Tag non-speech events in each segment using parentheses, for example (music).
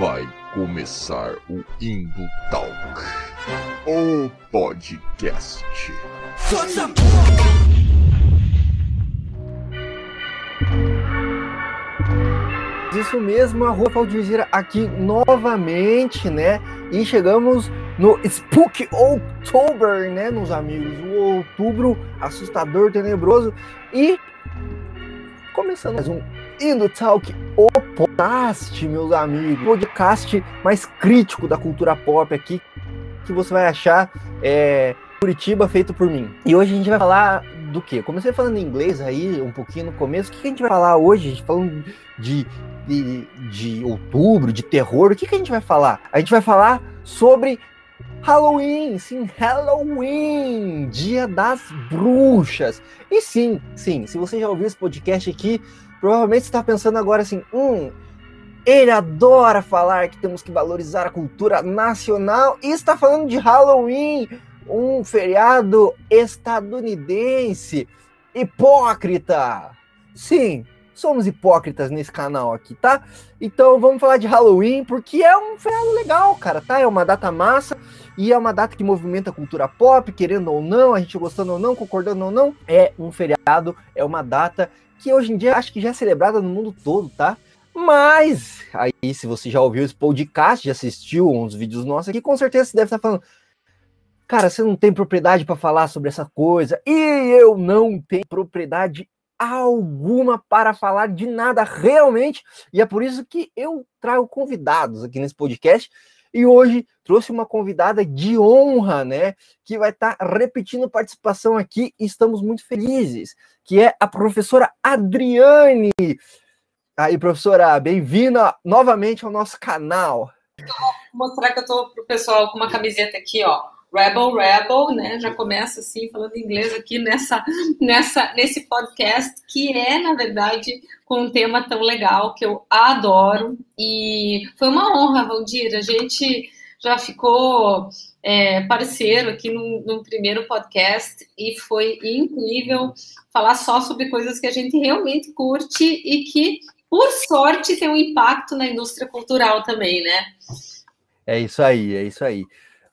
Vai começar o Indo Talk, o podcast. Isso mesmo, a Rua Valdirzeira aqui novamente, né? E chegamos no Spook October, né, meus amigos? O outubro assustador, tenebroso. E começando mais um Indo Talk, o podcast, meus amigos. Podcast mais crítico da cultura pop aqui, que você vai achar é, Curitiba feito por mim. E hoje a gente vai falar do quê? Comecei falando em inglês aí um pouquinho no começo. O que a gente vai falar hoje? Gente falando de, de, de outubro, de terror. O que, que a gente vai falar? A gente vai falar sobre Halloween, sim, Halloween, Dia das Bruxas. E sim, sim, se você já ouviu esse podcast aqui, provavelmente está pensando agora assim, hum, ele adora falar que temos que valorizar a cultura nacional e está falando de Halloween, um feriado estadunidense. Hipócrita! Sim, somos hipócritas nesse canal aqui, tá? Então vamos falar de Halloween, porque é um feriado legal, cara, tá? É uma data massa e é uma data que movimenta a cultura pop, querendo ou não, a gente gostando ou não, concordando ou não. É um feriado, é uma data que hoje em dia acho que já é celebrada no mundo todo, tá? Mas, aí, se você já ouviu esse podcast, já assistiu uns vídeos nossos aqui, com certeza você deve estar falando, cara, você não tem propriedade para falar sobre essa coisa, e eu não tenho propriedade alguma para falar de nada realmente, e é por isso que eu trago convidados aqui nesse podcast, e hoje trouxe uma convidada de honra, né, que vai estar tá repetindo participação aqui, e estamos muito felizes, que é a professora Adriane. Aí, professora, bem-vinda novamente ao nosso canal. Vou mostrar que eu estou pro pessoal com uma camiseta aqui, ó. Rebel Rebel, né? Já começa assim falando inglês aqui nessa, nessa, nesse podcast que é na verdade com um tema tão legal que eu adoro e foi uma honra, Valdir. A gente já ficou é, parceiro aqui no, no, primeiro podcast e foi incrível falar só sobre coisas que a gente realmente curte e que por sorte, tem um impacto na indústria cultural também, né? É isso aí, é isso aí.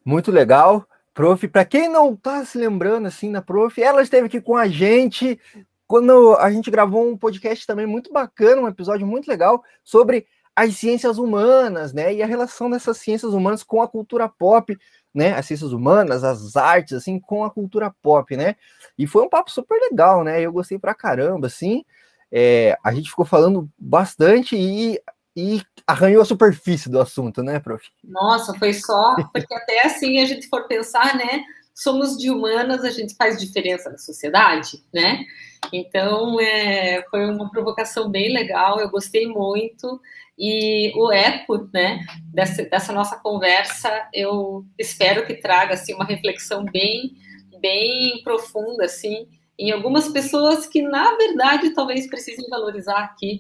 Muito legal. Prof, para quem não está se lembrando assim da Prof, ela esteve aqui com a gente quando a gente gravou um podcast também muito bacana, um episódio muito legal sobre as ciências humanas, né? E a relação dessas ciências humanas com a cultura pop, né? As ciências humanas, as artes, assim, com a cultura pop, né? E foi um papo super legal, né? Eu gostei pra caramba, assim é, a gente ficou falando bastante e, e arranhou a superfície do assunto, né, prof? Nossa, foi só, porque até assim a gente for pensar, né? Somos de humanas, a gente faz diferença na sociedade, né? Então, é, foi uma provocação bem legal, eu gostei muito. E o eco, né, dessa, dessa nossa conversa, eu espero que traga, assim, uma reflexão bem, bem profunda, assim, em algumas pessoas que, na verdade, talvez precisem valorizar aqui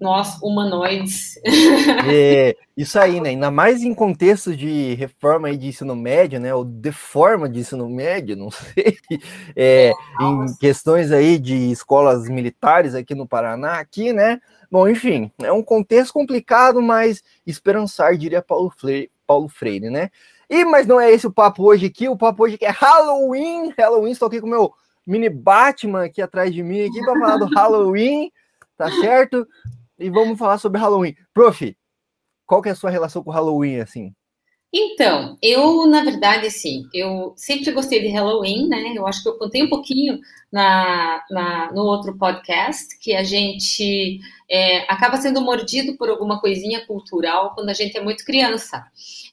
nós, humanoides. É, isso aí, né? Ainda mais em contexto de reforma de ensino médio, né? Ou deforma de ensino médio, não (laughs) sei. É, em questões aí de escolas militares aqui no Paraná, aqui, né? Bom, enfim, é um contexto complicado, mas esperançar, diria Paulo Freire, Paulo Freire, né? E, mas não é esse o papo hoje aqui, o papo hoje que é Halloween, Halloween, estou aqui com o meu mini Batman aqui atrás de mim aqui para falar do (laughs) Halloween, tá certo? E vamos falar sobre Halloween. Prof, qual que é a sua relação com Halloween, assim? Então, eu, na verdade, assim, eu sempre gostei de Halloween, né? Eu acho que eu contei um pouquinho na, na no outro podcast que a gente é, acaba sendo mordido por alguma coisinha cultural quando a gente é muito criança.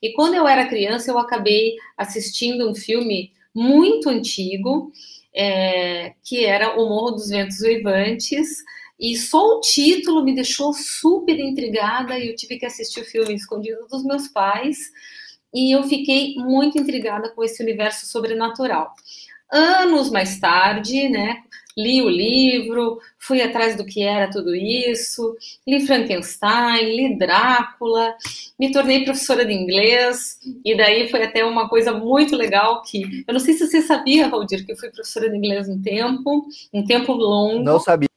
E quando eu era criança, eu acabei assistindo um filme muito antigo é, que era O Morro dos Ventos Uivantes, e só o título me deixou super intrigada e eu tive que assistir o filme escondido dos meus pais e eu fiquei muito intrigada com esse universo sobrenatural. Anos mais tarde, né, li o livro, fui atrás do que era tudo isso, li Frankenstein, li Drácula, me tornei professora de inglês, e daí foi até uma coisa muito legal que, eu não sei se você sabia, Valdir, que eu fui professora de inglês um tempo, um tempo longo. Não sabia,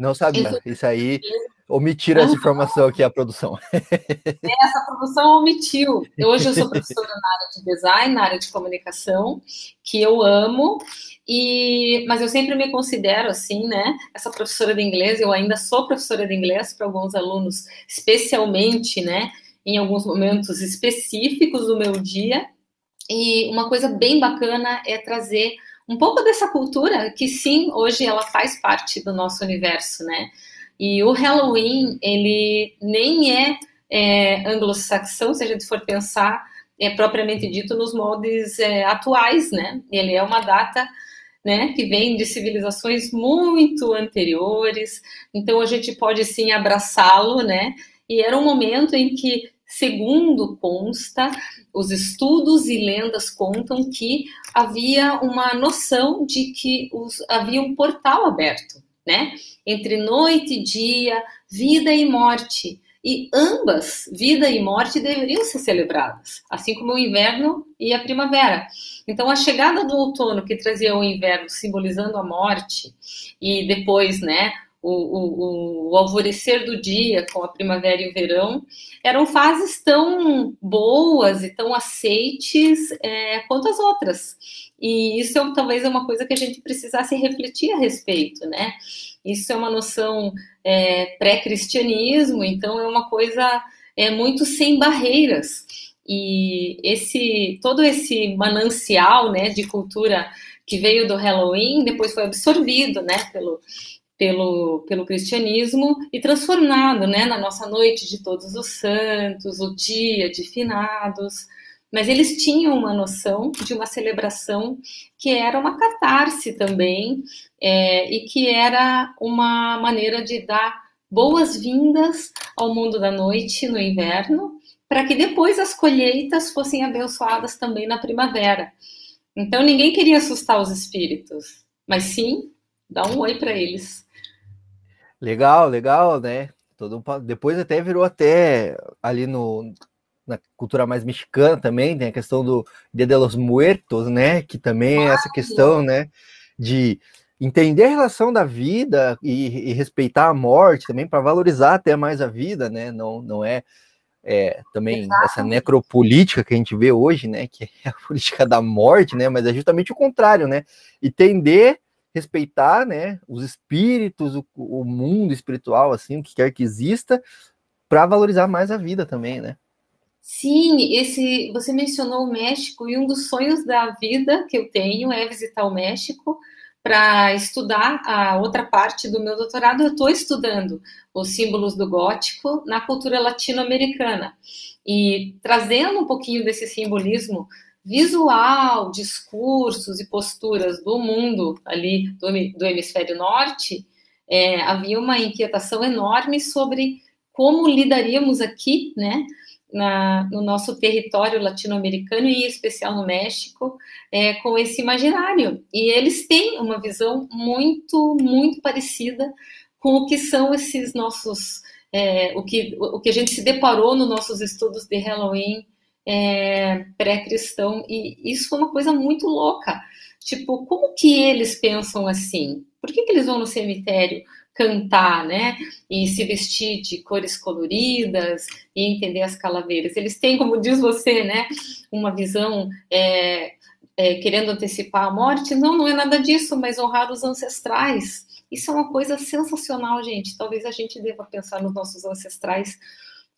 não sabia, isso aí... omitiram essa informação aqui, a produção. (laughs) Essa produção omitiu. Hoje eu sou professora na área de design, na área de comunicação, que eu amo, e, mas eu sempre me considero assim, né? Essa professora de inglês, eu ainda sou professora de inglês para alguns alunos, especialmente, né? Em alguns momentos específicos do meu dia. E uma coisa bem bacana é trazer um pouco dessa cultura que sim, hoje ela faz parte do nosso universo, né? E o Halloween, ele nem é, é anglo-saxão, se a gente for pensar é propriamente dito nos moldes é, atuais, né? Ele é uma data né, que vem de civilizações muito anteriores, então a gente pode sim abraçá-lo, né? E era um momento em que, segundo consta, os estudos e lendas contam que havia uma noção de que os, havia um portal aberto, né? Entre noite e dia, vida e morte. E ambas, vida e morte, deveriam ser celebradas, assim como o inverno e a primavera. Então, a chegada do outono, que trazia o inverno simbolizando a morte, e depois, né, o, o, o, alvorecer do dia com a primavera e o verão, eram fases tão boas e tão aceites é, quanto as outras. E isso é, talvez é uma coisa que a gente precisasse refletir a respeito, né? Isso é uma noção é, pré-cristianismo, então é uma coisa é, muito sem barreiras. E esse todo esse manancial né, de cultura que veio do Halloween depois foi absorvido né, pelo, pelo, pelo cristianismo e transformado né, na nossa noite de todos os santos, o dia de finados mas eles tinham uma noção de uma celebração que era uma catarse também, é, e que era uma maneira de dar boas-vindas ao mundo da noite no inverno, para que depois as colheitas fossem abençoadas também na primavera. Então ninguém queria assustar os espíritos, mas sim dar um oi para eles. Legal, legal, né? Todo, depois até virou até ali no na cultura mais mexicana também, tem a questão do Dia de los Muertos, né? Que também é essa questão, né? De entender a relação da vida e, e respeitar a morte também para valorizar até mais a vida, né? Não, não é, é também Exato. essa necropolítica que a gente vê hoje, né? Que é a (laughs) política da morte, né? Mas é justamente o contrário, né? Entender respeitar, né, os espíritos, o, o mundo espiritual, assim, o que quer que exista, para valorizar mais a vida também, né? Sim, esse você mencionou o México e um dos sonhos da vida que eu tenho é visitar o México para estudar a outra parte do meu doutorado. Eu estou estudando os símbolos do gótico na cultura latino-americana e trazendo um pouquinho desse simbolismo visual, discursos e posturas do mundo ali do, do hemisfério norte, é, havia uma inquietação enorme sobre como lidaríamos aqui, né, na, no nosso território latino-americano e em especial no México é, com esse imaginário. E eles têm uma visão muito, muito parecida com o que são esses nossos, é, o, que, o que a gente se deparou nos nossos estudos de Halloween é, pré-cristão. E isso foi uma coisa muito louca. Tipo, como que eles pensam assim? Por que, que eles vão no cemitério? cantar, né? E se vestir de cores coloridas e entender as calaveiras. Eles têm, como diz você, né? Uma visão é, é, querendo antecipar a morte. Não, não é nada disso, mas honrar os ancestrais. Isso é uma coisa sensacional, gente. Talvez a gente deva pensar nos nossos ancestrais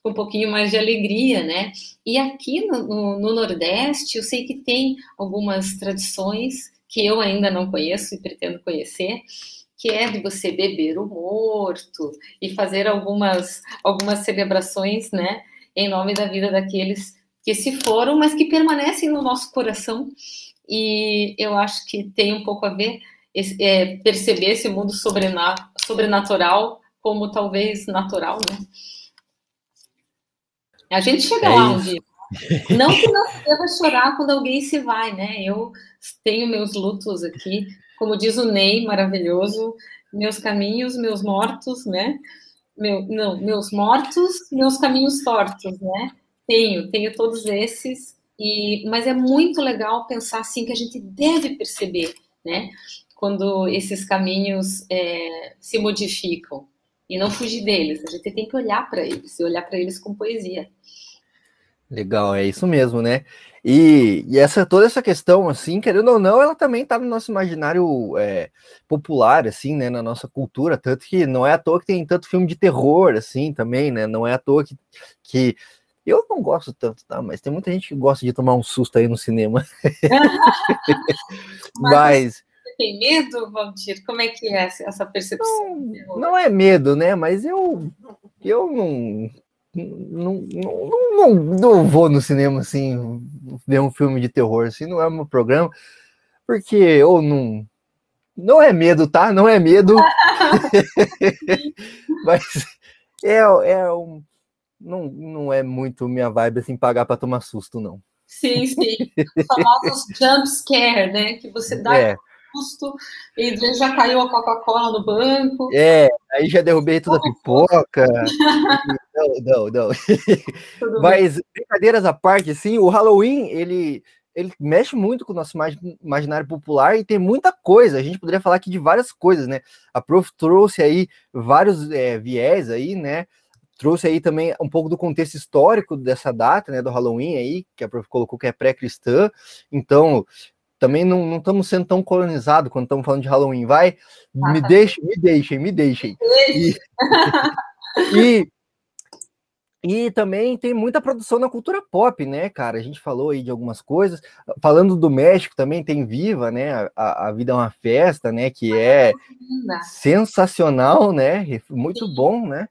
com um pouquinho mais de alegria, né? E aqui no, no, no Nordeste, eu sei que tem algumas tradições que eu ainda não conheço e pretendo conhecer, que é de você beber o morto e fazer algumas, algumas celebrações, né, em nome da vida daqueles que se foram, mas que permanecem no nosso coração. E eu acho que tem um pouco a ver é, perceber esse mundo sobrenatural como talvez natural, né? A gente chega é lá um dia. Não que não deva chorar quando alguém se vai, né? Eu tenho meus lutos aqui, como diz o Ney, maravilhoso, meus caminhos, meus mortos, né? Meu, não, meus mortos, meus caminhos tortos, né? Tenho, tenho todos esses, e, mas é muito legal pensar assim que a gente deve perceber, né? Quando esses caminhos é, se modificam. e não fugir deles. A gente tem que olhar para eles e olhar para eles com poesia. Legal, é isso mesmo, né? E, e, essa toda essa questão, assim, querendo ou não, ela também está no nosso imaginário é, popular, assim, né, na nossa cultura, tanto que não é à toa que tem tanto filme de terror, assim, também, né? Não é à toa que, que eu não gosto tanto, tá? Mas tem muita gente que gosta de tomar um susto aí no cinema. (laughs) Mas, Você tem medo, Valdir? Como é que é essa percepção? Não, não é medo, né? Mas eu, eu não, não, não, não, não vou no cinema assim ver um filme de terror, assim, não é meu programa, porque eu não. Não é medo, tá? Não é medo. (laughs) (laughs) Mas é, é um não, não é muito minha vibe assim pagar para tomar susto, não. Sim, sim. (laughs) Os famosos jump scare, né? Que você dá é. Susto e já caiu a Coca-Cola no banco. É, aí já derrubei toda a pipoca. (laughs) não, não, não. Mas brincadeiras à parte, assim, o Halloween, ele ele mexe muito com o nosso imaginário popular e tem muita coisa. A gente poderia falar aqui de várias coisas, né? A Prof trouxe aí vários é, viés aí, né? trouxe aí também um pouco do contexto histórico dessa data, né, do Halloween aí, que a prof colocou que é pré-cristã, então também não, não estamos sendo tão colonizados quando estamos falando de Halloween, vai, me deixem, me deixem, me deixem. E, (laughs) e, e, também tem muita produção na cultura pop, né, cara, a gente falou aí de algumas coisas, falando do México também tem Viva, né, a, a Vida é uma Festa, né, que é sensacional, né, muito bom, né,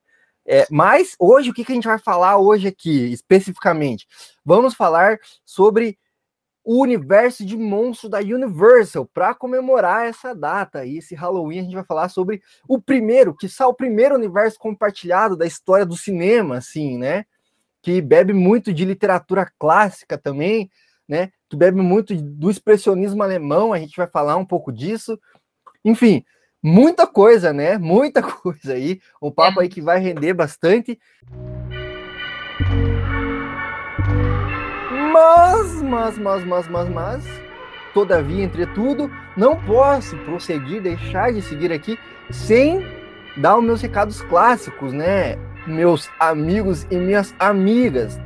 é, mas hoje, o que, que a gente vai falar hoje aqui, especificamente? Vamos falar sobre o universo de monstros da Universal, para comemorar essa data. E esse Halloween a gente vai falar sobre o primeiro, que o primeiro universo compartilhado da história do cinema, assim, né? Que bebe muito de literatura clássica também, né? Que bebe muito do expressionismo alemão, a gente vai falar um pouco disso. Enfim, muita coisa, né? Muita (laughs) coisa aí. Um papo é. aí que vai render bastante. Mas, mas, mas, mas, mas, mas, todavia, entretudo, não posso prosseguir, deixar de seguir aqui sem dar os meus recados clássicos, né? Meus amigos e minhas amigas.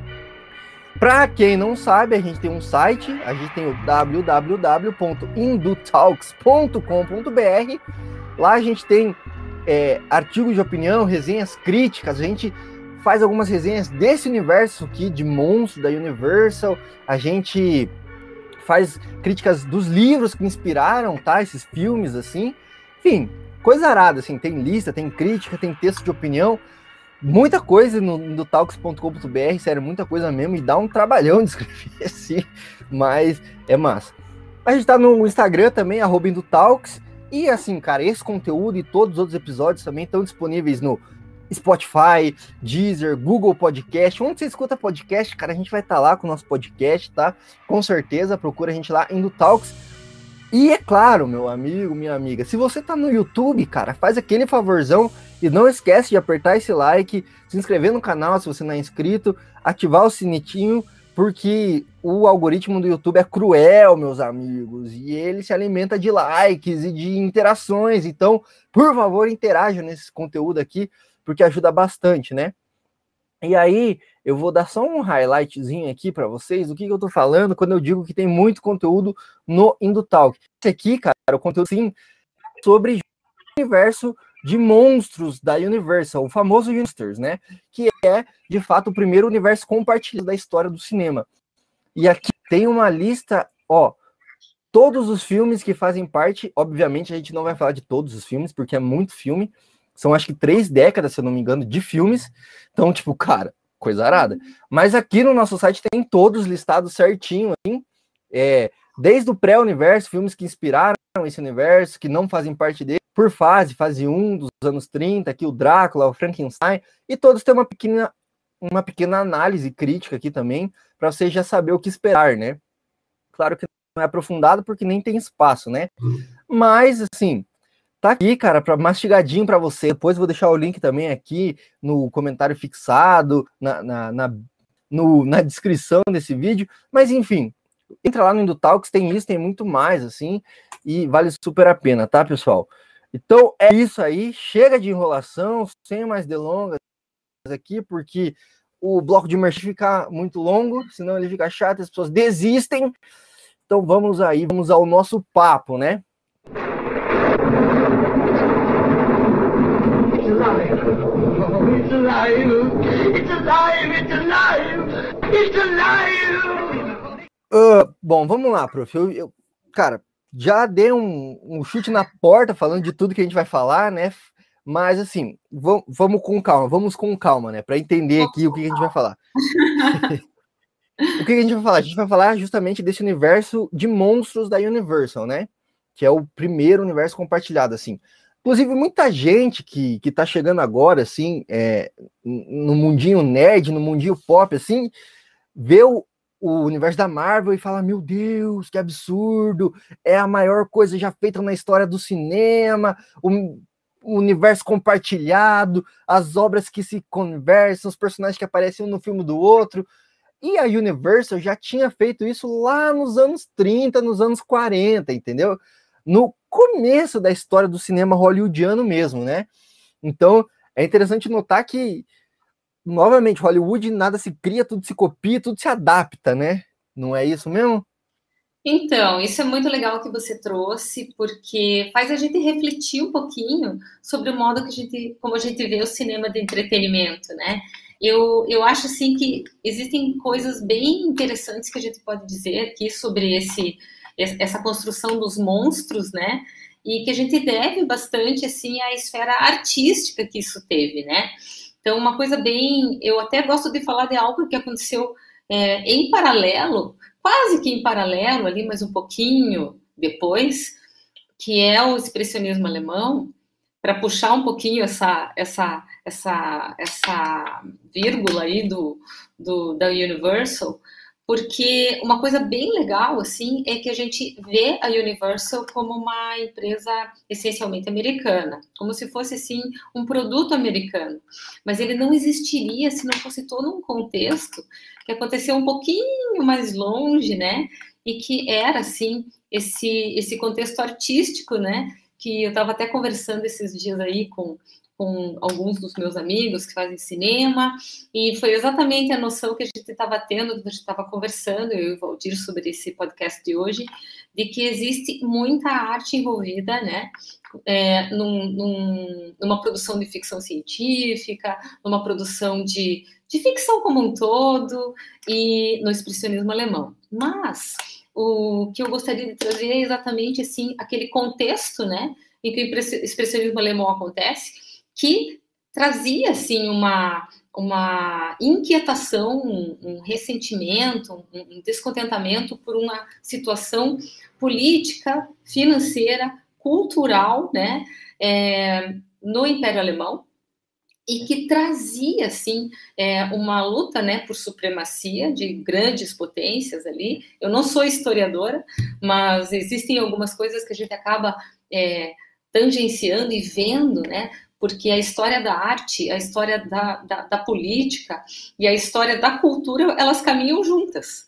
Para quem não sabe, a gente tem um site, a gente tem o www.indutalks.com.br Lá a gente tem é, artigos de opinião, resenhas críticas, a gente faz algumas resenhas desse universo aqui de monstros da Universal, a gente faz críticas dos livros que inspiraram, tá? Esses filmes, assim. Enfim, coisa arada, assim, tem lista, tem crítica, tem texto de opinião, muita coisa no, no talks.com.br, sério, muita coisa mesmo, e dá um trabalhão de escrever, (laughs) assim, mas é massa. A gente tá no Instagram também, arroba Talks, e assim, cara, esse conteúdo e todos os outros episódios também estão disponíveis no Spotify, Deezer, Google Podcast. Onde você escuta podcast, cara, a gente vai estar tá lá com o nosso podcast, tá? Com certeza, procura a gente lá indo Talks. E é claro, meu amigo, minha amiga, se você tá no YouTube, cara, faz aquele favorzão e não esquece de apertar esse like, se inscrever no canal se você não é inscrito, ativar o sinetinho porque o algoritmo do YouTube é cruel, meus amigos, e ele se alimenta de likes e de interações. Então, por favor, interajam nesse conteúdo aqui, porque ajuda bastante, né? E aí, eu vou dar só um highlightzinho aqui para vocês do que, que eu tô falando quando eu digo que tem muito conteúdo no Indutalk. Esse aqui, cara, o conteúdo sim sobre o universo de monstros da Universal, o famoso Unisters, né? Que é, de fato, o primeiro universo compartilhado da história do cinema. E aqui tem uma lista, ó, todos os filmes que fazem parte, obviamente a gente não vai falar de todos os filmes, porque é muito filme, são acho que três décadas, se eu não me engano, de filmes, então, tipo, cara, coisa arada. Mas aqui no nosso site tem todos listados certinho, assim, é, desde o pré-universo, filmes que inspiraram esse universo, que não fazem parte dele, por fase, fase 1 dos anos 30, aqui o Drácula, o Frankenstein, e todos têm uma pequena, uma pequena análise crítica aqui também, para você já saber o que esperar, né? Claro que não é aprofundado porque nem tem espaço, né? Mas, assim, tá aqui, cara, para mastigadinho para você. Depois vou deixar o link também aqui no comentário fixado, na, na, na, no, na descrição desse vídeo. Mas, enfim, entra lá no Indutalks, tem isso, tem muito mais, assim, e vale super a pena, tá, pessoal? Então é isso aí, chega de enrolação, sem mais delongas aqui, porque o bloco de merch fica muito longo, senão ele fica chato, as pessoas desistem. Então vamos aí, vamos ao nosso papo, né? It's alive! It's alive! It's alive! It's alive! Uh, bom, vamos lá, prof. Eu, eu, cara, já dei um, um, chute na porta falando de tudo que a gente vai falar, né? Mas assim, vamos, vamos com calma, vamos com calma, né? Para entender aqui o que a gente vai falar. (laughs) o que a gente vai falar? A gente vai falar justamente desse universo de monstros da Universal, né? Que é o primeiro universo compartilhado, assim. Inclusive, muita gente que, que tá chegando agora, assim, é, no mundinho nerd, no mundinho pop, assim, vê o, o universo da Marvel e fala: Meu Deus, que absurdo! É a maior coisa já feita na história do cinema, o, o universo compartilhado, as obras que se conversam, os personagens que aparecem um no filme do outro. E a Universal já tinha feito isso lá nos anos 30, nos anos 40, entendeu? No começo da história do cinema hollywoodiano mesmo, né? Então, é interessante notar que, novamente, Hollywood nada se cria, tudo se copia, tudo se adapta, né? Não é isso mesmo? Então, isso é muito legal que você trouxe, porque faz a gente refletir um pouquinho sobre o modo que a gente, como a gente vê o cinema de entretenimento, né? Eu, eu acho assim que existem coisas bem interessantes que a gente pode dizer aqui sobre esse essa construção dos monstros, né? E que a gente deve bastante assim à esfera artística que isso teve, né? Então, uma coisa bem, eu até gosto de falar de algo que aconteceu é, em paralelo, quase que em paralelo ali, mas um pouquinho depois, que é o expressionismo alemão, para puxar um pouquinho essa essa essa essa vírgula aí do, do da Universal, porque uma coisa bem legal assim é que a gente vê a Universal como uma empresa essencialmente americana, como se fosse assim um produto americano, mas ele não existiria se não fosse todo um contexto que aconteceu um pouquinho mais longe, né? E que era assim esse esse contexto artístico, né? Que eu estava até conversando esses dias aí com com alguns dos meus amigos que fazem cinema, e foi exatamente a noção que a gente estava tendo, que a gente estava conversando, eu e o Valdir, sobre esse podcast de hoje, de que existe muita arte envolvida, né, é, num, num, numa produção de ficção científica, numa produção de, de ficção como um todo, e no expressionismo alemão. Mas o que eu gostaria de trazer é exatamente assim aquele contexto, né, em que o expressionismo alemão acontece, que trazia assim uma uma inquietação, um, ressentimento, um, descontentamento por uma situação política, financeira, cultural, né, é, no Império Alemão e que trazia assim é, uma luta, né, por supremacia de grandes potências ali. Eu não sou historiadora, mas existem algumas coisas que a gente acaba é, tangenciando e vendo, né, porque a história da arte, a história da, da, da, política e a história da cultura, elas caminham juntas.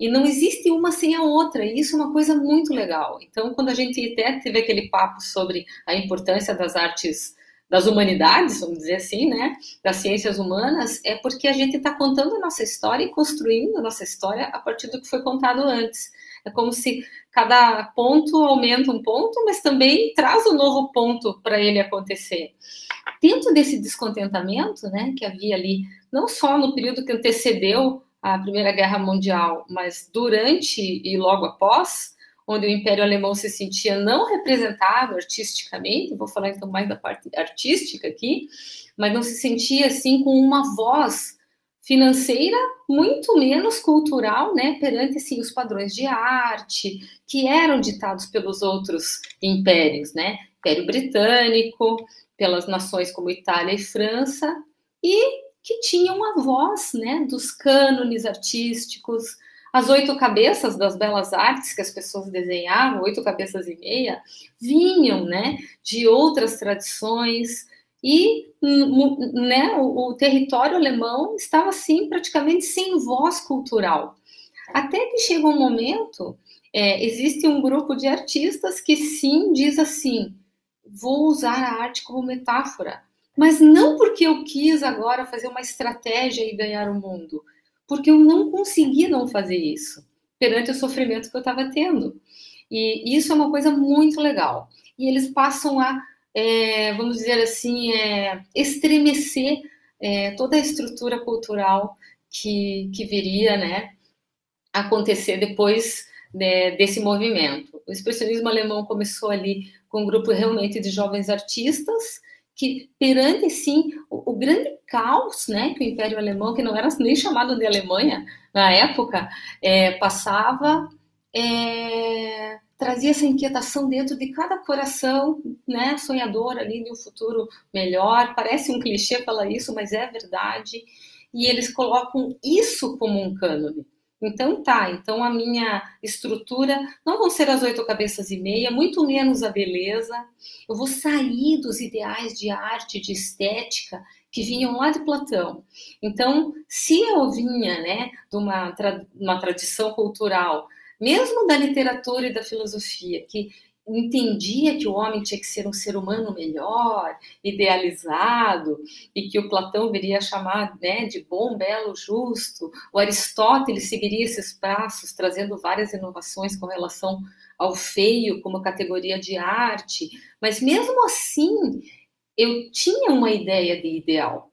E não existe uma sem a outra, e isso é uma coisa muito legal. Então, quando a gente até teve aquele papo sobre a importância das artes das humanidades, vamos dizer assim, né, das ciências humanas, é porque a gente está contando a nossa história e construindo a nossa história a partir do que foi contado antes. É como se cada ponto aumenta um ponto, mas também traz um novo ponto para ele acontecer. Dentro desse descontentamento, né, que havia ali, não só no período que antecedeu a Primeira Guerra Mundial, mas durante e logo após, onde o Império Alemão se sentia não representado artisticamente, vou falar então mais da parte artística aqui, mas não se sentia assim com uma voz financeira, muito menos cultural, né, perante assim, os padrões de arte que eram ditados pelos outros impérios, né, Império Britânico, pelas nações como Itália e França, e que tinham a voz, né, dos cânones artísticos, as oito cabeças das belas artes que as pessoas desenhavam, oito cabeças e meia, vinham, né, de outras tradições, e né, o, o, território alemão estava assim praticamente sem voz cultural. Até que chega um momento, é, existe um grupo de artistas que sim diz assim: vou usar a arte como metáfora. Mas não porque eu quis agora fazer uma estratégia e ganhar o mundo, porque eu não conseguia não fazer isso perante o sofrimento que eu estava tendo. E isso é uma coisa muito legal. E eles passam a, é, vamos dizer assim, é, estremecer é, toda a estrutura cultural que, que viria né, acontecer depois né, desse movimento. O expressionismo alemão começou ali com um grupo realmente de jovens artistas que perante sim o, o, grande caos, né, que o Império Alemão, que não era nem chamado de Alemanha na época, é, passava, é, trazia essa inquietação dentro de cada coração, né, sonhador ali de um futuro melhor. Parece um clichê falar isso, mas é verdade. E eles colocam isso como um cânone. Então tá, então a minha estrutura não vão ser as oito cabeças e meia, muito menos a beleza. Eu vou sair dos ideais de arte, de estética que vinham lá de Platão. Então, se eu vinha, né, de uma, uma tradição cultural, mesmo da literatura e da filosofia, que entendia que o homem tinha que ser um ser humano melhor, idealizado, e que o Platão viria a chamar né, de bom, belo, justo. O Aristóteles seguiria esses passos, trazendo várias inovações com relação ao feio como categoria de arte. Mas mesmo assim, eu tinha uma ideia de ideal.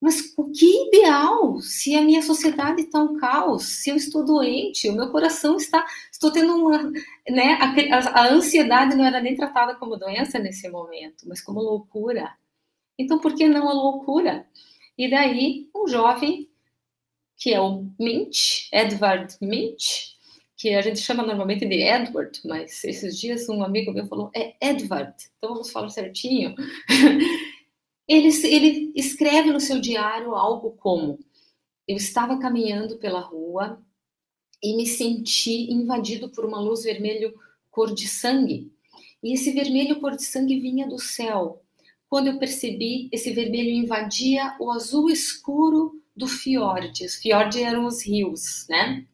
Mas o que ideal se a minha sociedade está um caos, se eu estou doente, o meu coração está, estou tendo uma, né, a, a, ansiedade não era nem tratada como doença nesse momento, mas como loucura. Então, por que não a loucura? E daí, um jovem, que é o Mint, Edward Mint, que a gente chama normalmente de Edward, mas esses dias um amigo meu falou, é Edward, então vamos falar certinho. (laughs) Ele, ele escreve no seu diário algo como: Eu estava caminhando pela rua e me senti invadido por uma luz vermelho cor de sangue. E esse vermelho cor de sangue vinha do céu. Quando eu percebi, esse vermelho invadia o azul escuro do fiord. Os eram os rios, né?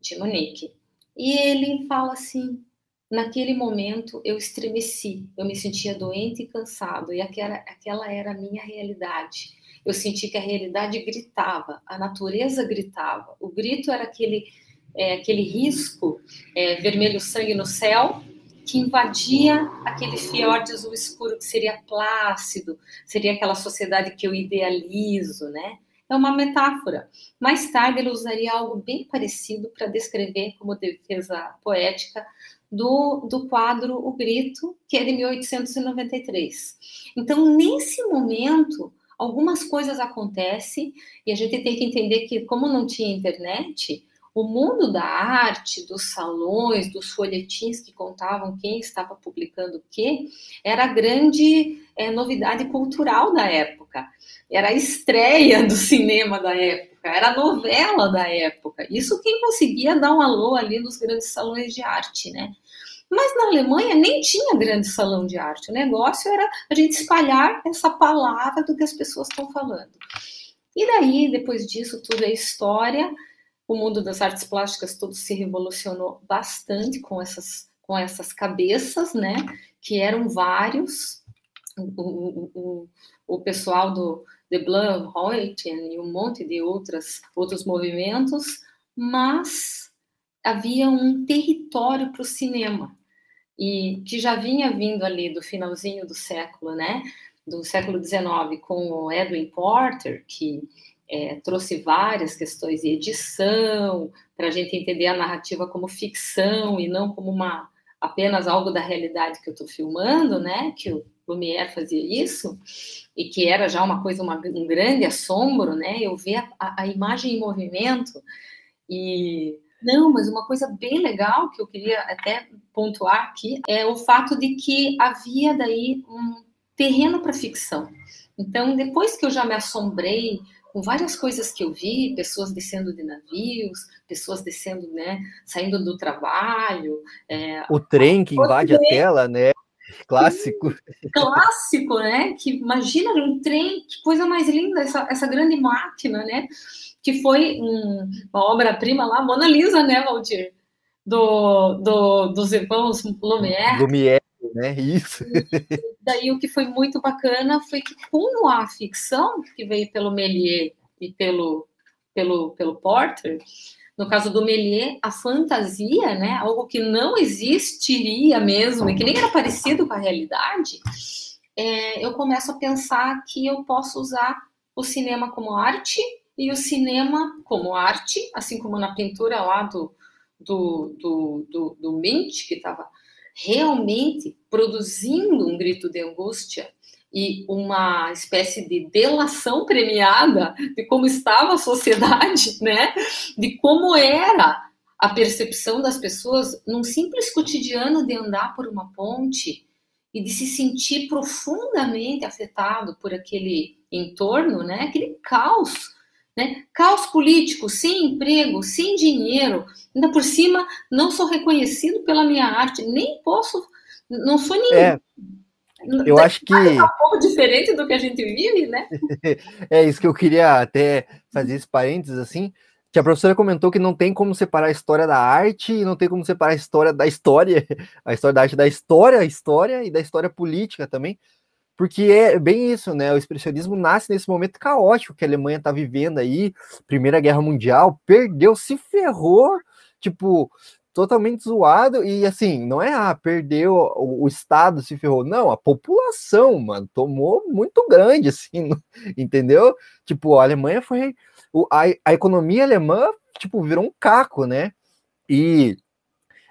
De Monique. E ele fala assim: Naquele momento eu estremeci, eu me sentia doente e cansado, e aquela, aquela era a minha realidade. Eu senti que a realidade gritava, a natureza gritava. O grito era aquele, é, aquele risco é, vermelho sangue no céu que invadia aquele fiord azul escuro que seria plácido, seria aquela sociedade que eu idealizo, né? É uma metáfora. Mais tarde ele usaria algo bem parecido para descrever como defesa poética do, do quadro O Grito, que é de 1893. Então, nesse momento, algumas coisas acontecem e a gente tem que entender que, como não tinha internet, o mundo da arte, dos salões, dos folhetins que contavam quem estava publicando o quê, era a grande é, novidade cultural da época. Era a estreia do cinema da época, era a novela da época. Isso quem conseguia dar um alô ali nos grandes salões de arte, né? Mas na Alemanha nem tinha grande salão de arte. O negócio era a gente espalhar essa palavra do que as pessoas estão falando. E daí, depois disso, tudo é história. O mundo das artes plásticas todo se revolucionou bastante com essas, com essas cabeças, né? Que eram vários. O, o, o, o pessoal do The Blood Reuten e um monte de outras, outros movimentos, mas havia um território para o cinema e que já vinha vindo ali do finalzinho do século, né, do século XIX, com o Edwin Porter, que é, trouxe várias questões de edição, para a gente entender a narrativa como ficção e não como uma apenas algo da realidade que eu estou filmando, né, que o Lumière fazia isso, e que era já uma coisa, uma, um grande assombro, né, eu ver a, a imagem em movimento, e não, mas uma coisa bem legal que eu queria até pontuar aqui é o fato de que havia daí um terreno para ficção. Então, depois que eu já me assombrei com várias coisas que eu vi, pessoas descendo de navios, pessoas descendo, né, saindo do trabalho. É, o trem que invade a tela, né? Clássico. Clássico, né? Que imagina um trem, que coisa mais linda, essa, essa grande máquina, né? Que foi um, uma obra-prima lá, Mona Lisa, né, Valdir? Do, do, dos irmãos Lumière. Lumière, né? Isso. E daí o que foi muito bacana foi que com a ficção que veio pelo Méliès e pelo pelo pelo Porter, no caso do Méliès, a fantasia, né, algo que não existiria mesmo e que nem era parecido com a realidade, é, eu começo a pensar que eu posso usar o cinema como arte e o cinema como arte, assim como na pintura lá do, do, do, do, do Mint, que estava realmente produzindo um grito de angústia e uma espécie de delação premiada de como estava a sociedade, (laughs) né? De como era a percepção das pessoas num simples cotidiano de andar por uma ponte e de se sentir profundamente afetado por aquele entorno, né? Aquele caos, né? Caos político, sem emprego, sem dinheiro, ainda por cima não sou reconhecido pela minha arte, nem posso, não sou ninguém. É. Eu acho que. É um pouco diferente do que a gente vive, né? (laughs) é isso que eu queria até fazer esse parênteses assim que a professora comentou que não tem como separar a história da arte e não tem como separar a história da história, (laughs) a história da arte da história, a história e da história política também, porque é bem isso, né? O expressionismo nasce nesse momento caótico que a Alemanha está vivendo aí, Primeira Guerra Mundial, perdeu, se ferrou, tipo, totalmente zoado e assim, não é ah, perdeu o, o, estado se ferrou, não, a população, mano, tomou muito grande (laughs) assim, entendeu? Tipo, a Alemanha foi a, a economia alemã, tipo, virou um caco, né? E,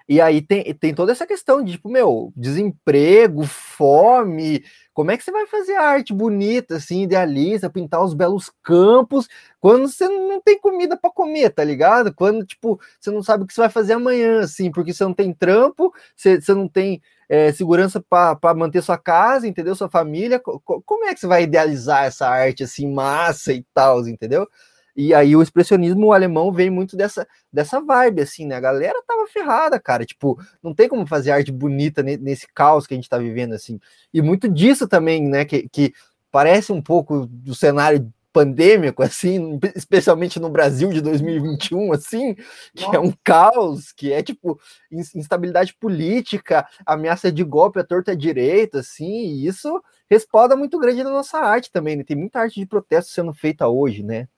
e aí tem, tem toda essa questão de, tipo, meu, desemprego, fome, como é que você vai fazer arte bonita, assim, idealista, pintar os belos campos, quando você não tem comida para comer, tá ligado? Quando, tipo, você não sabe o que você vai fazer amanhã, assim, porque você não tem trampo, você, você não tem é, segurança para manter sua casa, entendeu? Sua família, como é que você vai idealizar essa arte, assim, massa e tal, entendeu? E aí o expressionismo alemão vem muito dessa, dessa vibe, assim, né? A galera tava ferrada, cara. Tipo, não tem como fazer arte bonita nesse caos que a gente tá vivendo, assim. E muito disso também, né? Que, que parece um pouco do cenário pandêmico, (laughs) assim, especialmente no Brasil de 2021, assim, que Nossa. é um caos, que é tipo instabilidade política, ameaça de golpe à torta direita, assim, e isso responda muito grande na nossa arte também, né? Tem muita arte de protesto sendo feita hoje, né?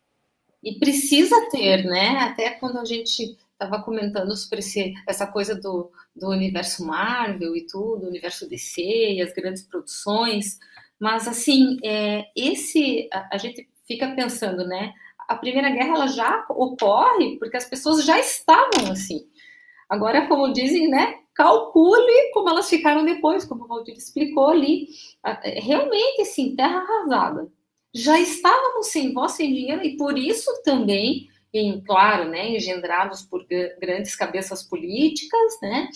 E precisa ter, né? Até quando a gente estava comentando sobre esse, essa coisa do, do universo Marvel e tudo, universo DC e as grandes produções, mas assim, é, esse a, a, gente fica pensando, né? A Primeira Guerra ela já ocorre porque as pessoas já estavam assim. Agora, como dizem, né? Calcule como elas ficaram depois, como o Valdir explicou ali. Realmente, assim, terra arrasada já estávamos sem voz, sem dinheiro, e por isso também, em, claro, né, engendrados por grandes cabeças políticas, né,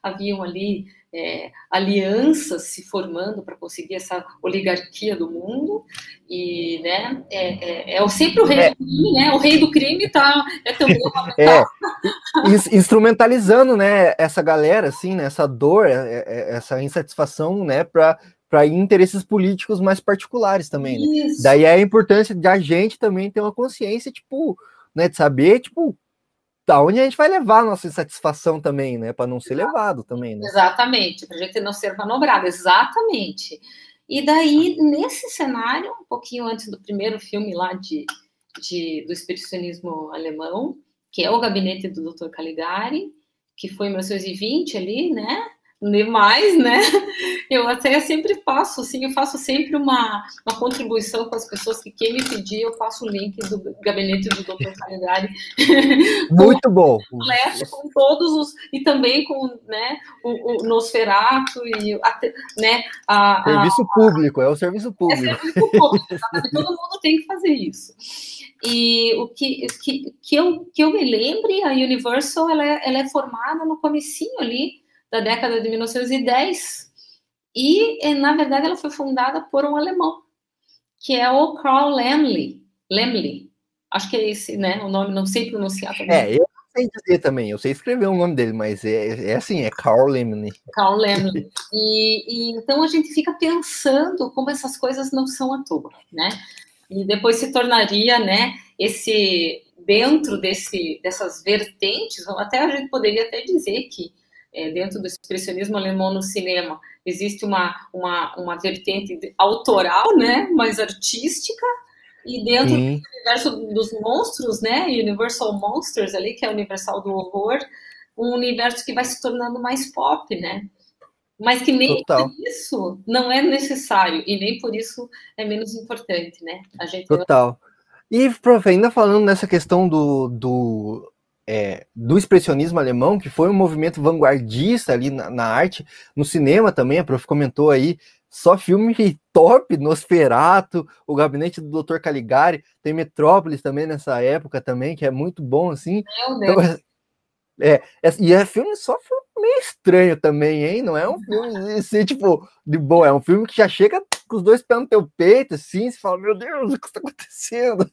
haviam ali é, alianças se formando para conseguir essa oligarquia do mundo e né é, é, é sempre o rei é. do crime né o rei do crime tá é também uma (laughs) é, instrumentalizando né essa galera assim né, essa dor é, é, essa insatisfação né para para interesses políticos mais particulares também, né? Daí é a importância de a gente também ter uma consciência, tipo, né, de saber, tipo, da onde a gente vai levar a nossa insatisfação também, né, para não ser levado também, né? Exatamente, para a gente não ser manobrado, exatamente. E daí, nesse cenário, um pouquinho antes do primeiro filme lá de, de do expressionismo alemão, que é o gabinete do Dr. Caligari, que foi em 1920 ali, né? Demais, né? (laughs) Eu até sempre faço, assim, eu faço sempre uma, uma contribuição com as pessoas que quem me pedir, eu faço o link do gabinete do Dr. Caligari. (laughs) Muito bom. Com todos os, e também com, né, o, o Nosferato e, né, a, Serviço a, público, é o serviço público. É serviço público, (laughs) todo mundo tem que fazer isso. E o que, que, que, eu, que eu me lembre, a Universal, ela é, ela é formada no comecinho ali, da década de 1910 e, na verdade, ela foi fundada por um alemão, que é o Karl Lemley. Lemley. Acho que é esse, né? O nome, não sei pronunciar também. É, eu sei dizer também, eu sei escrever o nome dele, mas é, é assim, é Karl Lemley. Karl Lemley. E, e, então a gente fica pensando como essas coisas não são à toa, né? E depois se tornaria, né, esse dentro desse dessas vertentes, até a gente poderia até dizer que é, dentro do expressionismo alemão no cinema, existe uma, uma, uma vertente autoral, né, mais artística, e dentro Sim. do universo dos monstros, né, Universal Monsters ali, que é o universal do horror, um universo que vai se tornando mais pop, né? Mas que nem Total. por isso não é necessário e nem por isso é menos importante, né? A gente Total. E, prof, ainda falando nessa questão do, do, é, do expressionismo alemão, que foi um movimento vanguardista ali na, na, arte, no cinema também, a prof comentou aí, só filme (laughs) top, Nosferatu, O Gabinete do Dr. Caligari, tem Metrópolis também nessa época também, que é muito bom, assim. Meu Deus. Então, é, é, e é filme só filme meio estranho também, hein? Não é um filme assim, tipo, de boa, é um filme que já chega com os dois pés no teu peito, assim, você fala, meu Deus, o que está acontecendo?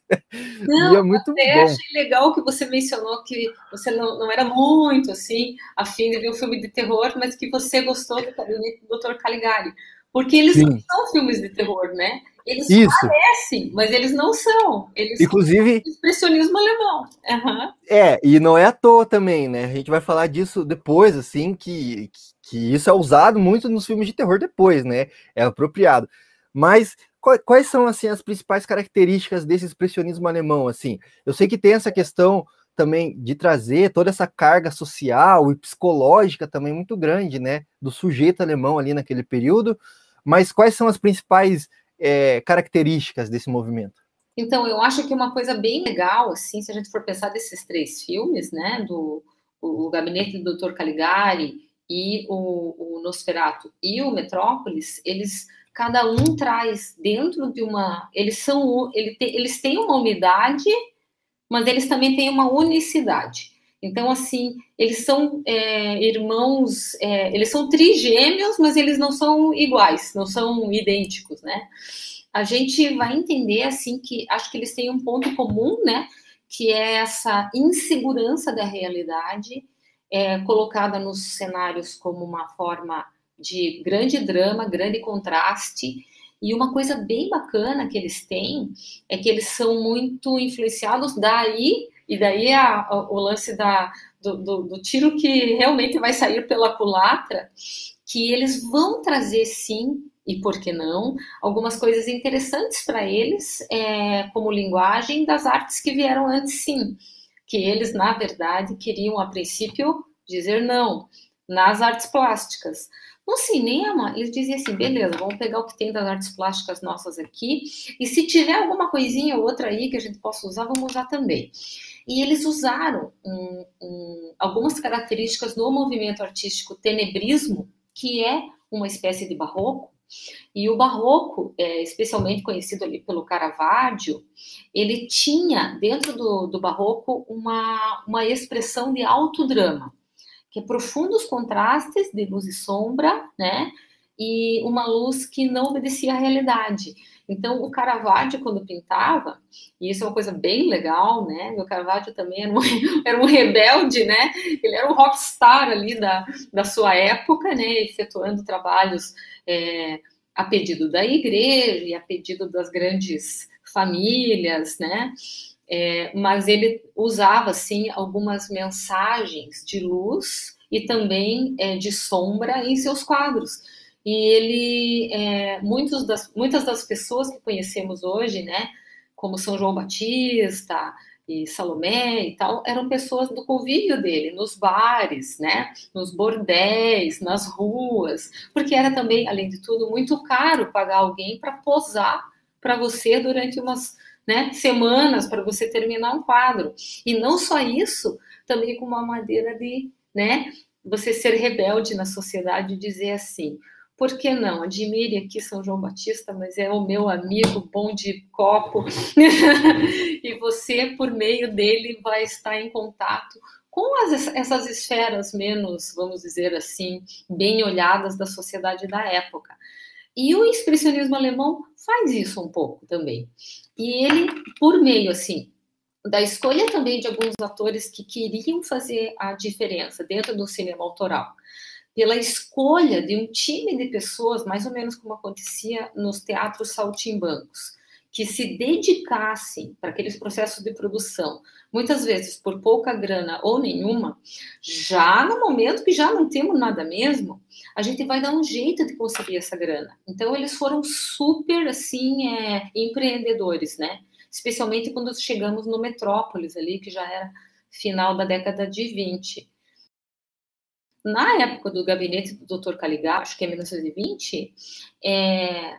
Não, (laughs) e é muito bom. Eu achei legal que você mencionou que você não, não era muito, assim, afim de ver um filme de terror, mas que você gostou do Dr. Caligari. Porque eles Sim. não são filmes de terror, né? Eles Isso. parecem, mas eles não são. Eles Inclusive, são expressionismo alemão. Uhum. É, e não é à toa também, né? A gente vai falar disso depois, assim, que, que isso é usado muito nos filmes de terror depois, né? É apropriado. Mas quais são, assim, as principais características desse expressionismo alemão, assim? Eu sei que tem essa questão também de trazer toda essa carga social e psicológica também muito grande, né, do sujeito alemão ali naquele período, mas quais são as principais é, características desse movimento? Então, eu acho que uma coisa bem legal, assim, se a gente for pensar desses três filmes, né, do o Gabinete do Dr. Caligari e o, o Nosferatu e o Metrópolis, eles cada um traz dentro de uma, eles são, eles têm uma unidade, mas eles também têm uma unicidade. Então, assim, eles são é, irmãos, é, eles são trigêmeos, mas eles não são iguais, não são idênticos, né? A gente vai entender, assim, que acho que eles têm um ponto comum, né? Que é essa insegurança da realidade, é, colocada nos cenários como uma forma de grande drama, grande contraste. E uma coisa bem bacana que eles têm é que eles são muito influenciados daí e daí a, a, o lance da, do, do, do, tiro que realmente vai sair pela culatra, que eles vão trazer sim, e por que não, algumas coisas interessantes para eles, é, como linguagem das artes que vieram antes sim, que eles, na verdade, queriam a princípio dizer não, nas artes plásticas. No cinema, eles diziam assim: beleza, vamos pegar o que tem das artes plásticas nossas aqui, e se tiver alguma coisinha ou outra aí que a gente possa usar, vamos usar também. E eles usaram um, um, algumas características do movimento artístico tenebrismo, que é uma espécie de barroco. E o barroco, é, especialmente conhecido ali pelo Caravaggio, ele tinha dentro do, do barroco uma, uma expressão de alto drama, que é profundos contrastes de luz e sombra, né? E uma luz que não obedecia à realidade. Então, o Caravaggio, quando pintava, e isso é uma coisa bem legal, né? O Caravaggio também era um, (laughs) era um rebelde, né? Ele era um rockstar ali da, da sua época, né? Efetuando trabalhos é, a pedido da igreja e a pedido das grandes famílias, né? É, mas ele usava, assim, algumas mensagens de luz e também é, de sombra em seus quadros e ele, é, das, muitas das pessoas que conhecemos hoje, né, como São João Batista e Salomé e tal, eram pessoas do convívio dele, nos bares, né, nos bordéis, nas ruas, porque era também, além de tudo, muito caro pagar alguém para posar para você durante umas né, semanas para você terminar um quadro. E não só isso, também com uma maneira de, né, você ser rebelde na sociedade e dizer assim: por que não? Admire aqui São João Batista, mas é o meu amigo bom de copo. (laughs) e você, por meio dele, vai estar em contato com as, essas esferas menos, vamos dizer assim, bem olhadas da sociedade da época. E o expressionismo alemão faz isso um pouco também. E ele, por meio, assim, da escolha também de alguns atores que queriam fazer a diferença dentro do cinema autoral pela escolha de um time de pessoas, mais ou menos como acontecia nos teatros saltimbancos, que se dedicassem para aqueles processos de produção, muitas vezes por pouca grana ou nenhuma, já no momento que já não temos nada mesmo, a gente vai dar um jeito de conseguir essa grana. Então, eles foram super, assim, é, empreendedores, né? Especialmente quando chegamos no Metrópolis ali, que já era final da década de 20. Na época do gabinete do Dr. Caligari, acho que é 1920, é,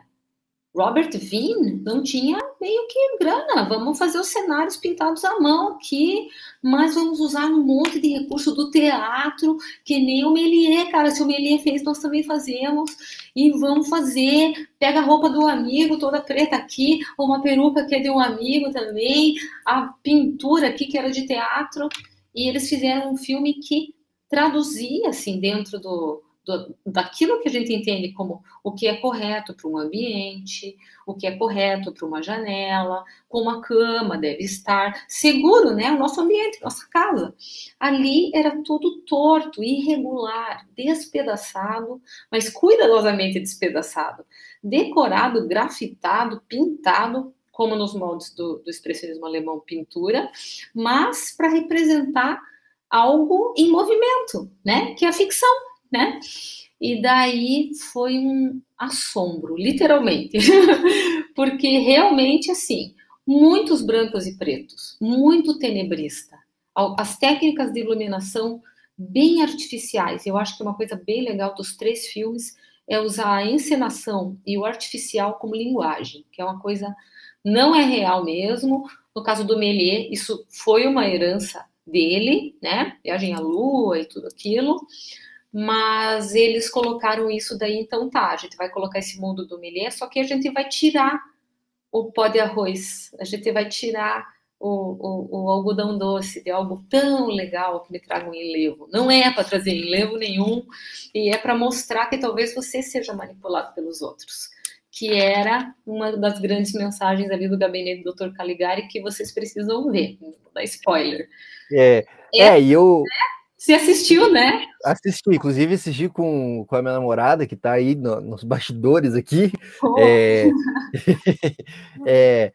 Robert Vine não tinha meio que grana. Vamos fazer os cenários pintados à mão aqui, mas vamos usar um monte de recurso do teatro, que nem o Melier, cara. Se o Melier fez, nós também fazemos. E vamos fazer. Pega a roupa do amigo, toda preta aqui, uma peruca que é de um amigo também, a pintura aqui que era de teatro. E eles fizeram um filme que traduzia, assim, dentro do, do, daquilo que a gente entende como o que é correto para um ambiente, o que é correto para uma janela, como a cama deve estar seguro, né? O nosso ambiente, nossa casa. Ali era tudo torto, irregular, despedaçado, mas cuidadosamente despedaçado, decorado, grafitado, pintado como nos moldes do, do expressionismo alemão pintura, mas para representar algo em movimento, né? Que é a ficção né? E daí foi um assombro, literalmente, (laughs) porque realmente assim, muitos brancos e pretos, muito tenebrista. As técnicas de iluminação bem artificiais. Eu acho que uma coisa bem legal dos três filmes é usar a encenação e o artificial como linguagem, que é uma coisa não é real mesmo. No caso do Méliès, isso foi uma herança dele, né? Viagem à Lua e tudo aquilo mas eles colocaram isso daí, então tá, a gente vai colocar esse mundo do milê, só que a gente vai tirar o pó de arroz, a gente vai tirar o, o, o algodão doce de algo tão legal que me traga um enlevo. Não é para trazer enlevo nenhum, e é para mostrar que talvez você seja manipulado pelos outros. Que era uma das grandes mensagens ali do gabinete do Dr. Caligari que vocês precisam ver, não vou dar spoiler. É, é, é e eu. Né? Você assistiu, né? Assisti, inclusive assisti com, com a minha namorada, que está aí no, nos bastidores aqui. Oh. É, (laughs) é,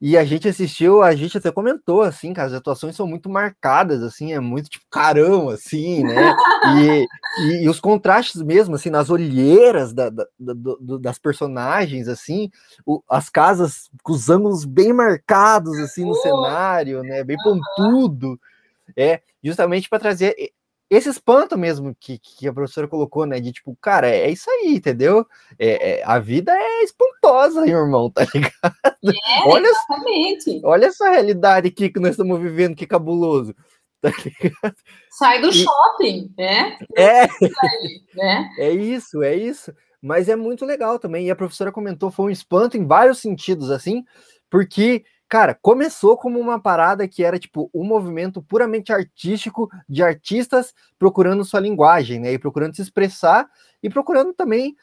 e a gente assistiu, a gente até comentou, assim, cara, as atuações são muito marcadas, assim, é muito tipo carão, assim, né? E, e, e os contrastes mesmo, assim, nas olheiras da, da, da, das personagens, assim, o, as casas com os ângulos bem marcados, assim, no cenário, né? Bem pontudo. É, justamente para trazer esse espanto mesmo que, que a professora colocou, né? De tipo, cara, é isso aí, entendeu? É, é, a vida é espantosa, irmão, tá (laughs) ligado? É, olha, exatamente. Olha essa realidade aqui que nós estamos vivendo, que cabuloso. (laughs) Tá ligado? Sai do e, shopping, né? É, né? é isso, é isso. Mas é muito legal também. E a professora comentou, foi um espanto em vários sentidos, assim, porque Cara, começou como uma parada que era tipo um movimento puramente artístico de artistas procurando sua linguagem, né? E procurando se expressar e procurando também,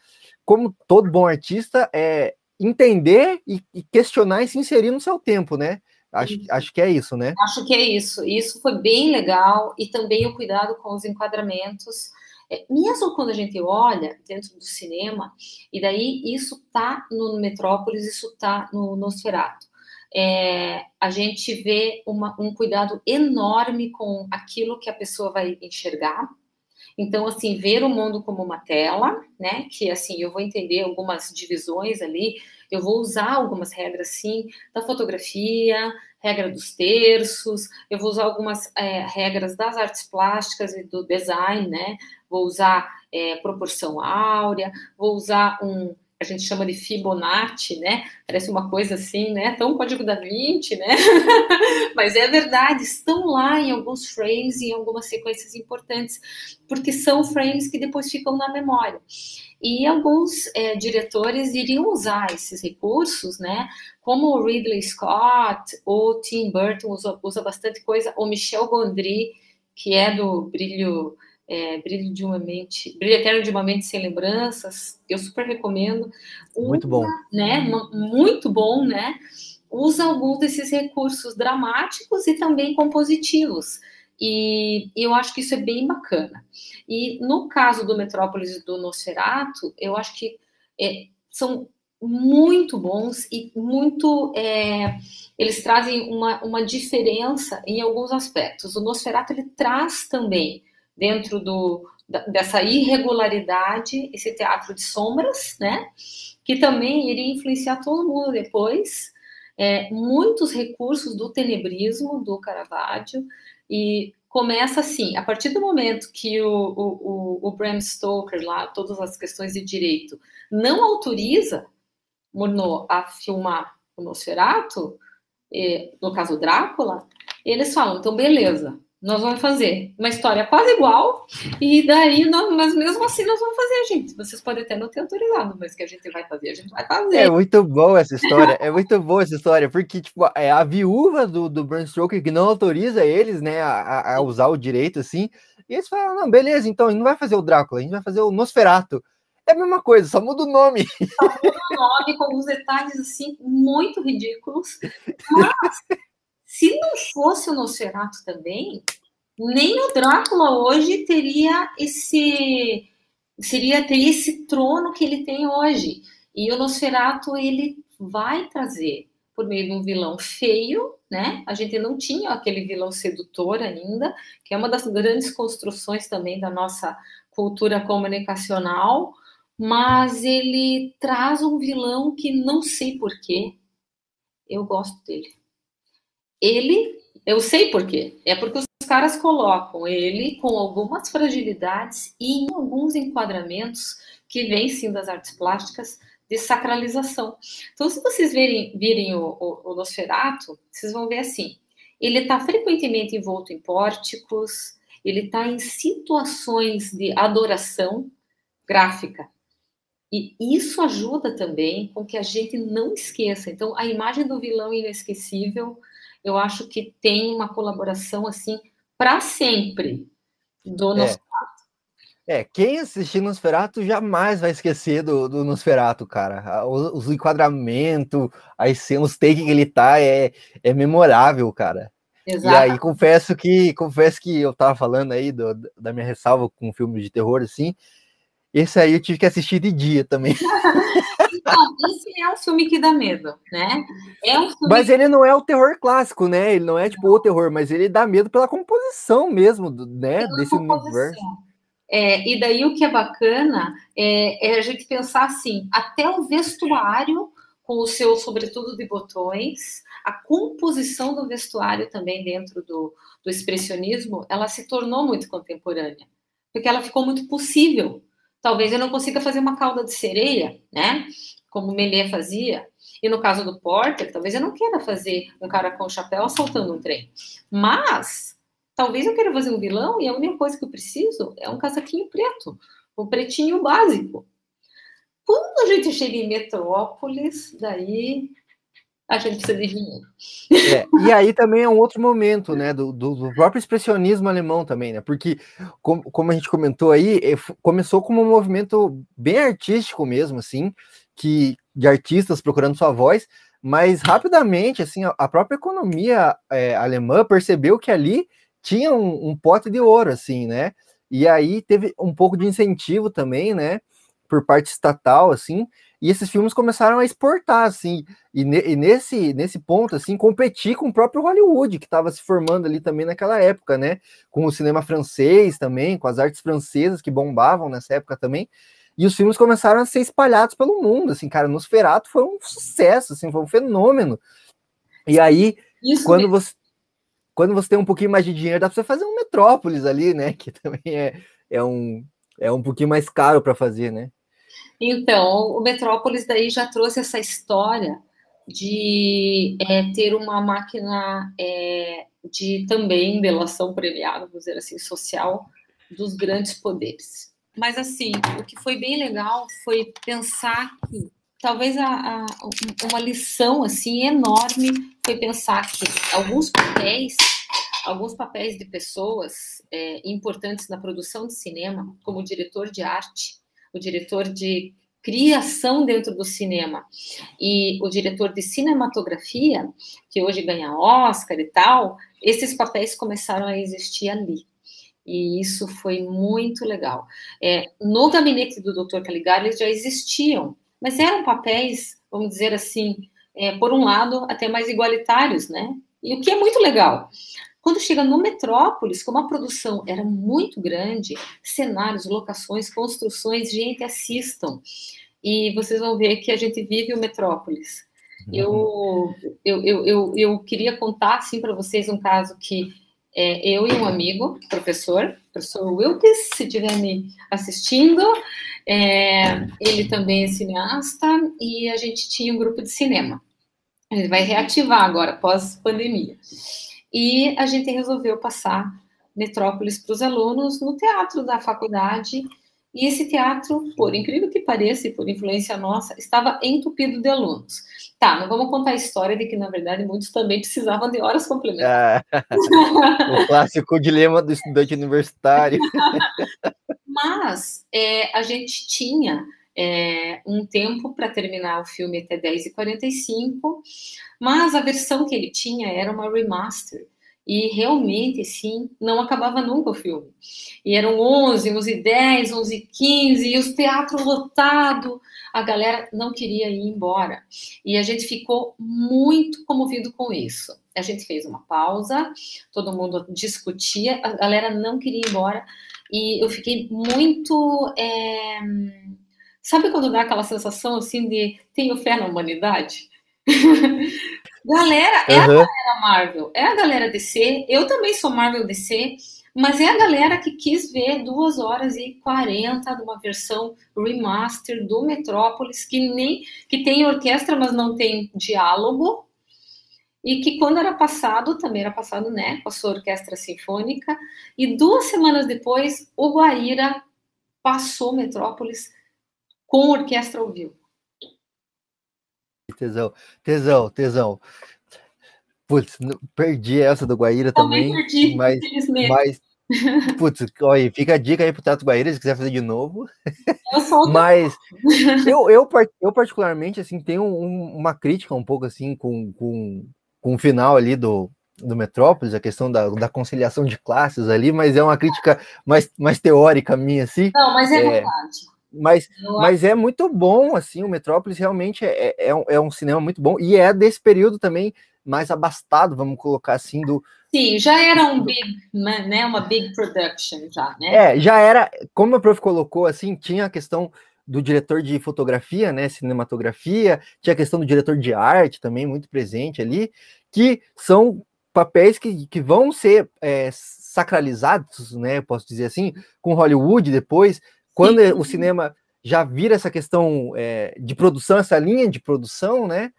como todo bom artista, é entender e, e questionar e se inserir no seu tempo, né? Acho, acho que é isso, né? Acho que é isso. Isso foi bem legal e também o cuidado com os enquadramentos. É, mesmo quando a gente olha dentro do cinema, e daí isso tá no Metrópolis, isso tá no Nosferatu é, a gente vê uma, um cuidado enorme com aquilo que a pessoa vai enxergar. Então, assim, ver o mundo como uma tela, né? Que assim, eu vou entender algumas divisões ali, eu vou usar algumas regras, sim, da fotografia, regra dos terços, eu vou usar algumas é, regras das artes plásticas e do design, né? Vou usar é, proporção áurea, vou usar um, a gente chama de Fibonacci, né? Parece uma coisa assim, né? Tão código da Vinci, né? (laughs) Mas é verdade, estão lá em alguns frames, em algumas sequências importantes, porque são frames que depois ficam na memória. E alguns é, diretores iriam usar esses recursos, né? Como o Ridley Scott ou Tim Burton usa, usa bastante coisa, ou Michel Gondry, que é do Brilho é, Brilho de uma Mente, Brilho Eterno de uma Mente Sem Lembranças, eu super recomendo. muito bom. Né, muito bom, né? Usa alguns desses recursos dramáticos e também compositivos. E, eu acho que isso é bem bacana. E no caso do Metrópolis e do Nosferatu, eu acho que é, são muito bons e muito. É, eles trazem uma, uma diferença em alguns aspectos. O Nosferatu ele traz também, dentro do, dessa irregularidade, esse teatro de sombras, né? Que também iria influenciar todo mundo depois. É, muitos recursos do tenebrismo do Caravaggio e começa assim, a partir do momento que o, o, o, Bram Stoker lá, todas as questões de direito, não autoriza Murnau a filmar o Nosferatu, no caso Drácula, eles falam, então beleza, nós vamos fazer uma história quase igual, e daí, nós, mas mesmo assim nós vamos fazer, gente. Vocês podem até não ter autorizado, mas que a gente vai fazer, a gente vai fazer. É muito boa essa história, é muito boa essa história, porque, tipo, é a viúva do, do Bram Stoker que não autoriza eles, né, a, a usar o direito, assim, e eles falam, não, beleza, então, a gente não vai fazer o Drácula, a gente vai fazer o Nosferato. É a mesma coisa, só muda o nome. Só muda o nome, com alguns detalhes, assim, muito ridículos, mas (laughs) se não fosse o Nosferatu também, nem o Drácula hoje teria esse seria ter esse trono que ele tem hoje. E o Nosferatu ele vai trazer por meio de um vilão feio, né? A gente não tinha aquele vilão sedutor ainda, que é uma das grandes construções também da nossa cultura comunicacional, mas ele traz um vilão que não sei porquê, eu gosto dele. Ele, eu sei por quê. É porque os caras colocam ele com algumas fragilidades e em alguns enquadramentos que vêm sim das artes plásticas de sacralização. Então, se vocês virem o, o, o Nosferatu, vocês vão ver assim: ele está frequentemente envolto em pórticos, ele está em situações de adoração gráfica. E isso ajuda também com que a gente não esqueça. Então, a imagem do vilão inesquecível eu acho que tem uma colaboração assim para sempre do Nosferatu. É. é. quem assistir Nosferatu jamais vai esquecer do, do Nosferatu, cara. Os, enquadramentos, as os takes que ele tá é, é memorável, cara. Exato. E aí, confesso que confesso que eu tava falando aí do, da minha ressalva com filmes de terror, assim, esse aí eu tive que assistir de dia também. (laughs) Então, esse é um filme que dá medo, né? É um. Mas ele não é o terror clássico, né? Ele não é tipo o terror, mas ele dá medo pela composição mesmo, né? Pela desse composição. universo. É, e daí o que é bacana é, é, a gente pensar assim, até o vestuário com o seu sobretudo de botões, a composição do vestuário também dentro do, do expressionismo, ela se tornou muito contemporânea, porque ela ficou muito possível Talvez eu não consiga fazer uma cauda de sereia, né? Como o Melê fazia. E no caso do Porter, talvez eu não queira fazer um cara com chapéu assaltando um trem. Mas talvez eu queira fazer um vilão e a única coisa que eu preciso é um casaquinho preto, um pretinho básico. Quando a gente chega em Metrópolis, daí a gente precisa de dinheiro. É, e aí também é um outro momento, né, do, do, próprio expressionismo alemão também, né, porque como, como, a gente comentou aí, é, começou como um movimento bem artístico mesmo, assim, que de artistas procurando sua voz, mas rapidamente, assim, a, a própria economia é, alemã percebeu que ali tinha um, um pote de ouro, assim, né, e aí teve um pouco de incentivo também, né, por parte estatal, assim, e esses filmes começaram a exportar, assim, e, ne, e nesse, nesse ponto, assim, competir com o próprio Hollywood, que estava se formando ali também naquela época, né? Com o cinema francês também, com as artes francesas que bombavam nessa época também. E os filmes começaram a ser espalhados pelo mundo, assim, cara, Nosferatu foi um sucesso, assim, foi um fenômeno. E aí, Isso quando mesmo. você quando você tem um pouquinho mais de dinheiro, dá para você fazer um Metrópolis ali, né? (laughs) Que também é, é, um, é um pouquinho mais caro para fazer, né? Então, o Metrópolis daí já trouxe essa história de é, ter uma máquina é, de também delação premiada, vamos dizer assim, social dos grandes poderes. Mas assim, o que foi bem legal foi pensar que talvez a, a, uma lição assim enorme foi pensar que alguns papéis, alguns papéis de pessoas é, importantes na produção de cinema, como diretor de arte, o diretor de criação dentro do cinema e o diretor de cinematografia, que hoje ganha Oscar e tal, esses papéis começaram a existir ali. E isso foi muito legal. É, no gabinete do Dr. Caligari, eles já existiam mas eram papéis, vamos dizer assim, é, por um lado, até mais igualitários, né? E o que é muito legal. Quando chega no Metrópolis, como a produção era muito grande, cenários, locações, construções, gente, assistam. E vocês vão ver que a gente vive o Metrópolis. Eu, eu, eu, eu, eu queria contar, assim, para vocês um caso que é, eu e um amigo, professor, professor Wilkes, se estiver me assistindo, é, ele também é cineasta e a gente tinha um grupo de cinema. Ele vai reativar agora, pós-pandemia. E a gente resolveu passar Metrópolis para os alunos no teatro da faculdade. E esse teatro, por incrível que pareça, e por influência nossa, estava entupido de alunos. Tá, não vamos contar a história de que, na verdade, muitos também precisavam de horas complementares. Ah, o clássico dilema do estudante universitário. (laughs) Mas é, a gente tinha é, um tempo para terminar o filme até 10h45, mas a versão que ele tinha era uma remaster. E realmente, sim, não acabava nunca o filme. E eram 11, 11 10, 11 15, e os teatros lotados. A galera não queria ir embora. E a gente ficou muito comovido com isso. A gente fez uma pausa, todo mundo discutia, a galera não queria ir embora. E eu fiquei muito. É... Sabe quando dá aquela sensação assim de tenho fé na humanidade? (laughs) galera, é uhum. a galera Marvel, é a galera DC, eu também sou Marvel DC, mas é a galera que quis ver 2 horas e 40 de uma versão remaster do Metrópolis, que nem que tem orquestra, mas não tem diálogo, e que quando era passado, também era passado, né, com a sua orquestra sinfônica, e duas semanas depois, o Guaíra passou Metrópolis com orquestra ao vivo. Tesão, tesão, tesão. Putz, perdi essa do Guaíra também, também perdi, mas, mas (laughs) putz, olha, fica a dica aí pro Tato Guaíra se quiser fazer de novo. Eu sou mas eu, eu, eu particularmente assim tenho um, uma crítica um pouco assim com, com com o final ali do, do Metrópolis, a questão da, da conciliação de classes ali, mas é uma crítica mais, mais teórica minha, assim. Não, mas é, é verdade. Mas, mas é muito bom, assim, o Metrópolis realmente é, é, é, um, é um cinema muito bom, e é desse período também mais abastado, vamos colocar assim, do... Sim, já era um big, né, uma big production já, né? É, já era, como a prof colocou, assim, tinha a questão do diretor de fotografia, né, cinematografia, tinha a questão do diretor de arte também muito presente ali, que são papéis que, que vão ser é, sacralizados, né, posso dizer assim, com Hollywood depois, quando Sim. o cinema já vira essa questão é, de produção, essa linha de produção, né,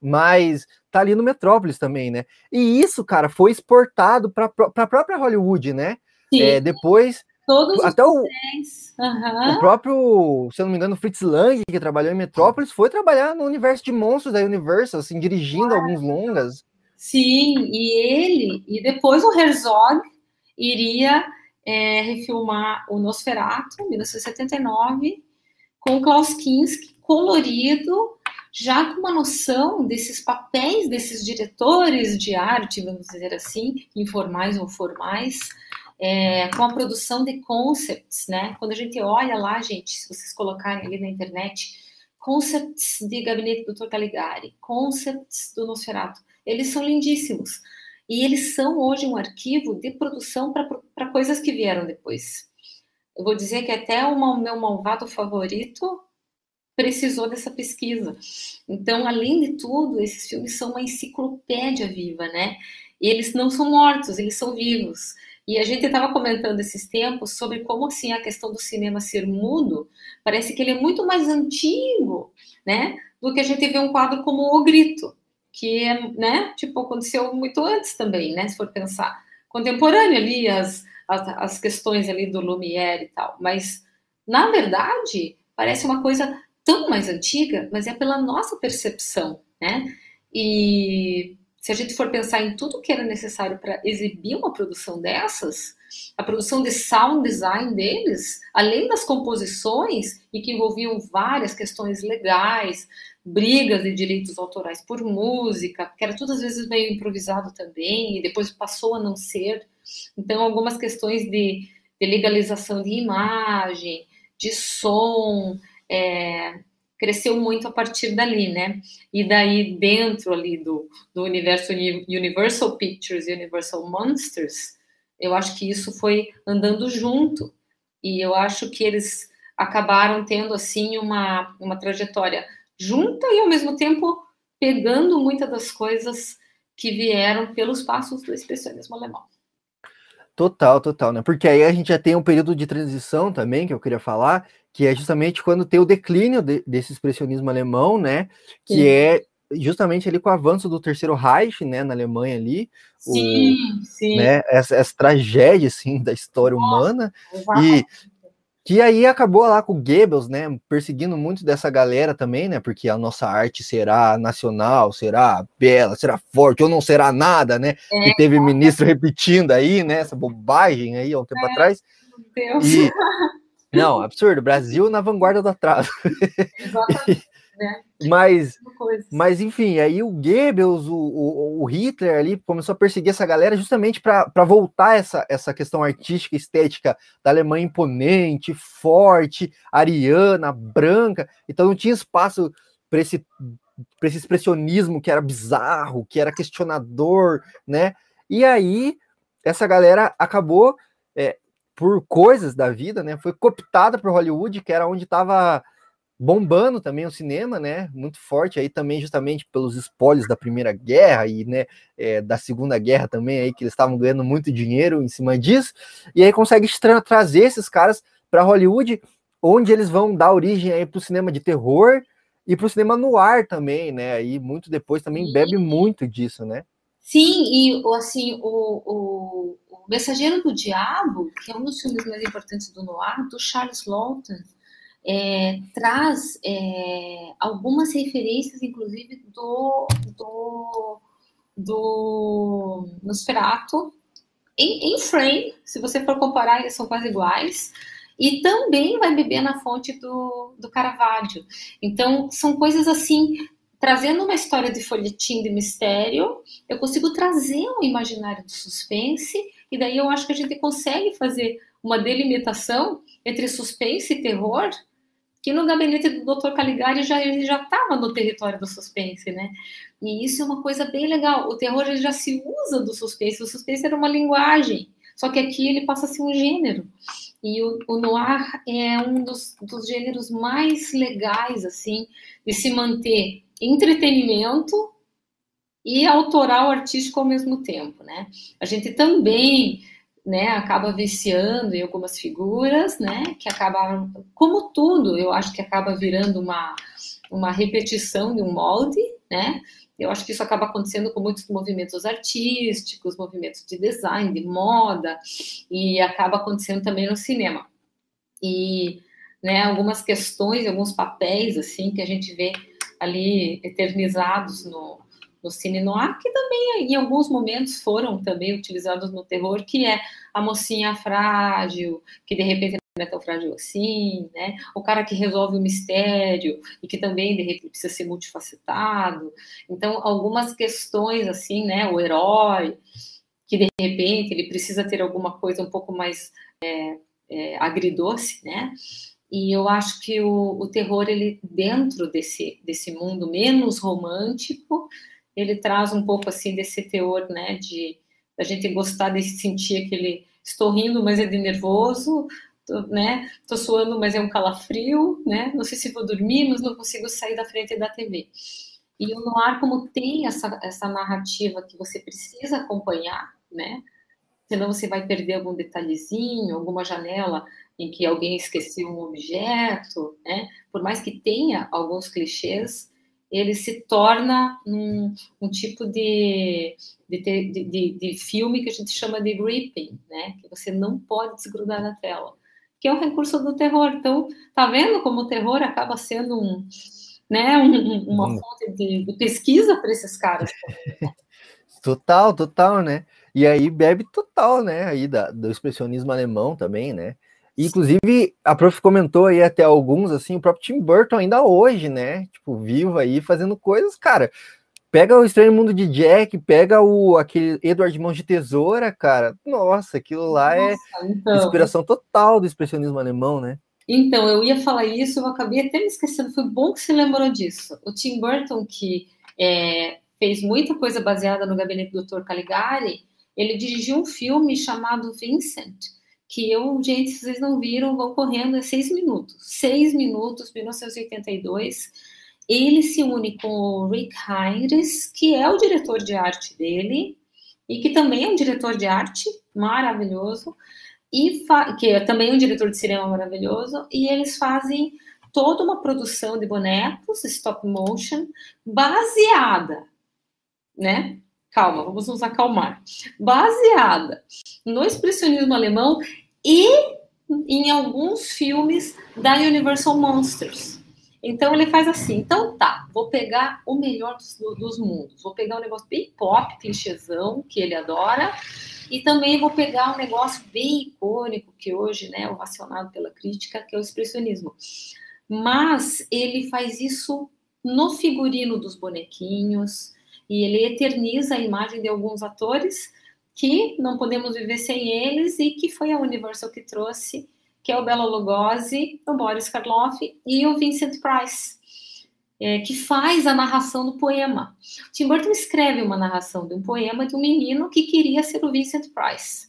mas tá ali no Metrópolis também, né, e isso, cara, foi exportado para a própria Hollywood, né, é, depois Todos Até o, uhum. o próprio, se eu não me engano, Fritz Lang, que trabalhou em Metrópolis, foi trabalhar no universo de monstros da Universal, assim, dirigindo ah, alguns longas. Sim, e ele, e depois o Herzog iria é, refilmar o Nosferatu, em 1979, com Klaus Kinski, colorido, já com uma noção desses papéis desses diretores de arte, vamos dizer assim, informais ou formais, é, com a produção de concepts, né? Quando a gente olha lá, gente, se vocês colocarem ali na internet, concepts de Gabinete do Dr. Caligari, concepts do Nosferatu, eles são lindíssimos. E eles são hoje um arquivo de produção para coisas que vieram depois. Eu vou dizer que até o meu malvado favorito precisou dessa pesquisa. Então, além de tudo, esses filmes são uma enciclopédia viva, né? E eles não são mortos, eles são vivos. E a gente estava comentando esses tempos sobre como assim a questão do cinema ser mudo parece que ele é muito mais antigo, né, do que a gente vê um quadro como O Grito, que é, né, tipo aconteceu muito antes também, né, se for pensar contemporâneo ali as, as, as questões ali do Lumière e tal, mas na verdade parece uma coisa tão mais antiga, mas é pela nossa percepção, né? E se a gente for pensar em tudo que era necessário para exibir uma produção dessas, a produção de sound design deles, além das composições, e que envolviam várias questões legais, brigas de direitos autorais por música, que era tudo às vezes meio improvisado também, e depois passou a não ser. Então, algumas questões de, de legalização de imagem, de som, é, cresceu muito a partir dali, né? E daí, dentro ali do, do universo Universal Pictures e Universal Monsters, eu acho que isso foi andando junto. E eu acho que eles acabaram tendo, assim, uma, uma trajetória junta e, ao mesmo tempo, pegando muitas das coisas que vieram pelos passos do expressionismo alemão. Total, total, né? Porque aí a gente já tem um período de transição também, que eu queria falar, que é justamente quando tem o declínio de, desse expressionismo alemão, né? Que sim. é justamente ali com o avanço do terceiro Reich, né, na Alemanha ali, sim, o, sim. Né, essa, essa, tragédia assim da história Nossa, humana e que aí acabou lá com o Goebbels, né, perseguindo muito dessa galera também, né, porque a nossa arte será nacional, será bela, será forte ou não será nada, né? É, e teve ministro repetindo aí, né, essa bobagem aí há um tempo é, atrás. Meu Deus. E, Não, absurdo. Brasil na vanguarda do atraso. (laughs) Exatamente. (laughs) Né? Mas, mas, enfim, aí o Goebbels, o, o, o, Hitler ali começou a perseguir essa galera justamente para voltar essa, essa questão artística, estética da Alemanha imponente, forte, ariana, branca. Então não tinha espaço para esse, esse expressionismo que era bizarro, que era questionador, né? E aí essa galera acabou é, por coisas da vida, né? Foi cooptada por Hollywood, que era onde estava bombando também o cinema, né? Muito forte aí também justamente pelos espólios da Primeira Guerra e, né, é, da Segunda Guerra também aí que eles estavam ganhando muito dinheiro em cima disso. E aí consegue tra trazer esses caras para Hollywood, onde eles vão dar origem aí para o cinema de terror e para o cinema no ar também, né? Aí muito depois também bebe muito disso, né? Sim, e assim, o, o, o, Mensageiro do Diabo, que é um dos filmes mais importantes do noir, do Charles Lawton, é, traz é, algumas referências, inclusive, do, do, do Nosferatu, em, em frame, se você for comparar, eles são quase iguais, e também vai beber na fonte do, do Caravaggio. Então, são coisas assim trazendo uma história de folhetim de mistério, eu consigo trazer um imaginário de suspense, e daí eu acho que a gente consegue fazer uma delimitação entre suspense e terror, que no gabinete do Dr. Caligari já ele já estava no território do suspense, né? E isso é uma coisa bem legal. O terror ele já se usa do suspense. O suspense era uma linguagem, só que aqui ele passa a ser um gênero. E o, o noir é um dos, dos gêneros mais legais, assim, de se manter entretenimento e autoral artístico ao mesmo tempo, né? A gente também, né, acaba viciando em algumas figuras, né, que acabam, como tudo, eu acho que acaba virando uma, uma repetição de um molde, né? Eu acho que isso acaba acontecendo com muitos movimentos artísticos, movimentos de design, de moda, e acaba acontecendo também no cinema. E, né, algumas questões, alguns papéis, assim, que a gente vê ali eternizados no, no cine noir, que também em alguns momentos foram também utilizados no terror, que é a mocinha frágil, que de repente não é tão frágil assim, né? O cara que resolve o mistério e que também de repente precisa ser multifacetado. Então, algumas questões assim, né? O herói que de repente ele precisa ter alguma coisa um pouco mais é, é, agridoce, né? E eu acho que o, o terror, ele dentro desse, desse mundo menos romântico, ele traz um pouco assim desse teor, né, de a gente gostar de sentir aquele estou rindo, mas é de nervoso, tô, né, tô suando, mas é um calafrio, né, não sei se vou dormir, mas não consigo sair da frente da TV. E o noir, como tem essa, essa narrativa que você precisa acompanhar, né, senão você vai perder algum detalhezinho, alguma janela em que alguém esqueceu um objeto, né? Por mais que tenha alguns clichês, ele se torna um, um tipo de, de, de, de, filme que a gente chama de gripping, né? Que você não pode desgrudar da tela, que é o recurso do terror. Então, tá vendo como o terror acaba sendo um, né, um, uma hum. fonte de, de pesquisa para esses caras? (laughs) total, total, né? E aí bebe total, né? Aí da, do expressionismo alemão também, né? Inclusive, a prof comentou aí até alguns, assim, o próprio Tim Burton ainda hoje, né? Tipo, vivo aí fazendo coisas, cara. Pega o Estranho Mundo de Jack, pega o aquele Edward Mãos de Tesoura, cara. Nossa, aquilo lá é Nossa, é então. inspiração total do expressionismo alemão, né? Então, eu ia falar isso, eu acabei até me esquecendo. Foi bom que você lembrou disso. O Tim Burton, que é, fez muita coisa baseada no gabinete do Dr. Caligari, ele dirigiu um filme chamado Vincent, que eu, gente, se vocês não viram, vão correndo, é seis minutos. Seis minutos, 1982. Ele se une com o Rick Heinrichs, que é o diretor de arte dele, e que também é um diretor de arte maravilhoso, e que é também um diretor de cinema maravilhoso, e eles fazem toda uma produção de bonecos stop motion baseada, né? Calma, vamos nos acalmar. Baseada no expressionismo alemão e em alguns filmes da Universal Monsters. Então ele faz assim, então tá, vou pegar o melhor dos, dos mundos, vou pegar um negócio bem pop, clichêzão, que ele adora, e também vou pegar um negócio bem icônico, que hoje né, é ovacionado pela crítica, que é o expressionismo. Mas ele faz isso no figurino dos bonequinhos, e ele eterniza a imagem de alguns atores que não podemos viver sem eles e que foi a Universal que trouxe, que é o Bela Lugosi, o Boris Karloff e o Vincent Price, é, que faz a narração do poema. Tim Burton escreve uma narração de um poema de um menino que queria ser o Vincent Price.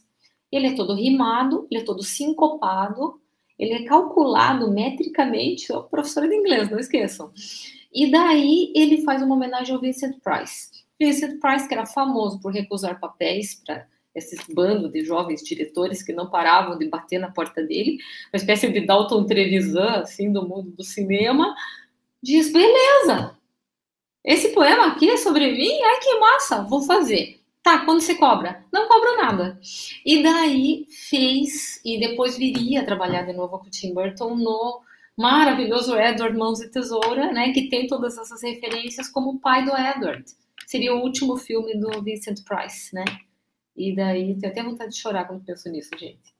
Ele é todo rimado, ele é todo sincopado, ele é calculado metricamente, o professor de inglês, não esqueçam. E daí ele faz uma homenagem ao Vincent Price. Vincent Price, que era famoso por recusar papéis para esses bandos de jovens diretores que não paravam de bater na porta dele, uma espécie de Dalton Trevisan, assim, do mundo do cinema, diz, beleza, esse poema aqui é sobre mim? Ai, que massa, vou fazer. Tá, quando você cobra? Não cobro nada. E daí fez, e depois viria trabalhar de novo com o Tim Burton no maravilhoso Edward Mãos e Tesoura, né, que tem todas essas referências como o pai do Edward. Seria o último filme do Vincent Price, né? E daí tenho até vontade de chorar quando penso nisso, gente.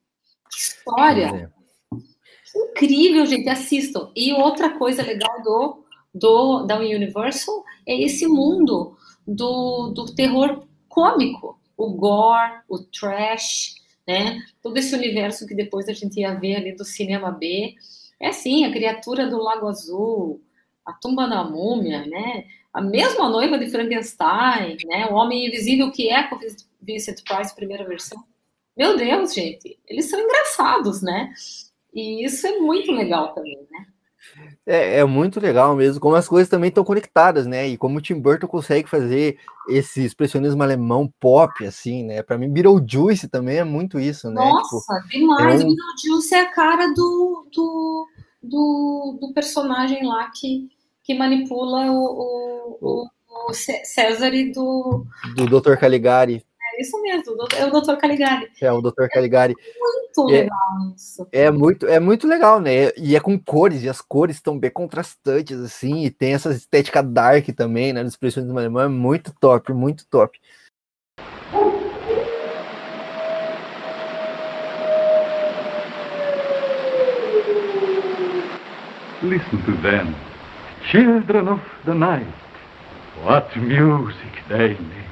Que história! Que incrível, gente, assistam. E outra coisa legal do, do da Universal é esse mundo do, do terror cômico, o gore, o trash, né? Todo esse universo que depois a gente ia ver ali do cinema B. É assim, a criatura do Lago Azul, a tumba da múmia, né? A mesma noiva de Frankenstein, né? O Homem Invisível que é com Vincent Price, primeira versão. Meu Deus, gente, eles são engraçados, né? E isso é muito legal também, né? É, é, muito legal mesmo, como as coisas também estão conectadas, né? E como o Tim Burton consegue fazer esse expressionismo alemão pop, assim, né? Para mim, Beetlejuice também é muito isso, né? Nossa, tipo, demais. É um... Beetlejuice é a cara do, do, do, do, personagem lá que, que manipula o, o, o, o César e do... Do Dr. Caligari. É isso mesmo, é o Dr. Caligari. É o Dr. Caligari. É muito é, legal isso. É muito, é muito legal, né? E é com cores, e as cores estão bem contrastantes, assim, e tem essa estética dark também, né? Nas expressões do alemão, é muito top, muito top. Listen to them, children of the night. What music they make.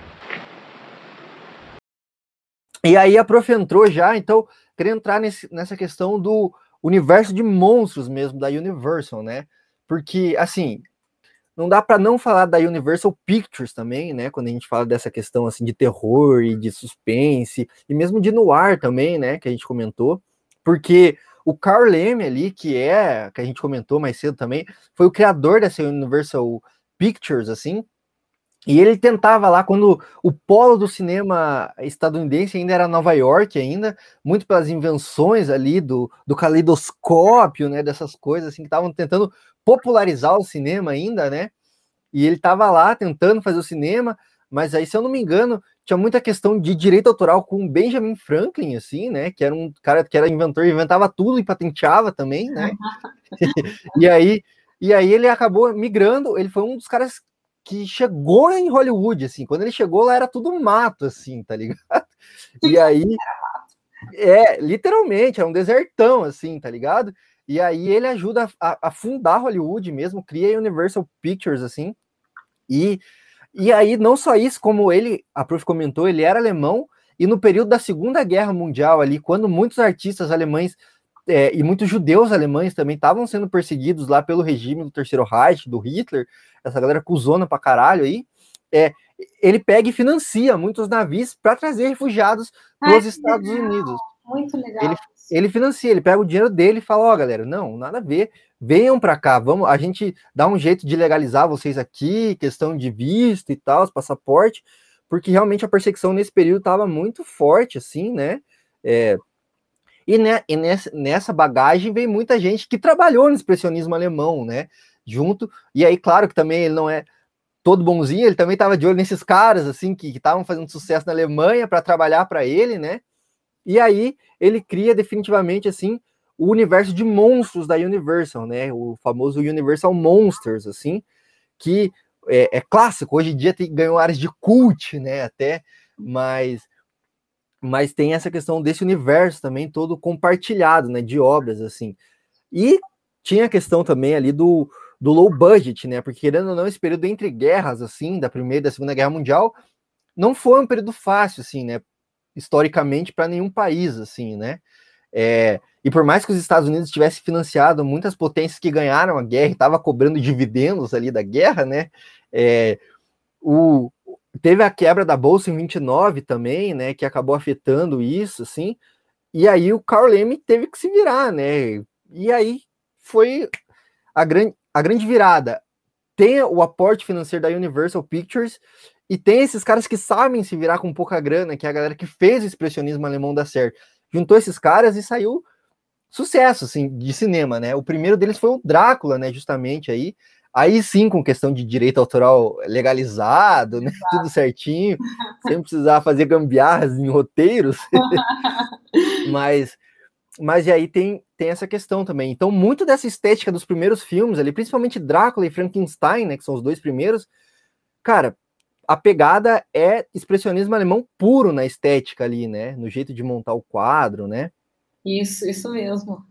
E aí a prof entrou já, então, queria entrar nesse, nessa questão do universo de monstros mesmo, da Universal, né? Porque, assim, não dá para não falar da Universal Pictures também, né? Quando a gente fala dessa questão, assim, de terror e de suspense, e mesmo de noir também, né? Que a gente comentou, porque o Carl Leme ali, que é, que a gente comentou mais cedo também, foi o criador dessa Universal Pictures, assim, e ele tentava lá, quando o polo do cinema estadunidense ainda era Nova York, ainda, muito pelas invenções ali do, do caleidoscópio, né, dessas coisas assim, que estavam tentando popularizar o cinema ainda, né? E ele estava lá tentando fazer o cinema, mas aí, se eu não me engano, tinha muita questão de direito autoral com Benjamin Franklin, assim, né? Que era um cara que era inventor, inventava tudo e patenteava também, né? (laughs) e aí, e aí ele acabou migrando, ele foi um dos caras que chegou em Hollywood, assim, quando ele chegou lá era tudo mato, assim, tá ligado? E (laughs) aí, é, literalmente, é um desertão, assim, tá ligado? E aí ele ajuda a, a fundar Hollywood mesmo, cria a Universal Pictures, assim, e, e aí não só isso, como ele, a prof comentou, ele era alemão, e no período da Segunda Guerra Mundial ali, quando muitos artistas alemães é, e muitos judeus alemães também estavam sendo perseguidos lá pelo regime do Terceiro Reich, do Hitler, essa galera cuzona pra caralho aí. É, ele pega e financia muitos navios para trazer refugiados para os Estados legal. Unidos. Muito legal. Ele, ele financia, ele pega o dinheiro dele e fala: Ó, oh, galera, não, nada a ver, venham para cá, vamos, a gente dá um jeito de legalizar vocês aqui, questão de visto e tal, passaporte, porque realmente a perseguição nesse período estava muito forte, assim, né? É, e, né, e nessa, nessa bagagem vem muita gente que trabalhou no expressionismo alemão, né? Junto, e aí, claro que também ele não é todo bonzinho, ele também estava de olho nesses caras, assim, que estavam fazendo sucesso na Alemanha para trabalhar para ele, né? E aí ele cria definitivamente, assim, o universo de monstros da Universal, né? O famoso Universal Monsters, assim, que é, é clássico, hoje em dia tem, ganhou áreas de cult, né? Até, mas mas tem essa questão desse universo também todo compartilhado, né, de obras assim. E tinha a questão também ali do, do low budget, né? Porque querendo ou não, esse período entre guerras assim, da Primeira e da Segunda Guerra Mundial, não foi um período fácil assim, né? Historicamente para nenhum país assim, né? É, e por mais que os Estados Unidos tivessem financiado muitas potências que ganharam a guerra e estavam cobrando dividendos ali da guerra, né? É, o, teve a quebra da bolsa em 29 também, né, que acabou afetando isso, assim. E aí o Carl Leme teve que se virar, né? E aí foi a grande, a grande virada. Tem o aporte financeiro da Universal Pictures e tem esses caras que sabem se virar com pouca grana, que é a galera que fez o expressionismo alemão dar certo. Juntou esses caras e saiu sucesso, assim, de cinema, né? O primeiro deles foi o Drácula, né, justamente aí, Aí sim, com questão de direito autoral legalizado, né? (laughs) Tudo certinho, sem precisar fazer gambiarras em roteiros. (laughs) mas, mas e aí tem, tem essa questão também. Então, muito dessa estética dos primeiros filmes ali, principalmente Drácula e Frankenstein, né? Que são os dois primeiros, cara, a pegada é expressionismo alemão puro na estética ali, né? No jeito de montar o quadro, né? Isso, isso mesmo.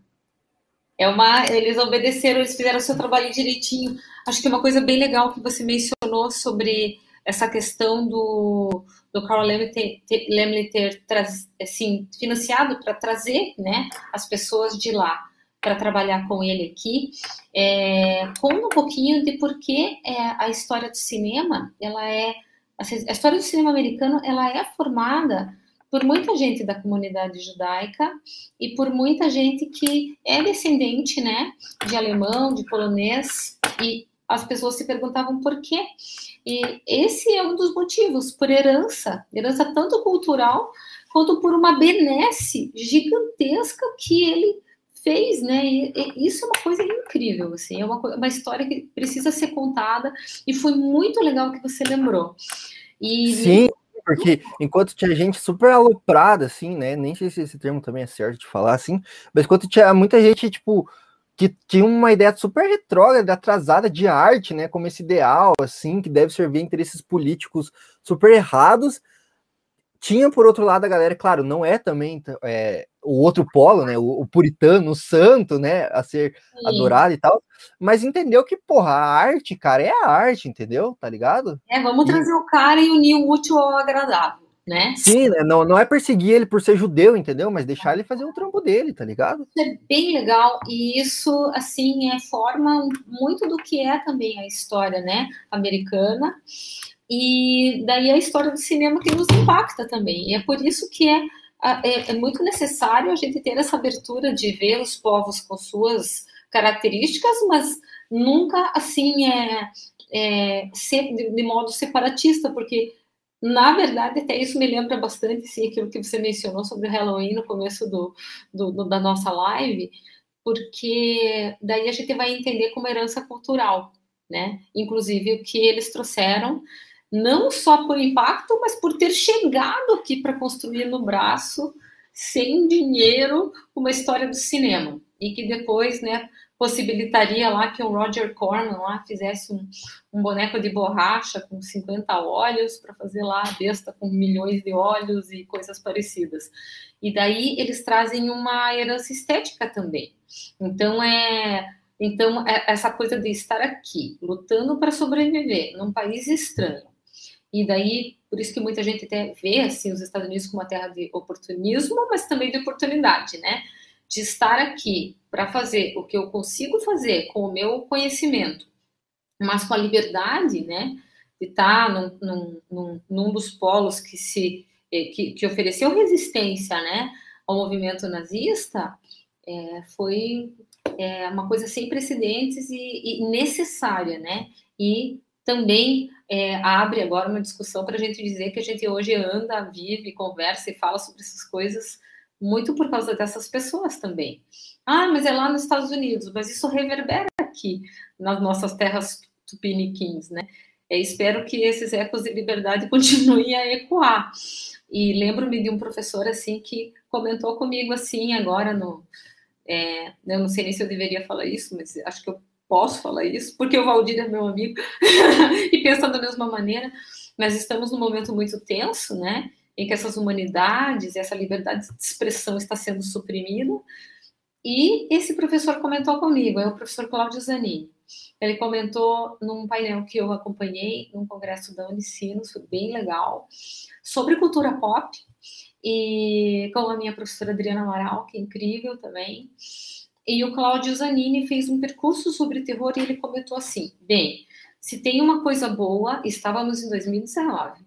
É uma, eles obedeceram, eles fizeram o seu trabalho direitinho. Acho que uma coisa bem legal que você mencionou sobre essa questão do, do Carl Lemley ter, ter, ter assim, financiado para trazer né, as pessoas de lá para trabalhar com ele aqui. É, conta um pouquinho de por que é, a história do cinema, ela é a história do cinema americano, ela é formada por muita gente da comunidade judaica e por muita gente que é descendente, né, de alemão, de polonês, e as pessoas se perguntavam por quê. E esse é um dos motivos, por herança, herança tanto cultural quanto por uma benesse gigantesca que ele fez, né? E, e isso é uma coisa incrível, assim, é uma, uma história que precisa ser contada e foi muito legal que você lembrou. E, Sim, porque enquanto tinha gente super aloprada, assim, né? Nem sei se esse termo também é certo de falar, assim, mas enquanto tinha muita gente, tipo, que tinha uma ideia super retrógrada, atrasada de arte, né? Como esse ideal, assim, que deve servir a interesses políticos super errados. Tinha, por outro lado, a galera, claro, não é também é, o outro polo, né? O, o, puritano, o santo, né? A ser Sim. adorado e tal. Mas entendeu que, porra, a arte, cara, é a arte, entendeu? Tá ligado? É, vamos e... trazer o cara e unir o útil ao agradável. Né? Sim, né? Não, não é perseguir ele por ser judeu, entendeu? Mas deixar ele fazer o trampo dele, tá ligado? Isso é bem legal e isso, assim, é forma muito do que é também a história, né, americana e daí a história do cinema que nos impacta também. E é por isso que é é, é muito necessário a gente ter essa abertura de ver os povos com suas características, mas nunca assim é, é ser de, de, modo separatista, porque na verdade até isso me lembra bastante sim aquilo que você mencionou sobre o Halloween no começo do, do, do, da nossa live, porque daí a gente vai entender como herança cultural, né? Inclusive o que eles trouxeram não só por impacto, mas por ter chegado aqui para construir no braço, sem dinheiro, uma história do cinema. E que depois, né, possibilitaria lá que o Roger Corman lá fizesse um, um boneco de borracha com 50 olhos para fazer lá a besta com milhões de olhos e coisas parecidas. E daí eles trazem uma herança estética também. Então é então é essa coisa de estar aqui lutando para sobreviver num país estranho e daí, por isso que muita gente até vê assim, os Estados Unidos como uma terra de oportunismo, mas também de oportunidade, né? de estar aqui para fazer o que eu consigo fazer com o meu conhecimento, mas com a liberdade, né, de estar num, num, num, num dos polos que se eh, que, que, ofereceu resistência, né, ao movimento nazista, é, foi é, uma coisa sem precedentes e, e necessária, né, e também é, abre agora uma discussão para a gente dizer que a gente hoje anda, vive, conversa e fala sobre essas coisas muito por causa dessas pessoas também. Ah, mas é lá nos Estados Unidos, mas isso reverbera aqui nas nossas terras tupiniquins, né? É, espero que esses ecos de liberdade (laughs) continuem a ecoar. E lembro-me de um professor assim que comentou comigo assim agora no, é, eu não sei nem se eu deveria falar isso, mas acho que eu posso falar isso, porque o Valdir é meu amigo (laughs) e pensa da mesma maneira, mas estamos num momento muito tenso, né? Em que essas humanidades, essa liberdade de expressão está sendo suprimida. E esse professor comentou comigo, é o professor Cláudio Zanini. Ele comentou num painel que eu acompanhei, num congresso da Unicinos, foi bem legal, sobre cultura pop, e com a minha professora Adriana Amaral, que é incrível também. E o Cláudio Zanini fez um percurso sobre terror e ele comentou assim: bem, se tem uma coisa boa, estávamos em 2019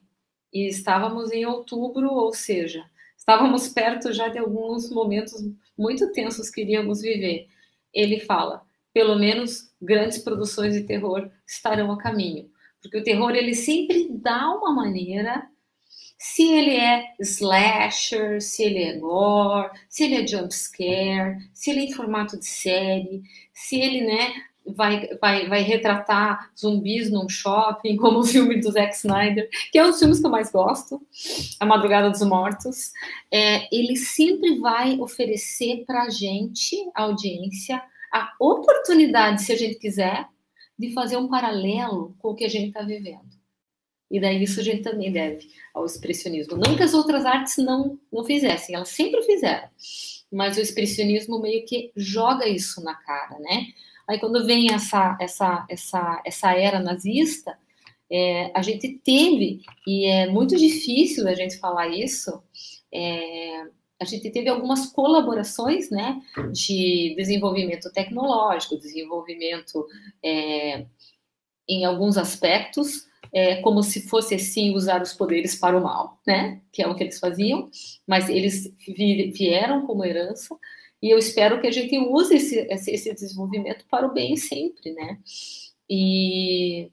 e estávamos em outubro, ou seja, estávamos perto já de alguns momentos muito tensos que iríamos viver. Ele fala: pelo menos grandes produções de terror estarão a caminho, porque o terror ele sempre dá uma maneira se ele é slasher, se ele é gore, se ele é jump scare, se ele é em formato de série, se ele, né, vai, vai, vai retratar zumbis num shopping, (laughs) como o filme do Zack Snyder, que é um dos filmes que eu mais gosto, A Madrugada dos Mortos. É, ele sempre vai oferecer para a gente, a audiência, a oportunidade, se a gente quiser, de fazer um paralelo com o que a gente está vivendo. E daí isso a gente também deve ao expressionismo. Não que as outras artes não, não fizessem, elas sempre fizeram. Mas o expressionismo meio que joga isso na cara, né? Aí quando vem essa, essa, essa, essa era nazista, é, a gente teve, e é muito difícil a gente falar isso, é, a gente teve algumas colaborações né, de desenvolvimento tecnológico, desenvolvimento é, em alguns aspectos, é, como se fosse assim usar os poderes para o mal, né? Que é o que eles faziam, mas eles vieram como herança e eu espero que a gente use esse, esse desenvolvimento para o bem sempre, né? E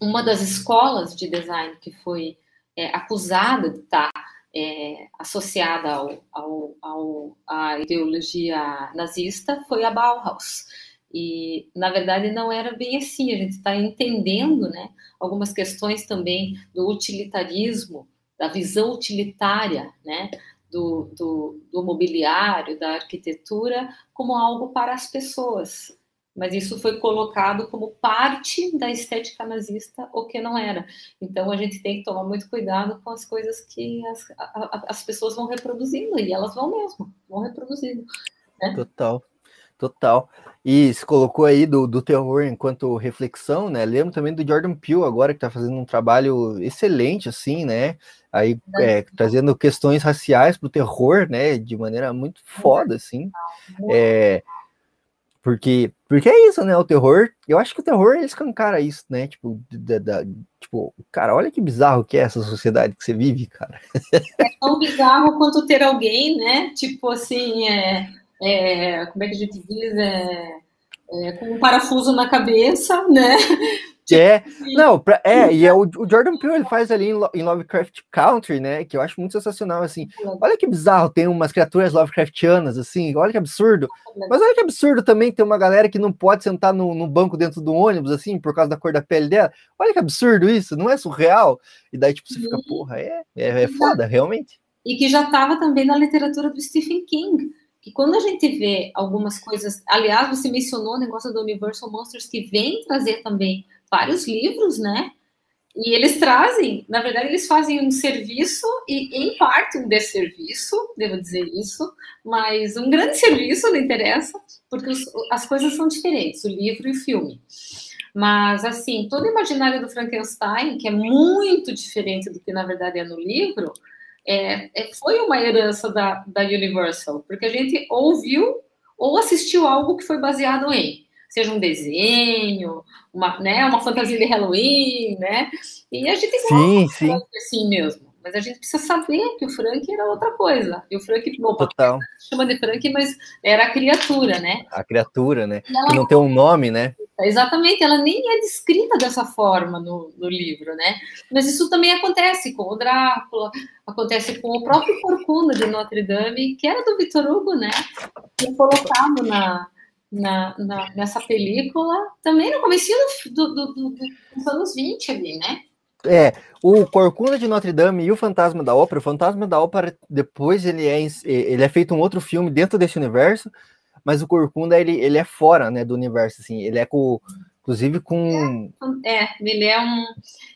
uma das escolas de design que foi é, acusada de estar é, associada ao, ao, ao, à ideologia nazista foi a Bauhaus. E, na verdade, não era bem assim. A gente está entendendo né, algumas questões também do utilitarismo, da visão utilitária né, do, do, do mobiliário, da arquitetura, como algo para as pessoas. Mas isso foi colocado como parte da estética nazista, o que não era. Então a gente tem que tomar muito cuidado com as coisas que as, a, as pessoas vão reproduzindo, e elas vão mesmo, vão reproduzindo. Né? Total. Total. E se colocou aí do, do terror enquanto reflexão, né? Lembro também do Jordan Peele agora, que está fazendo um trabalho excelente, assim, né? Aí é, trazendo questões raciais para o terror, né? De maneira muito foda, assim. É, porque, porque é isso, né? O terror, eu acho que o terror ele escancara isso, né? Tipo, da, da, tipo, cara, olha que bizarro que é essa sociedade que você vive, cara. É tão bizarro quanto ter alguém, né? Tipo assim, é é, como é que a gente diz, é, é, com um parafuso na cabeça, né? É, não, pra, é, e é o, o, Jordan Peele ele faz ali em, em, Lovecraft Country, né, que eu acho muito sensacional, assim, olha que bizarro, tem umas criaturas Lovecraftianas, assim, olha que absurdo, mas olha que absurdo também ter uma galera que não pode sentar no, no, banco dentro do ônibus, assim, por causa da cor da pele dela, olha que absurdo isso, não é surreal? E daí, tipo, você fica, porra, é, é, é foda, realmente. E que já estava também na literatura do Stephen King, que quando a gente vê algumas coisas, aliás, você mencionou o negócio do Universal Monsters que vem trazer também vários livros, né? E eles trazem, na verdade, eles fazem um serviço e, em parte, um desserviço, devo dizer isso, mas um grande (laughs) serviço, não interessa, porque os, as coisas são diferentes, o livro e o filme. Mas, assim, todo o imaginário do Frankenstein, que é muito diferente do que, na verdade, é no livro, é, é, foi uma herança da, da Universal, porque a gente ouviu ou assistiu algo que foi baseado em, seja um desenho, uma, né, uma fantasia de Halloween, né? E a gente sim, sim. assim mesmo. Mas a gente precisa saber que o Frank era outra coisa. E o Frank, bom, Total. chama de Frank, mas era a criatura, né? A criatura, né? Que não tem um nome, né? Exatamente, ela nem é descrita dessa forma no, no, livro, né? Mas isso também acontece com o Drácula, acontece com o próprio Corcunda de Notre Dame, que era do Victor Hugo, né? É colocado na, na, na, nessa película, também no começo do, do, do, dos anos 20 ali, né? É, o Corcunda de Notre Dame e o Fantasma da Ópera. O Fantasma da Ópera, depois ele é, ele é feito um outro filme dentro desse universo, mas o Corcunda ele, ele é fora, né, do universo, assim. Ele é com, inclusive com. É, é ele é um,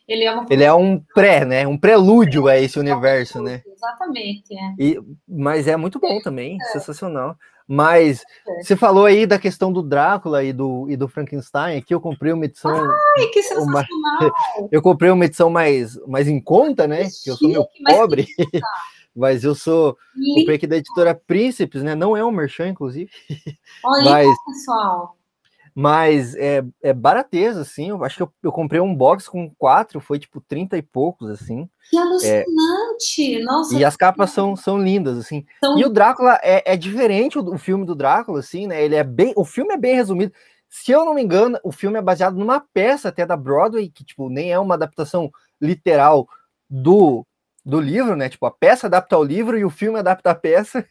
ele é, uma... ele é um pré, né, um prelúdio a esse universo, né? Exatamente. É. E, mas é muito bom também, é. sensacional. Mas é. você falou aí da questão do Drácula e do, e do Frankenstein. Aqui eu comprei uma edição. Ai, que (laughs) sensacional! Uma, eu comprei uma edição mais, mais em conta, né? Que eu sou meio pobre. Mas eu sou. Comprei aqui da editora Príncipes, né? Não é um merchan, inclusive. (laughs) Olha mas, aí, pessoal. Mas é, é barateza, assim. Eu acho que eu, eu comprei um box com quatro, foi tipo 30 e poucos, assim. Que alucinante! É, Nossa, e as capas são, são lindas, assim. São... E o Drácula é, é diferente o, o filme do Drácula, assim, né? Ele é bem. O filme é bem resumido. Se eu não me engano, o filme é baseado numa peça até da Broadway, que, tipo, nem é uma adaptação literal do do livro, né? Tipo, a peça adapta ao livro e o filme adapta a peça.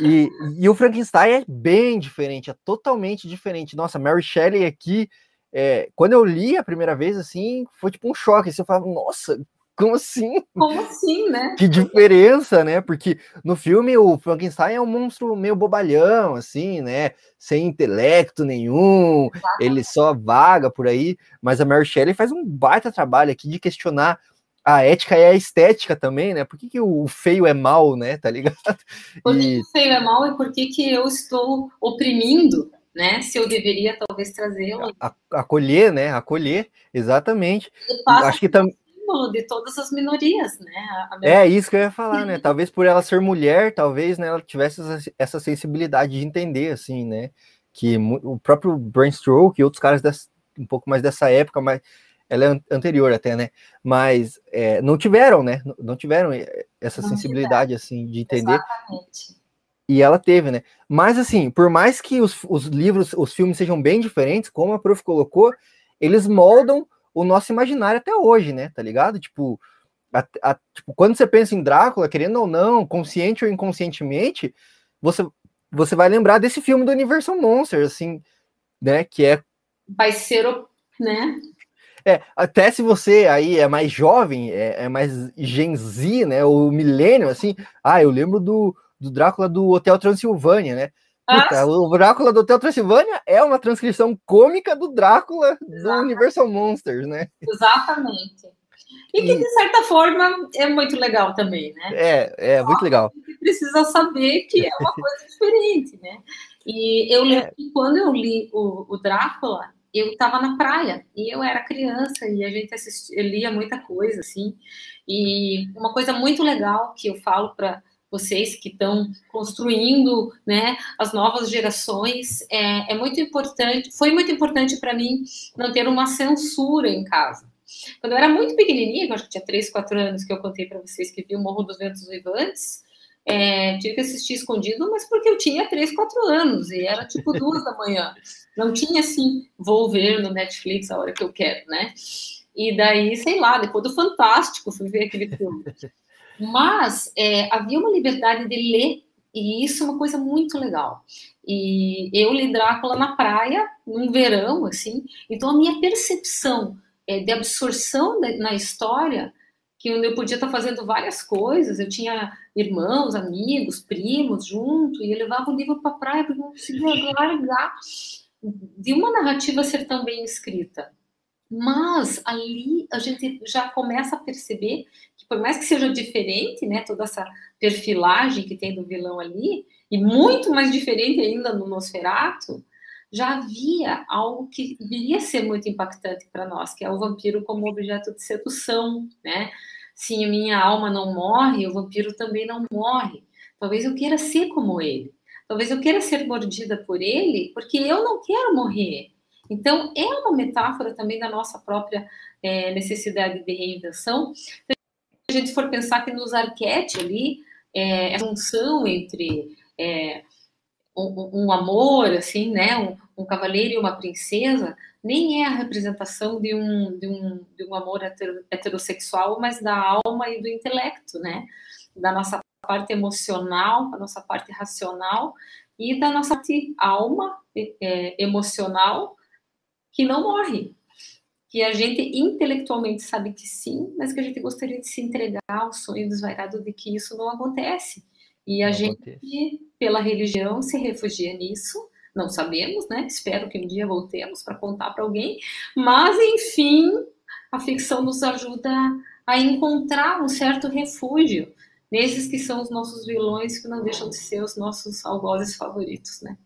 e, e, e, o Frankenstein é bem diferente, é totalmente diferente. Nossa, Mary Shelley aqui, é, quando eu li a primeira vez, assim, foi tipo um choque. Assim, eu falava, nossa, como assim? Como assim, né? Que diferença, né? Porque no filme o Frankenstein é um monstro meio bobalhão, assim, né? Sem intelecto nenhum, Exatamente. ele só vaga por aí. Mas a Mary Shelley faz um baita trabalho aqui de questionar a ética e a estética também, né? Por que, que o feio é mal, né? Tá ligado? Por que, e... o feio é mal e por que, que eu estou oprimindo, né? Se eu deveria talvez trazê-lo. Acolher, né? Acolher, exatamente. Acho que também de todas as minorias, né? É isso que eu ia falar, né? Talvez por ela ser mulher, talvez né, ela tivesse essa sensibilidade de entender, assim, né? Que o próprio Brainstroke e outros caras dessa, um pouco mais dessa época, mas ela é anterior até, né? Mas é, não tiveram, né? Não tiveram essa não sensibilidade, assim, de entender. Exatamente. E ela teve, né? Mas, assim, por mais que os, os livros, os filmes sejam bem diferentes, como a prof colocou, eles moldam o nosso imaginário até hoje, né? Tá ligado? Tipo, a, a, tipo, quando você pensa em Drácula, querendo ou não, consciente ou inconscientemente, você, você vai lembrar desse filme do Universal Monster, assim, né? Que é. Vai ser o. né? É, até se você aí é mais jovem, é, é mais Gen Z, né? O milênio, assim. Ah, eu lembro do, do Drácula do Hotel Transilvânia, né? Puta, ah, o Drácula do Hotel Transilvânia é uma transcrição cômica do Drácula Exatamente. do Universal Monsters, né? Exatamente. E que, de certa forma, é muito legal também, né? É, é muito legal. precisa saber que é uma (laughs) coisa diferente, né? E eu lembro é. que quando eu li o, o Drácula, eu estava na praia e eu era criança e a gente assistia, lia muita coisa assim. E uma coisa muito legal que eu falo para vocês que estão construindo, né, as novas gerações, é, é muito importante. Foi muito importante para mim não ter uma censura em casa. Quando eu era muito pequenininha, acho que tinha 3, 4 anos que eu contei para vocês que vi o Morro dos Ventos Vivantes, é, tive que assistir escondido, mas porque eu tinha 3, 4 anos e era tipo duas da manhã. Não tinha assim, vou ver no Netflix a hora que eu quero, né? E daí, sei lá, depois do Fantástico, fui ver aquele filme. (laughs) Mas é, havia uma liberdade de ler, e isso é uma coisa muito legal. E eu li Drácula na praia, num verão, assim, então a minha percepção é, de absorção de, na história que eu podia estar fazendo várias coisas. Eu tinha irmãos, amigos, primos junto, e eu levava o livro para a praia porque eu não conseguia largar de uma narrativa ser tão bem escrita. Mas ali a gente já começa a perceber que, por mais que seja diferente, né, toda essa perfilagem que tem do vilão ali, e muito mais diferente ainda no Nosferato, já havia algo que viria a ser muito impactante para nós, que é o vampiro como objeto de sedução, né? Se minha alma não morre, o vampiro também não morre. Talvez eu queira ser como ele. Talvez eu queira ser mordida por ele, porque eu não quero morrer. Então, é uma metáfora também da nossa própria é, necessidade de reinvenção. Se a gente for pensar que nos arquétipos ali, é, a junção entre é, um, um, amor, assim, né, um, um, cavaleiro e uma princesa, nem é a representação de um, de um, de um amor heterossexual, mas da alma e do intelecto, né, da nossa parte emocional, da nossa parte racional e da nossa parte alma é, emocional que não morre, que a gente intelectualmente sabe que sim, mas que a gente gostaria de se entregar ao sonho desvairado de que isso não acontece. E a não gente, acontece. pela religião, se refugia nisso. Não sabemos, né? Espero que um dia voltemos para contar para alguém. Mas, enfim, a ficção nos ajuda a encontrar um certo refúgio nesses que são os nossos vilões, que não deixam de ser os nossos algozes favoritos, né?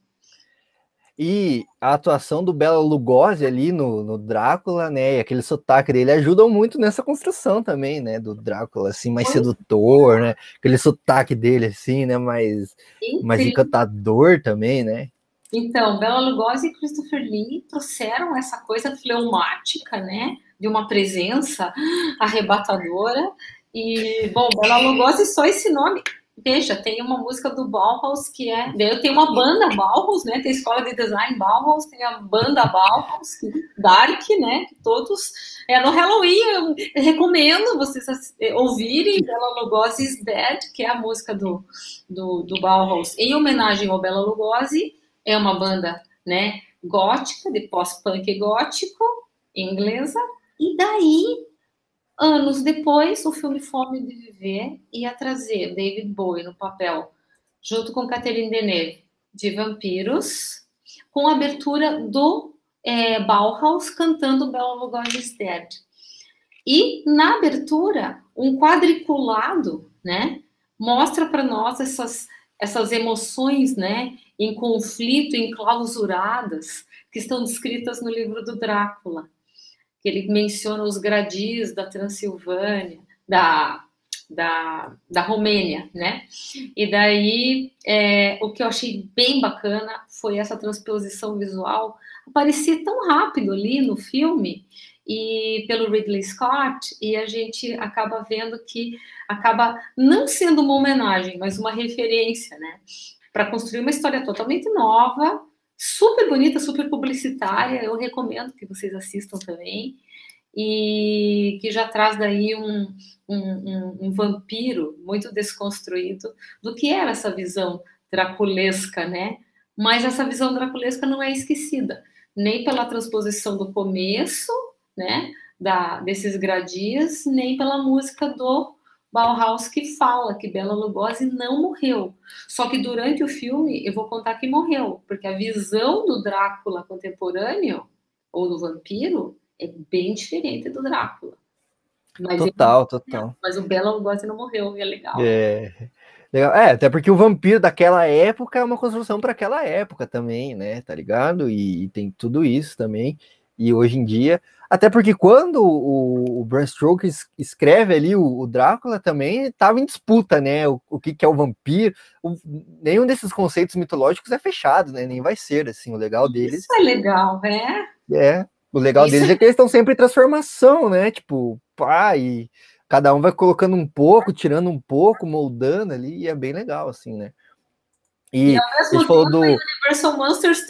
E a atuação do Bela Lugosi ali no, no Drácula, né? E aquele sotaque dele ajudam muito nessa construção também, né? Do Drácula, assim, mais sedutor, né? Aquele sotaque dele, assim, né? Mais, mais encantador também, né? Então, Bela Lugosi e Christopher Lee trouxeram essa coisa fleumática, né? De uma presença arrebatadora. E, bom, Bela Lugosi, só esse nome Veja, tem uma música do Bauhaus que é. Eu tenho uma banda Bauhaus, né? Tem a escola de design Bauhaus, tem a banda Bauhaus, Dark, né? Todos. É no Halloween, eu recomendo vocês eh, ouvirem Bela Lugosi is Dead, que é a música do, do, do Bauhaus, em homenagem ao Bela Lugosi. É uma banda, né? Gótica, de pós-punk gótico, inglesa. E daí Anos depois, o filme Fome de Viver ia trazer David Bowie no papel, junto com Catherine Deneuve, de vampiros, com a abertura do é, Bauhaus cantando Bela Lugosi's Dead. E na abertura, um quadriculado, né, mostra para nós essas essas emoções, né, em conflito, enclausuradas, que estão descritas no livro do Drácula ele menciona os gradis da Transilvânia, da, da, da Romênia, né? E daí, é, o que eu achei bem bacana foi essa transposição visual. Aparecia tão rápido ali no filme, e pelo Ridley Scott, e a gente acaba vendo que acaba não sendo uma homenagem, mas uma referência, né? Para construir uma história totalmente nova, super bonita, super publicitária. Eu recomendo que vocês assistam também. E que já traz daí um, um, um, um vampiro muito desconstruído do que era essa visão draculesca, né? Mas essa visão draculesca não é esquecida, nem pela transposição do começo, né? Da, desses gradias, nem pela música do Bauhaus que fala que Bela Lugosi não morreu. Só que durante o filme eu vou contar que morreu, porque a visão do Drácula contemporâneo ou do vampiro é bem diferente do Drácula. Mas total, ele, total. Mas o Bela Lugosi não morreu, e é legal. É. Legal. É, até porque o vampiro daquela época é uma construção para aquela época também, né? Tá ligado? E, e, tem tudo isso também. E hoje em dia, até porque quando o, o Bram Stoker escreve ali o, o Drácula também estava em disputa, né? O, o que, que, é o vampiro. O, nenhum desses conceitos mitológicos é fechado, né? Nem vai ser, assim, o legal deles. Isso é legal, né? É. O legal Isso. deles é que eles estão sempre em transformação, né? Tipo, pá, e cada um vai colocando um pouco, tirando um pouco, moldando ali, e é bem legal, assim, né? E, e ao mesmo tempo, do... Universal Monsters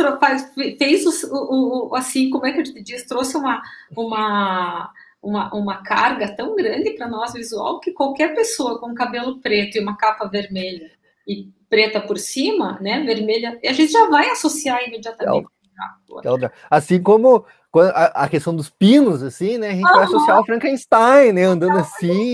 fez o, o, assim, como é que eu te diz, trouxe uma, uma, uma, uma carga tão grande para nós visual que qualquer pessoa com cabelo preto e uma capa vermelha e preta por cima, né, vermelha, a gente já vai associar imediatamente. É o, é assim como a, questão dos pinos, assim, né, a gente vai associar ao Frankenstein, né, andando assim.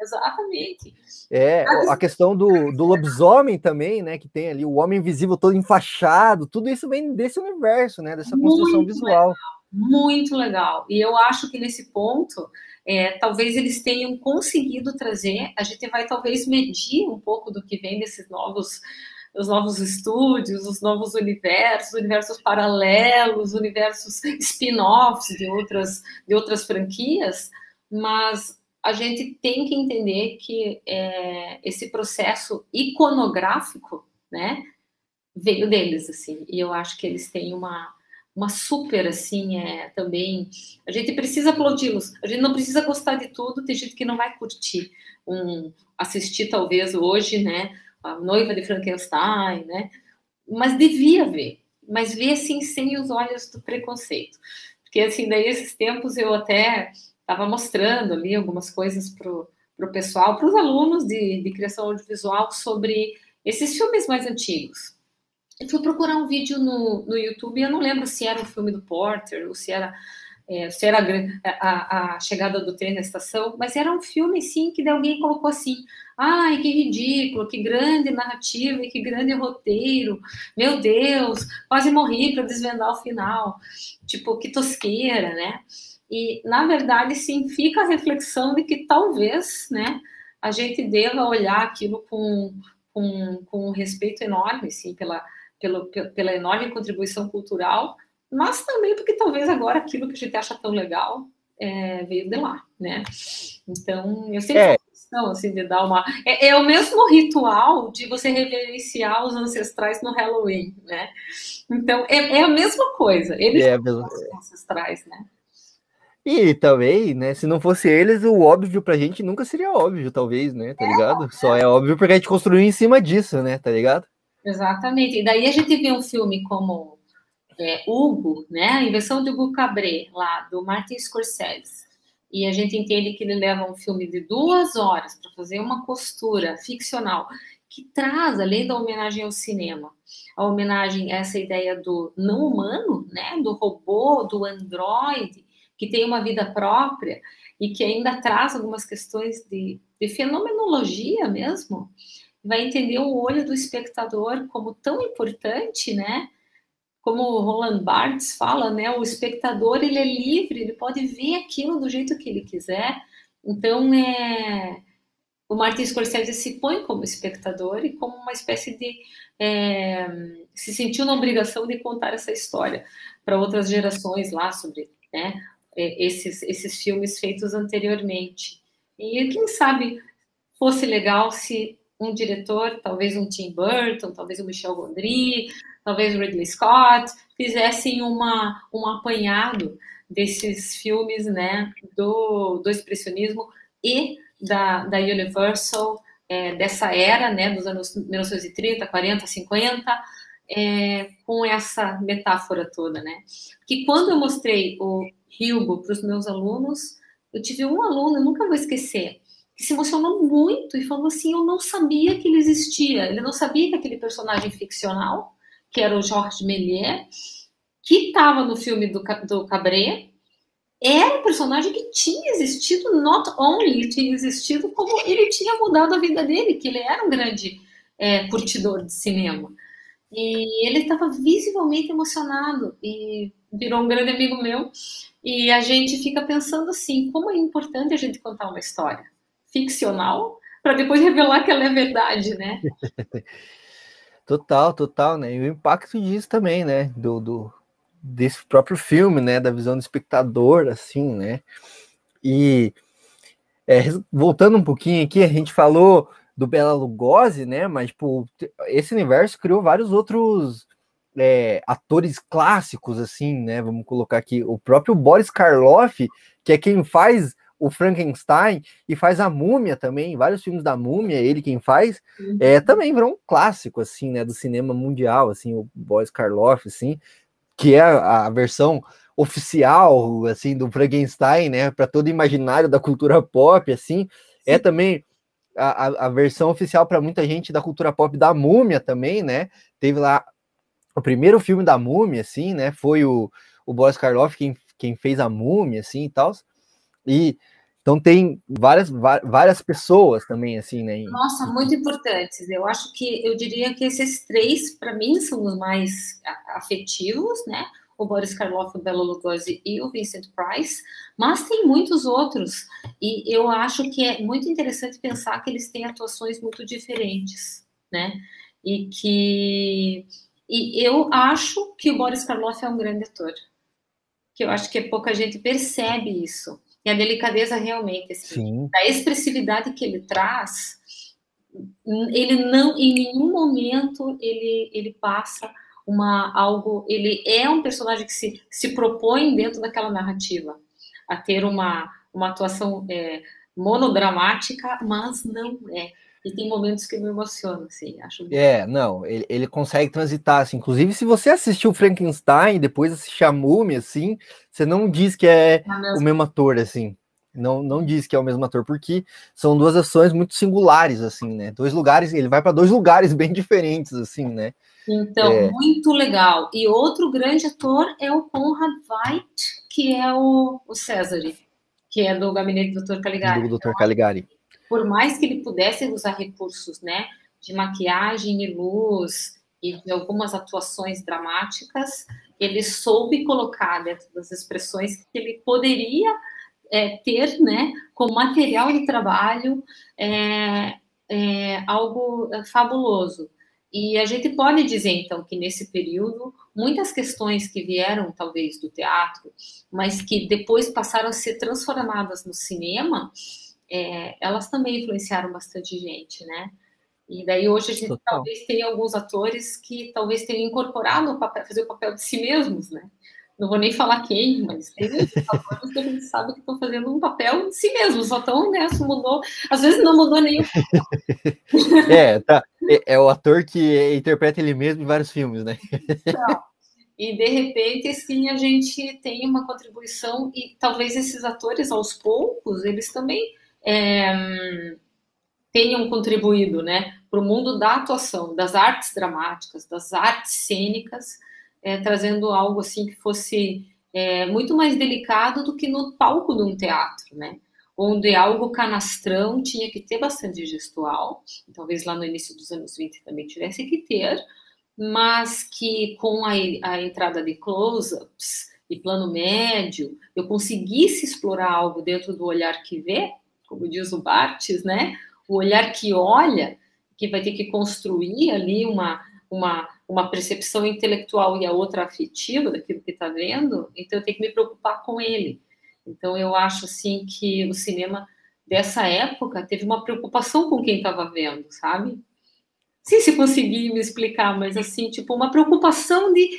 Exatamente. É, a questão do, do lobisomem também, né? Que tem ali o homem invisível todo enfaixado, tudo isso vem desse universo, né? Dessa construção muito visual. Legal, muito legal. E eu acho que nesse ponto, é, talvez eles tenham conseguido trazer, a gente vai talvez medir um pouco do que vem desses novos os novos estúdios, os novos universos, universos paralelos, universos spin-offs de outras, de outras franquias, mas a gente tem que entender que é, esse processo iconográfico, né, veio deles, assim, e eu acho que eles têm uma, uma super, assim, é, também, a gente precisa aplaudi-los, a gente não precisa gostar de tudo, tem gente que não vai curtir, um, assistir talvez hoje, né, a noiva de Frankenstein, né, mas devia ver, mas ver, assim, sem os olhos do preconceito, porque, assim, daí esses tempos eu até estava mostrando ali algumas coisas para o pessoal, para os alunos de, de criação audiovisual sobre esses filmes mais antigos. Eu fui procurar um vídeo no, no YouTube, eu não lembro se era um filme do Porter ou se era, é, se era a, a, chegada do trem na estação, mas era um filme, sim, que alguém colocou assim, ai, que ridículo, que grande narrativa e que grande roteiro, meu Deus, quase morri para desvendar o final, tipo, que tosqueira, né? E, na verdade, sim, fica a reflexão de que talvez, né, a gente deva olhar aquilo com, com, com um respeito enorme, sim, pela, pela, pela enorme contribuição cultural, mas também porque talvez agora aquilo que a gente acha tão legal é, veio de lá, né? Então, eu sempre é. questão, assim, de dar uma... É, é, o mesmo ritual de você reverenciar os ancestrais no Halloween, né? Então, é, é a mesma coisa. Eles é, são os ancestrais, né? E também, né, se não fosse eles, o óbvio pra gente nunca seria óbvio, talvez, né, tá ligado? Só é óbvio porque a gente construiu em cima disso, né, tá ligado? Exatamente. E daí a gente vê um filme como é, Hugo, né, a invenção de Hugo Cabret, lá, do Martin Scorsese. E a gente entende que ele leva um filme de duas horas para fazer uma costura ficcional que traz, além da homenagem ao cinema, a homenagem a essa ideia do não humano, né, do robô, do androide, que tem uma vida própria e que ainda traz algumas questões de, de fenomenologia mesmo, vai entender o olho do espectador como tão importante, né? Como o Roland Barthes fala, né? O espectador ele é livre, ele pode ver aquilo do jeito que ele quiser. Então, é, o Martin Scorsese se põe como espectador e como uma espécie de é, se sentiu na obrigação de contar essa história para outras gerações lá sobre né, esses, esses filmes feitos anteriormente. E quem sabe fosse legal se um diretor, talvez um Tim Burton, talvez o Michel Gondry, talvez o Ridley Scott, fizessem uma, um apanhado desses filmes né, do, do expressionismo e da, da Universal, é, dessa era né, dos anos 1930, 40, 50, é, com essa metáfora toda. Né? Que quando eu mostrei o Hugo para os meus alunos, eu tive um aluno, eu nunca vou esquecer, que se emocionou muito e falou assim: Eu não sabia que ele existia. Ele não sabia que aquele personagem ficcional, que era o Georges Méliès, que estava no filme do, do Cabré, era um personagem que tinha existido, not only tinha existido, como ele tinha mudado a vida dele, que ele era um grande é, curtidor de cinema. E ele estava visivelmente emocionado e virou um grande amigo meu. E a gente fica pensando assim, como é importante a gente contar uma história ficcional para depois revelar que ela é verdade, né? (laughs) total, total, né? E o impacto disso também, né? Do, do, desse próprio filme, né? Da visão do espectador, assim, né? E é, voltando um pouquinho aqui, a gente falou do Bela Lugosi, né? Mas, tipo, esse universo criou vários outros é, atores clássicos, assim, né? Vamos colocar aqui o próprio Boris Karloff, que é quem faz o Frankenstein e faz a Múmia também, vários filmes da Múmia, ele quem faz, uhum. é, também virou um clássico, assim, né, do cinema mundial, assim, o Boris Karloff, assim, que é a, versão oficial, assim, do Frankenstein, né, para todo imaginário da cultura pop, assim, é Sim. é também a, a versão oficial para muita gente da cultura pop da Múmia também, né, teve lá o primeiro filme da Múmia, assim, né? Foi o, o Boris Karloff quem, quem fez a Múmia, assim, e tal. E então tem várias, várias pessoas também, assim, né? Nossa, muito importantes. Eu acho que eu diria que esses três, para mim, são os mais afetivos, né? O Boris Karloff, o Bela Lugosi e o Vincent Price, mas tem muitos outros. E eu acho que é muito interessante pensar que eles têm atuações muito diferentes, né? E que e eu acho que o Boris Karloff é um grande ator. Que eu acho que pouca gente percebe isso. E a delicadeza realmente, assim, da expressividade que ele traz, ele não, em nenhum momento, ele, ele passa uma algo, ele é um personagem que se, se propõe dentro daquela narrativa a ter uma, uma atuação é, monodramática, mas não é. E tem momentos que me emocionam, assim, acho. É, não, ele, ele consegue transitar, assim. Inclusive, se você assistiu Frankenstein, depois assistir a Múmia, assim, você não diz que é, é o mesmo ator, assim. Não, não diz que é o mesmo ator, porque são duas ações muito singulares, assim, né? Dois lugares, ele vai para dois (laughs) lugares bem diferentes, assim, né? Então, é... muito legal. E outro grande ator é o Conrad Veidt, que é o, o César, que é do gabinete do Dr. Caligari. Do Dr. Caligari. Por mais que ele pudesse usar recursos, né, de maquiagem e luz e de algumas atuações dramáticas, ele soube colocar dentro das expressões que ele poderia é, ter, né, como material de trabalho, é, é, algo é, fabuloso. E a gente pode dizer, então, que nesse período, muitas questões que vieram, talvez, do teatro, mas que depois passaram a ser transformadas no cinema, é, elas também influenciaram bastante gente, né? E daí hoje a gente Total. talvez tenha alguns atores que talvez tenham incorporado o papel, fazer o papel de si mesmos, né? não vou nem falar quem, mas tem atores que a gente sabe que estão fazendo um papel de si mesmo, só estão, né, mudou, às vezes não mudou nem o (laughs) É, tá, é, é, o ator que interpreta ele mesmo em vários filmes, né? Então, e de repente, sim, a gente tem uma contribuição e talvez esses atores, aos poucos, eles também é, tenham contribuído, né, para o mundo da atuação, das artes dramáticas, das artes cênicas, é, trazendo algo assim que fosse é, muito mais delicado do que no palco de um teatro, né? Onde algo canastrão tinha que ter bastante gestual, talvez lá no início dos anos 20 também tivesse que ter, mas que com a, a entrada de close-ups e plano médio, eu conseguisse explorar algo dentro do olhar que vê, como diz o Bartes, né? O olhar que olha, que vai ter que construir ali uma, uma uma percepção intelectual e a outra afetiva daquilo que está vendo, então eu tenho que me preocupar com ele. Então eu acho assim que o cinema dessa época teve uma preocupação com quem estava vendo, sabe? Sim, se conseguir me explicar, mas assim, tipo, uma preocupação de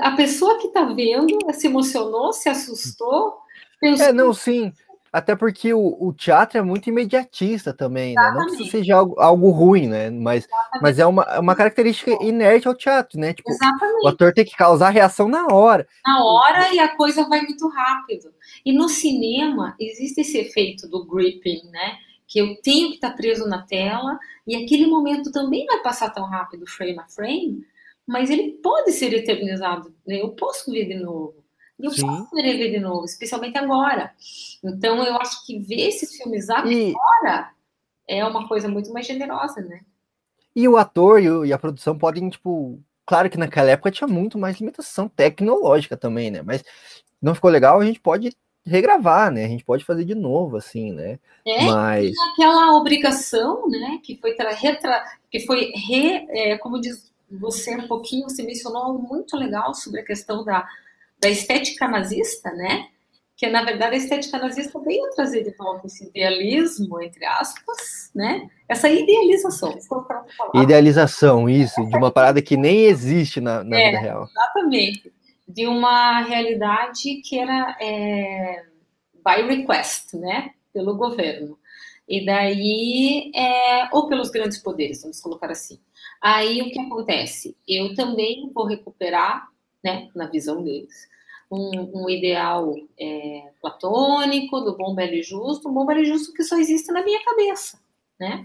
a pessoa que está vendo se emocionou, se assustou, pensou... É, não, sim. Até porque o, o, teatro é muito imediatista também, né? Não que seja algo, algo ruim, né? Mas, mas é uma, é uma característica inerte ao teatro, né? Tipo, Exatamente. o ator tem que causar reação na hora. Na hora e a coisa vai muito rápido. E no cinema existe esse efeito do gripping, né? Que eu tenho que estar preso na tela e aquele momento também vai passar tão rápido, frame a frame, mas ele pode ser eternizado. Né? Eu posso ver de novo. E eu Sim. posso querer ver de novo, especialmente agora. Então, eu acho que ver esses filmes agora e... é uma coisa muito mais generosa, né? E o ator e a produção podem, tipo, claro que naquela época tinha muito mais limitação tecnológica também, né? Mas não ficou legal, a gente pode regravar, né? A gente pode fazer de novo, assim, né? É, Mas aquela obrigação, né? Que foi retra... que foi re... É, como diz você um pouquinho, você mencionou algo muito legal sobre a questão da da estética nazista, né? Que na verdade a estética nazista veio trazer de volta esse idealismo, entre aspas, né? Essa idealização. Idealização, isso, de uma parada que nem existe na, na é, vida real. Exatamente. De uma realidade que era é, by request, né? Pelo governo. E daí, é, ou pelos grandes poderes, vamos colocar assim. Aí o que acontece? Eu também vou recuperar, né, na visão deles, um, um ideal é, platônico, do bom, belo e justo, um bom, belo e justo que só existe na minha cabeça, né?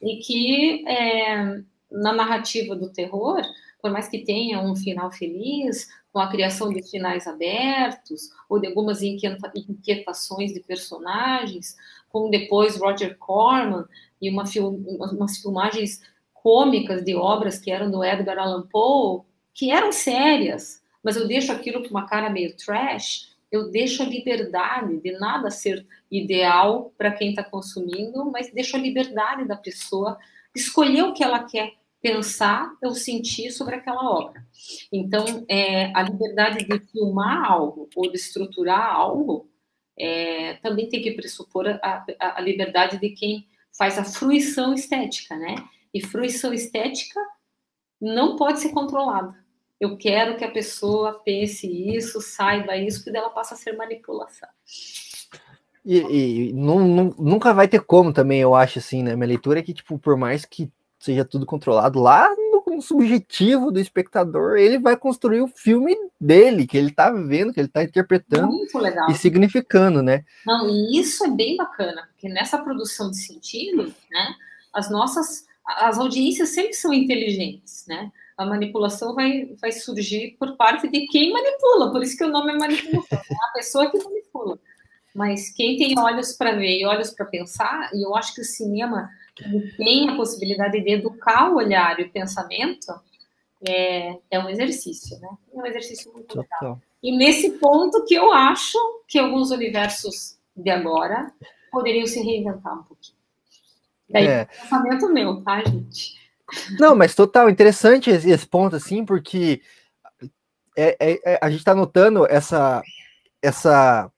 E que é, na narrativa do terror, por mais que tenha um final feliz, com a criação de finais abertos, ou de algumas inquietações de personagens, como depois Roger Corman e uma film, umas filmagens cômicas de obras que eram do Edgar Allan Poe, que eram sérias, mas eu deixo aquilo com uma cara meio trash, eu deixo a liberdade de nada ser ideal para quem está consumindo, mas deixo a liberdade da pessoa escolher o que ela quer pensar ou sentir sobre aquela obra. Então, é, a liberdade de filmar algo ou de estruturar algo é, também tem que pressupor a, a, a liberdade de quem faz a fruição estética, né? E fruição estética não pode ser controlada. Eu quero que a pessoa pense isso, saiba isso, porque dela passa a ser manipulação. E, e não, não, nunca vai ter como também, eu acho assim, né? Minha leitura é que, tipo, por mais que seja tudo controlado, lá no, no subjetivo do espectador, ele vai construir o filme dele, que ele tá vendo, que ele tá interpretando e significando, né? Não, e isso é bem bacana, porque nessa produção de sentido, né, as nossas, as audiências sempre são inteligentes, né? A manipulação vai, vai surgir por parte de quem manipula, por isso que o nome é manipulação, é a pessoa que manipula. Mas quem tem olhos para ver e olhos para pensar, e eu acho que o cinema tem a possibilidade de educar o olhar e o pensamento, é, é um exercício, né? É um exercício muito Total. legal. E nesse ponto que eu acho que alguns universos de agora poderiam se reinventar um pouquinho. Daí é. pensamento meu, tá, gente? Não, mas total, interessante esse, esse ponto, assim, porque é, é, é a gente está notando essa, essa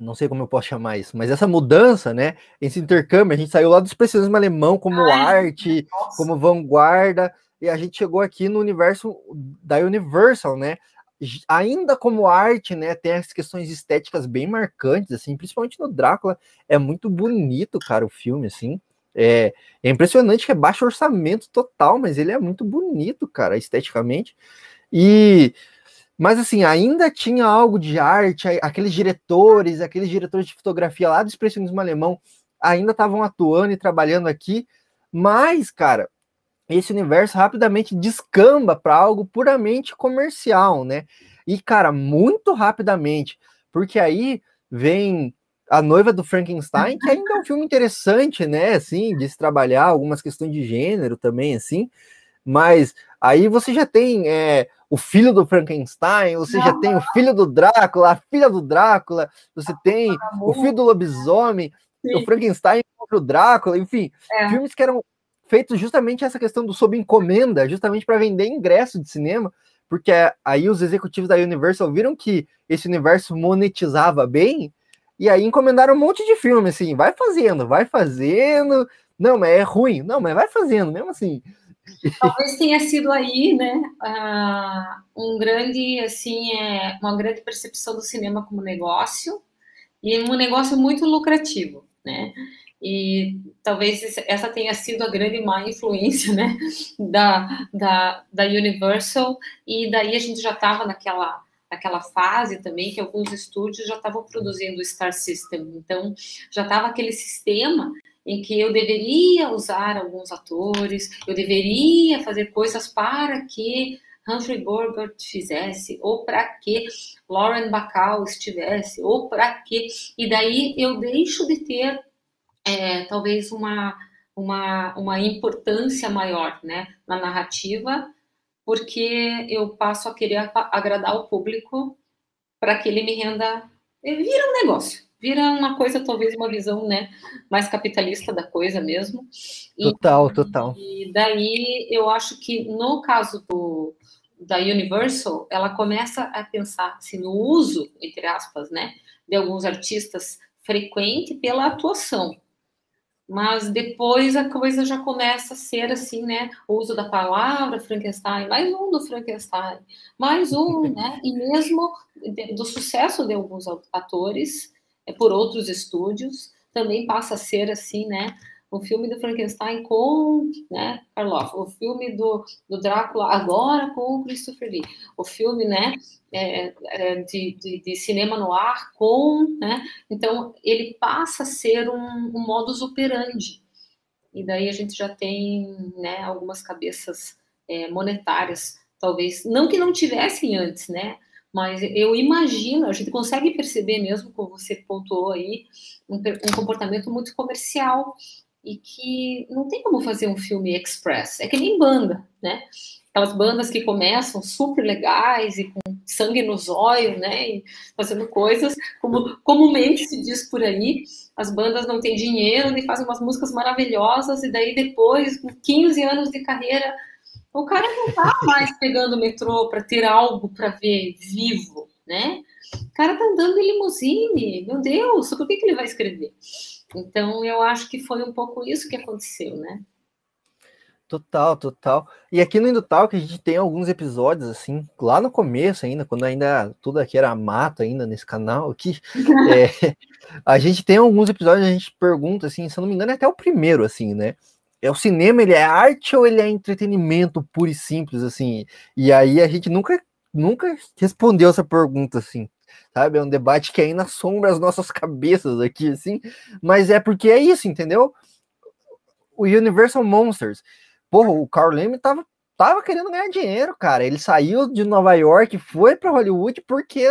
não sei como eu posso chamar isso, mas essa mudança, né? Esse intercâmbio, a gente saiu lá do expressionismo alemão como Ai, arte, nossa. como vanguarda, e a gente chegou aqui no universo da Universal, né? Ainda como arte, né? Tem as questões estéticas bem marcantes, assim, principalmente no Drácula. É muito bonito, cara, o filme, assim. É, é impressionante que é baixo orçamento total, mas ele é muito bonito, cara, esteticamente. E mas assim, ainda tinha algo de arte, aqueles diretores, aqueles diretores de fotografia lá do expressionismo alemão ainda estavam atuando e trabalhando aqui, mas, cara, esse universo rapidamente descamba para algo puramente comercial, né? E, cara, muito rapidamente, porque aí vem a noiva do Frankenstein, que ainda é um filme interessante, né? Assim, de se trabalhar algumas questões de gênero também, assim. Mas aí você já tem é, o filho do Frankenstein, você já tem o filho do Drácula, a filha do Drácula, você tem o filho do lobisomem, Sim. o Frankenstein contra o Drácula, enfim, é. filmes que eram feitos justamente essa questão do sob encomenda, justamente para vender ingresso de cinema, porque aí os executivos da Universal viram que esse universo monetizava bem, e aí encomendaram um monte de filme, assim, vai fazendo, vai fazendo, não, mas é ruim, não, mas vai fazendo, mesmo assim. Talvez tenha sido aí, né, uh, um grande, assim, é, uma grande percepção do cinema como negócio e um negócio muito lucrativo, né? E talvez essa tenha sido a grande má influência, né, da, da, da Universal. E daí a gente já estava naquela naquela fase também que alguns estúdios já estavam produzindo o Star System. Então, já estava aquele sistema em que eu deveria usar alguns atores, eu deveria fazer coisas para que Humphrey Bogart fizesse, ou para que Lauren Bacall estivesse, ou para que. E daí eu deixo de ter, é, talvez, uma, uma, uma importância maior né, na narrativa, porque eu passo a querer agradar o público para que ele me renda. Vira um negócio vira uma coisa, talvez uma visão né, mais capitalista da coisa mesmo. Total, e, total. E daí eu acho que no caso do, da Universal, ela começa a pensar assim, no uso, entre aspas, né, de alguns artistas frequente pela atuação. Mas depois a coisa já começa a ser assim, né? O uso da palavra Frankenstein, mais um do Frankenstein, mais um, (laughs) né? E mesmo do sucesso de alguns atores, é por outros estúdios, também passa a ser assim, né? O filme do Frankenstein com, né, Karloff, o filme do, do Drácula agora com o Christopher Lee, o filme, né, é, é, de, de, de, cinema no ar com, né, então ele passa a ser um, um modus operandi, e daí a gente já tem, né, algumas cabeças é, monetárias, talvez, não que não tivessem antes, né, mas eu imagino, a gente consegue perceber mesmo, como você pontuou aí, um, um, comportamento muito comercial e que não tem como fazer um filme express. É que nem banda, né? Aquelas bandas que começam super legais e com sangue nos olhos, né? E fazendo coisas, como comumente se diz por aí, as bandas não têm dinheiro e fazem umas músicas maravilhosas e daí depois, com 15 anos de carreira, o cara não tá mais pegando o metrô para ter algo para ver vivo, né? O cara tá andando em limusine, meu Deus, por que, que ele vai escrever? Então, eu acho que foi um pouco isso que aconteceu, né? Total, total. E aqui no Indutal que a gente tem alguns episódios assim, lá no começo ainda, quando ainda tudo aqui era mato ainda nesse canal aqui, (laughs) é, a gente tem alguns episódios a gente pergunta assim, se eu não me engano é até o primeiro assim, né? É o cinema, ele é arte ou ele é entretenimento puro e simples assim? E aí a gente nunca nunca respondeu essa pergunta assim sabe? É um debate que ainda assombra as nossas (laughs) cabeças aqui, assim, mas é porque é isso, entendeu? O Universal Monsters. Porra, o Carl Leme tava, tava querendo ganhar dinheiro, cara. Ele saiu de Nova York, foi para Hollywood porque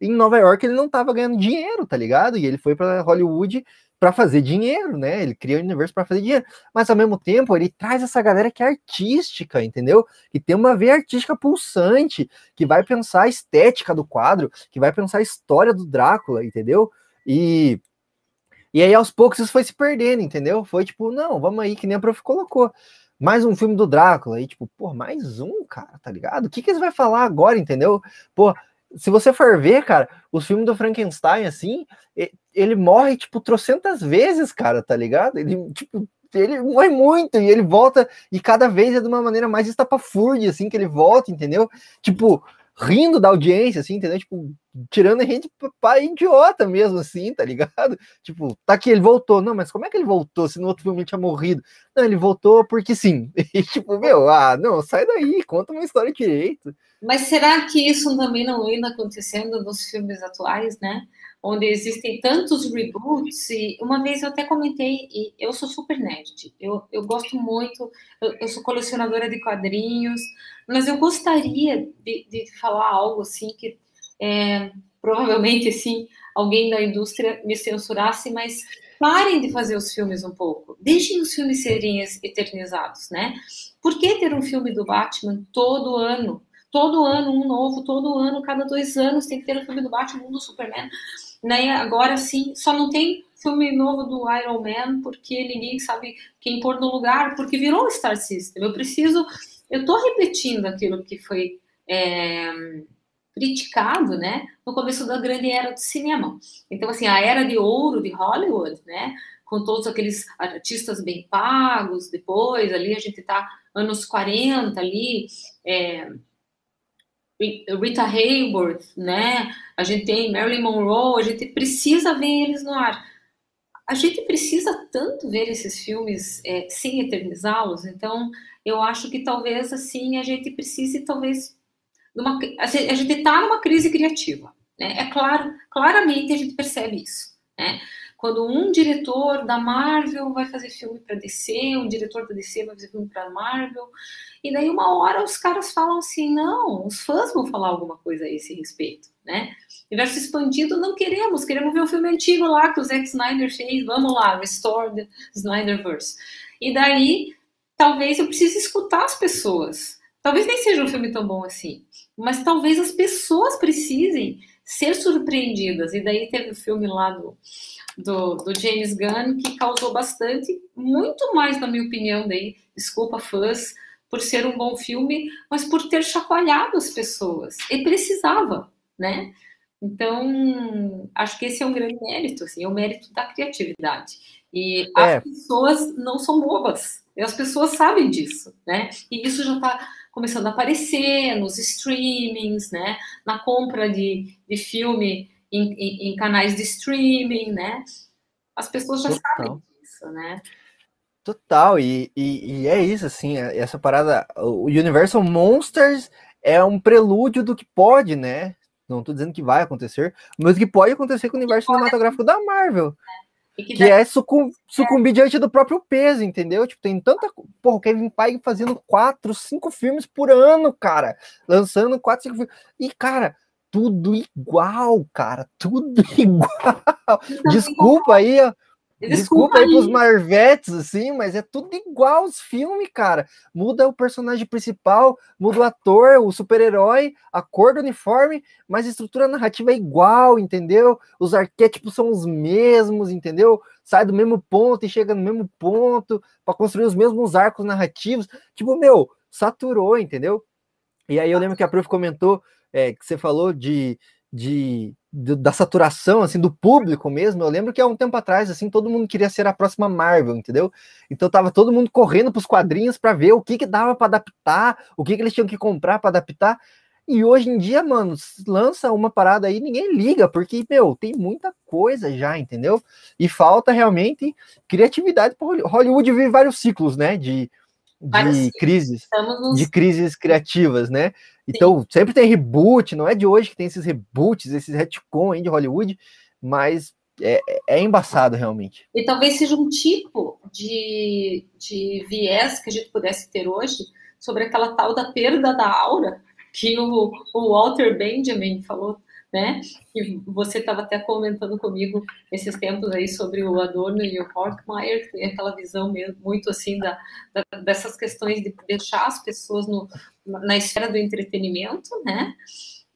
em Nova York ele não tava ganhando dinheiro, tá ligado? E ele foi para Hollywood para fazer dinheiro, né? Ele cria o um universo para fazer dinheiro, mas ao mesmo tempo ele traz essa galera que é artística, entendeu? Que tem uma veia artística pulsante, que vai pensar a estética do quadro, que vai pensar a história do Drácula, entendeu? E e aí aos poucos isso foi se perdendo, entendeu? Foi tipo, não, vamos aí que nem a prof colocou. Mais um filme do Drácula, aí tipo, pô, mais um, cara, tá ligado? O que que eles vai falar agora, entendeu? Pô, se você for ver, cara, os filmes do Frankenstein, assim, ele morre, tipo, trocentas vezes, cara, tá ligado? Ele, tipo, ele morre muito e ele volta, e cada vez é de uma maneira mais estapafúrdia, assim, que ele volta, entendeu? Tipo, rindo da audiência, assim, entendeu? Tipo, tirando a gente para idiota mesmo, assim, tá ligado? (laughs) Tipo, tá aqui, ele voltou. Não, mas como é que ele voltou se no outro filme ele tinha morrido? Não, ele voltou porque sim. (laughs) E tipo, meu, ah, não, sai daí, conta uma história direito. Mas será que isso também não anda acontecendo nos filmes atuais, né? Onde existem tantos reboots, e uma vez eu até comentei, e eu sou super nerd, eu, eu gosto muito, eu, eu sou colecionadora de quadrinhos, mas eu gostaria de, de falar algo assim que é, provavelmente assim alguém da indústria me censurasse, mas parem de fazer os filmes um pouco, deixem os filmes serem eternizados, né? Por que ter um filme do Batman todo ano? Todo ano um novo, todo ano, cada dois anos tem que ter um filme do Batman, um do Superman. Né? Agora sim, só não tem filme novo do Iron Man porque ninguém sabe quem pôr no lugar, porque virou Star System. Eu preciso, eu estou repetindo aquilo que foi é, criticado, né, no começo da grande era do cinema. Então, assim, a era de ouro de Hollywood, né, com todos aqueles artistas bem pagos, depois ali a gente está anos 40 ali, é, Rita Hayworth, né? A gente tem Marilyn Monroe, a gente precisa ver eles no ar. A gente precisa tanto ver esses filmes é, sem eternizá-los, então eu acho que talvez assim a gente precise talvez numa, a gente está numa crise criativa, né? É claro, claramente a gente percebe isso, né? Quando um diretor da Marvel vai fazer filme para DC, um diretor da DC vai fazer filme para Marvel, e daí uma hora os caras falam assim, não, os fãs vão falar alguma coisa a esse respeito, né? Universo expandido não queremos, queremos ver o filme antigo lá que o Zack Snyder fez, vamos lá, restore the Snyderverse. E daí, talvez eu precise escutar as pessoas. Talvez nem seja um filme tão bom assim, mas talvez as pessoas precisem ser surpreendidas. E daí teve o filme lá do, do, do, James Gunn que causou bastante, muito mais, na minha opinião, daí, desculpa fãs, por ser um bom filme, mas por ter chacoalhado as pessoas. E precisava, né? Então, acho que esse é um grande mérito, assim, é o mérito da criatividade. E é. as pessoas não são bobas, as pessoas sabem disso, né? E isso já está começando a aparecer nos streamings, né? Na compra de, de filme em, em, em canais de streaming, né? As pessoas já Total. sabem disso, né? Total, e, e, e, é isso, assim, é, essa parada, o Universal Monsters é um prelúdio do que pode, né? Não tô dizendo que vai acontecer, mas que pode acontecer com o universo cinematográfico da Marvel. Que, que é sucum, sucumbir é. diante do próprio peso, entendeu? Tipo, tem tanta. Porra, o Kevin Feige fazendo quatro, cinco filmes por ano, cara. Lançando quatro, cinco filmes. E, cara, tudo igual, cara. (laughs) Tudo igual. Desculpa aí, ó Desculpa, aí pros Marvetes, assim, mas é tudo igual os filmes, cara. Muda o personagem principal, muda o ator, o super-herói, a cor do uniforme, mas a estrutura narrativa é igual, entendeu? Os arquétipos são os mesmos, entendeu? Sai do mesmo ponto e chega no mesmo ponto para construir os mesmos arcos narrativos. Tipo, meu, saturou, entendeu? E aí eu lembro que a prof comentou é, que você falou de de, de, da saturação assim do público mesmo. Eu lembro que há um tempo atrás assim todo mundo queria ser a próxima Marvel, entendeu? Então tava todo mundo correndo para os quadrinhos para ver o que que dava para adaptar, o que que eles tinham que comprar para adaptar. E hoje em dia, mano, lança uma parada aí, ninguém liga, porque, meu, tem muita coisa já, entendeu? E falta realmente criatividade para Hollywood vive vários ciclos, né? De, de crises, nos... de crises criativas, né? Então, Sim. sempre tem reboot, não é de hoje que tem esses reboots, esses retcon aí de Hollywood, mas é, é embaçado realmente. E talvez seja um tipo de, de viés que a gente pudesse ter hoje sobre aquela tal da perda da aura que o, o Walter Benjamin falou né? E você estava até comentando comigo esses tempos aí sobre o Adorno e o Horkheimer, que tem aquela visão mesmo, muito assim da, da, dessas questões de deixar as pessoas no, na esfera do entretenimento, né?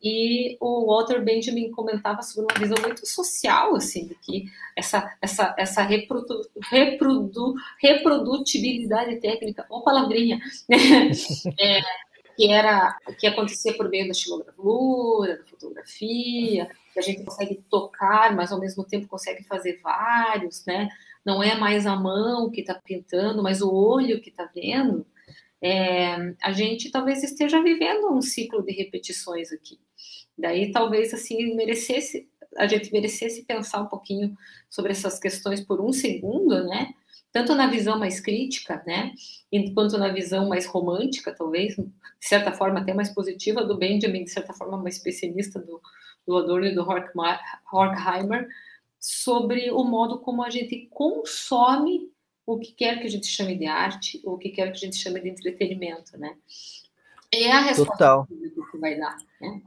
E o Walter Benjamin comentava sobre uma visão muito social, assim, de que essa, essa, essa reprodu, reprodu, reprodutibilidade técnica, ou palavrinha, (laughs) é, que era que acontecia por meio da estilogravura, da fotografia, que a gente consegue tocar, mas ao mesmo tempo consegue fazer vários, né? Não é mais a mão que está pintando, mas o olho que está vendo. É, a gente talvez esteja vivendo um ciclo de repetições aqui. Daí talvez assim merecesse a gente merecesse pensar um pouquinho sobre essas questões por um segundo, né? Tanto na visão mais crítica, né, quanto na visão mais romântica, talvez, de certa forma até mais positiva do Benjamin, de certa forma mais pessimista do, do Adorno e do Horkheimer, sobre o modo como a gente consome o que quer que a gente chame de arte, ou o que quer que a gente chame de entretenimento, né? É a resposta Total. que vai dar, né?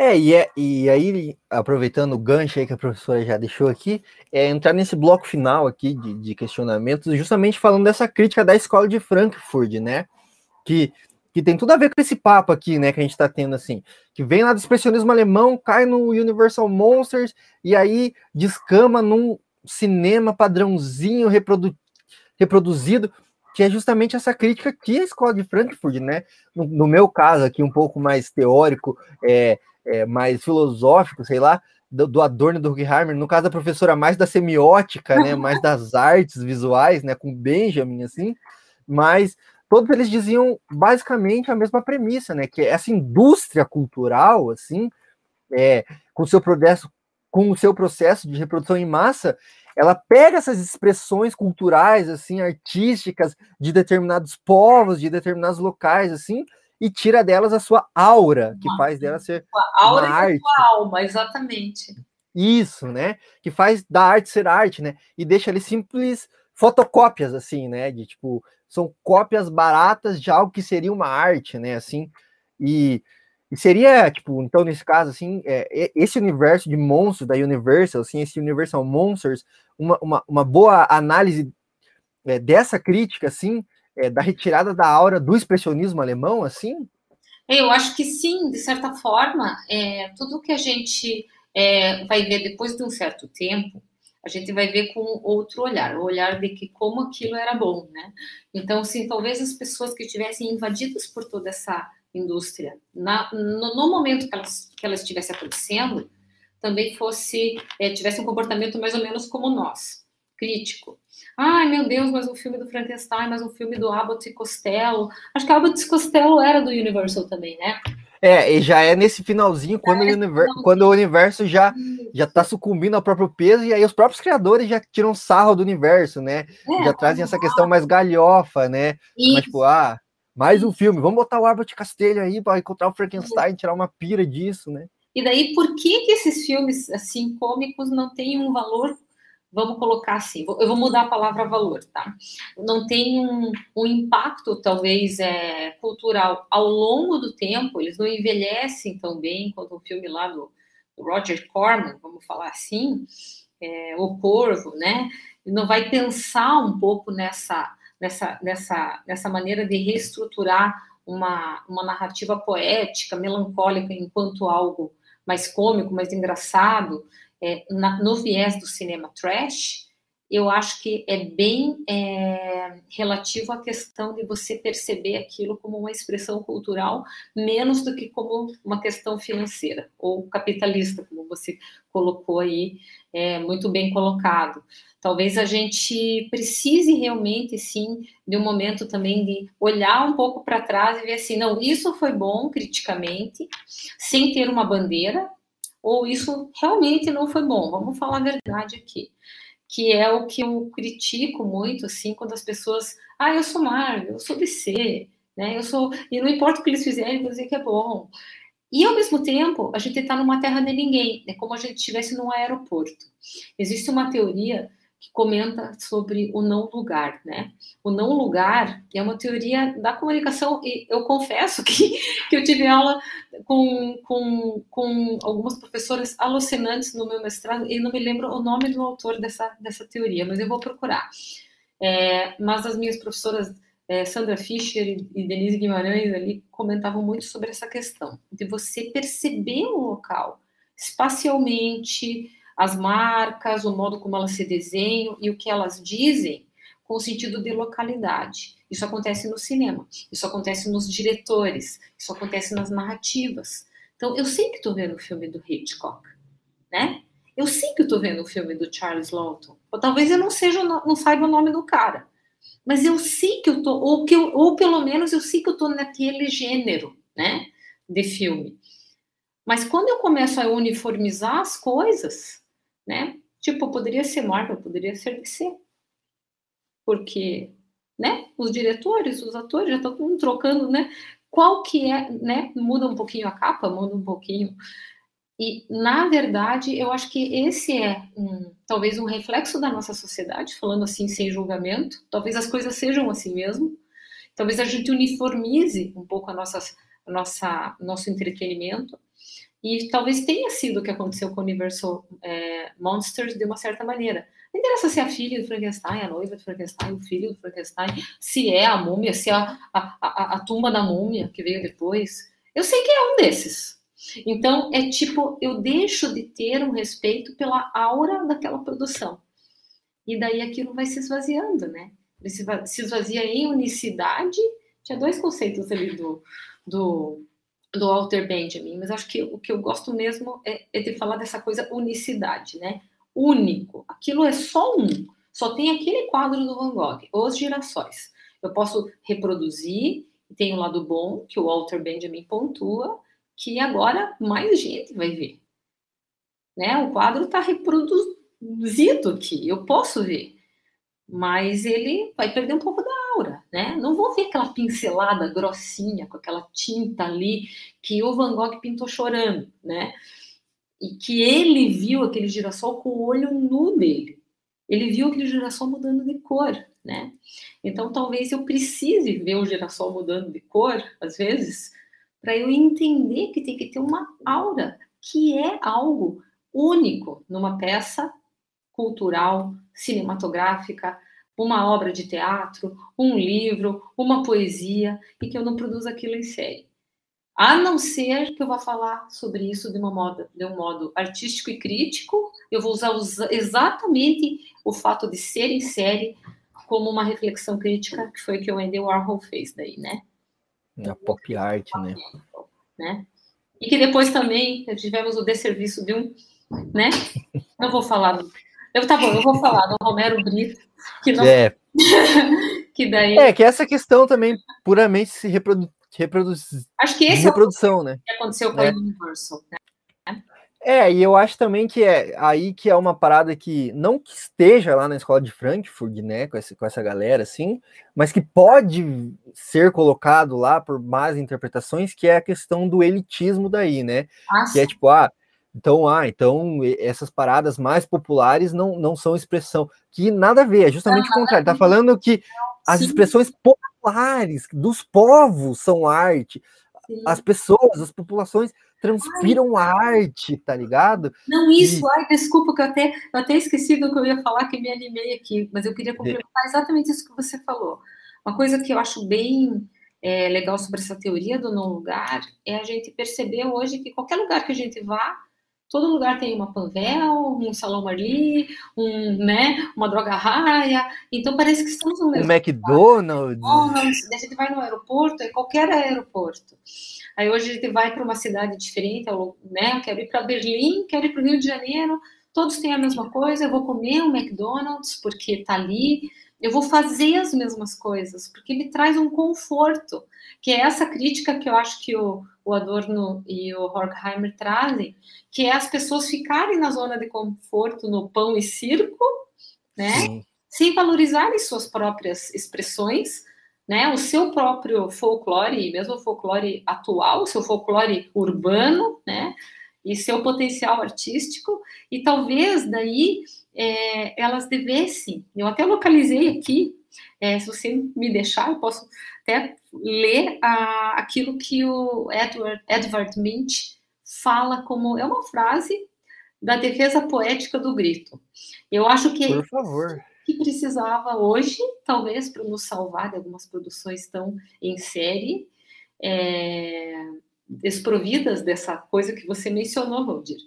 É e, é, e aí, aproveitando o gancho aí que a professora já deixou aqui, é entrar nesse bloco final aqui de, de questionamentos, justamente falando dessa crítica da escola de Frankfurt, né? Que, que tem tudo a ver com esse papo aqui, né, que a gente está tendo, assim, que vem lá do expressionismo alemão, cai no Universal Monsters, e aí descama num cinema padrãozinho reprodu reproduzido, que é justamente essa crítica que a escola de Frankfurt, né? No, no meu caso aqui, um pouco mais teórico, é, é, mais filosófico, sei lá, do, do Adorno e do Horkheimer, no caso a professora mais da semiótica, né, (laughs) mais das artes visuais, né, com Benjamin, assim, mas todos eles diziam basicamente a mesma premissa, né, que essa indústria cultural, assim, é, com o seu progresso, com o seu processo de reprodução em massa, ela pega essas expressões culturais, assim, artísticas de determinados povos, de determinados locais, assim, e tira delas a sua aura, que faz dela ser a aura uma arte. A alma, exatamente. Isso, né? Que faz da arte ser arte, né? E deixa ali simples fotocópias, assim, né? De tipo, são cópias baratas de algo que seria uma arte, né? Assim, e, e seria, tipo, então, nesse caso, assim, é, esse universo de monstros da Universal, assim, esse Universal Monsters, uma, uma, uma boa análise é, dessa crítica, assim, é, da retirada da aura do expressionismo alemão, assim? Eu acho que sim, de certa forma, é, tudo que a gente é, vai ver depois de um certo tempo, a gente vai ver com outro olhar, o olhar de que como aquilo era bom, né? Então, sim, talvez as pessoas que estivessem invadidas por toda essa indústria, na, no, no, momento que elas, que ela estivesse acontecendo, também fosse, é, tivesse um comportamento mais ou menos como nós, crítico. Ai, meu Deus, mas um filme do Frankenstein, mas um filme do Abbott e Costello. Acho que Abbott e Costello era do Universal também, né? É, e já é nesse finalzinho, quando, é, o, universo, quando o universo já, já tá sucumbindo ao próprio peso, e aí os próprios criadores já tiram sarro do universo, né? É, já trazem essa questão mais galhofa, né? Isso. Mas, tipo, ah, mais um filme, vamos botar o Abbott Costello aí para encontrar o Frankenstein, tirar uma pira disso, né? E daí, por que, que esses filmes, assim, cômicos não têm um valor vamos colocar assim, eu vou mudar a palavra valor, tá? Não tem um, um impacto, talvez, é, cultural ao longo do tempo, eles não envelhecem tão bem quanto o filme lá do, do Roger Corman, vamos falar assim, é, O Corvo, né? Ele não vai pensar um pouco nessa, nessa, nessa, nessa maneira de reestruturar uma, uma narrativa poética, melancólica, enquanto algo mais cômico, mais engraçado, é, na, no viés do cinema trash, eu acho que é bem é, relativo à questão de você perceber aquilo como uma expressão cultural, menos do que como uma questão financeira ou capitalista, como você colocou aí, é, muito bem colocado. Talvez a gente precise realmente, sim, de um momento também de olhar um pouco para trás e ver assim, não, isso foi bom criticamente, sem ter uma bandeira, ou isso realmente não foi bom. Vamos falar a verdade aqui que é o que eu critico muito, assim, quando as pessoas, ah, eu sou Marvel, eu sou DC, né, eu sou, e não importa o que eles fizerem, vou dizer que é bom. E, ao mesmo tempo, a gente está numa terra de ninguém, é como a gente estivesse num aeroporto. Existe uma teoria que comenta sobre o não lugar, né? O não lugar é uma teoria da comunicação e eu confesso que, que eu tive aula com, com, com algumas professoras alucinantes no meu mestrado e não me lembro o nome do autor dessa, dessa teoria, mas eu vou procurar. É, mas as minhas professoras é, Sandra Fischer e, e Denise Guimarães ali comentavam muito sobre essa questão de você perceber o local espacialmente, as marcas, o modo como elas se desenham e o que elas dizem com o sentido de localidade. Isso acontece no cinema, isso acontece nos diretores, isso acontece nas narrativas. Então, eu sei que estou vendo o filme do Hitchcock, né? Eu sei que estou vendo o filme do Charles Lawton. Ou talvez eu não seja, não saiba o nome do cara, mas eu sei que eu tô, ou que eu, ou pelo menos eu sei que eu estou naquele gênero, né, de filme. Mas quando eu começo a uniformizar as coisas, né? Tipo, poderia ser Marvel, poderia ser DC. Porque, né? Os diretores, os atores já estão trocando, né? Qual que é, né? Muda um pouquinho a capa, muda um pouquinho. E, na verdade, eu acho que esse é um, talvez um reflexo da nossa sociedade, falando assim, sem julgamento. Talvez as coisas sejam assim mesmo. Talvez a gente uniformize um pouco a nossa, a nossa, nosso entretenimento e talvez tenha sido o que aconteceu com o Universal é, Monsters de uma certa maneira. Não interessa se é a filha do Frankenstein, a noiva do Frankenstein, o filho do Frankenstein, se é a múmia, se é a, a, a, a tumba da múmia que veio depois. Eu sei que é um desses. Então, é tipo, eu deixo de ter um respeito pela aura daquela produção. E daí aquilo vai se esvaziando, né? Se esvazia em unicidade. Tinha dois conceitos ali do, do do Walter Benjamin, mas acho que o que eu gosto mesmo é, é, de falar dessa coisa unicidade, né? Único. Aquilo é só um. Só tem aquele quadro do Van Gogh, Os Girassóis. Eu posso reproduzir, tem um lado bom, que o Walter Benjamin pontua, que agora mais gente vai ver. Né? O quadro está reproduzido aqui, eu posso ver. Mas ele vai perder um pouco da né? Não vou ver aquela pincelada grossinha com aquela tinta ali que o Van Gogh pintou chorando, né? E que ele viu aquele girassol com o olho nu dele. Ele viu aquele girassol mudando de cor, né? Então talvez eu precise ver o girassol mudando de cor, às vezes, para eu entender que tem que ter uma aura, que é algo único numa peça cultural, cinematográfica, uma obra de teatro, um livro, uma poesia, e que eu não produza aquilo em série. A não ser que eu vá falar sobre isso de, uma moda, de um modo artístico e crítico, eu vou usar exatamente o fato de ser em série como uma reflexão crítica, que foi o que o Andy Warhol fez daí, né? A pop art, né? né? E que depois também tivemos o desserviço de um, né? Não vou falar eu, tá bom, eu vou falar do Romero Brito, que não. É. (laughs) que daí. É, que essa questão também puramente se reprodu... reproduz. Acho que esse reprodução, é o né? que aconteceu com é. a Universal, né? É, e eu acho também que é aí que é uma parada que não que esteja lá na escola de Frankfurt, né, com essa, com essa galera assim, mas que pode ser colocado lá por más interpretações, que é a questão do elitismo daí, né? Ah, que é tipo, ah, então, ah, então essas paradas mais populares não, não são expressão. Que nada a ver, é justamente o contrário. Tá falando que as Sim. expressões populares dos povos são arte. Sim. As pessoas, as populações transpiram ai. arte, tá ligado? Não, isso, e... ai, desculpa que eu até, eu até esqueci do que eu ia falar, que me animei aqui, mas eu queria complementar exatamente isso que você falou. Uma coisa que eu acho bem é, legal sobre essa teoria do não lugar é a gente perceber hoje que qualquer lugar que a gente vá, Todo lugar tem uma Panvel, um Salão Marli, um, né, uma droga raia. Então parece que estamos no mesmo. O McDonald's. McDonald's. A gente vai no aeroporto, é qualquer aeroporto. Aí hoje a gente vai para uma cidade diferente, né? Eu quero ir para Berlim, quero ir para o Rio de Janeiro. Todos têm a mesma coisa. Eu vou comer um McDonald's porque está ali. Eu vou fazer as mesmas coisas porque me traz um conforto, que é essa crítica que eu acho que o o Adorno e o Horkheimer trazem, que é as pessoas ficarem na zona de conforto no pão e circo, né? Sim. Sem valorizarem suas próprias expressões, né? O seu próprio folclore, mesmo o folclore atual, o seu folclore urbano, né? E seu potencial artístico, e talvez daí é, elas devessem, eu até localizei aqui, é, se você me deixar, eu posso até ler a, aquilo que o Edward, Edward Mint fala como é uma frase da defesa poética do grito. Eu acho que Por favor. que precisava hoje, talvez para nos salvar de algumas produções tão em série, é, desprovidas dessa coisa que você mencionou, Valdir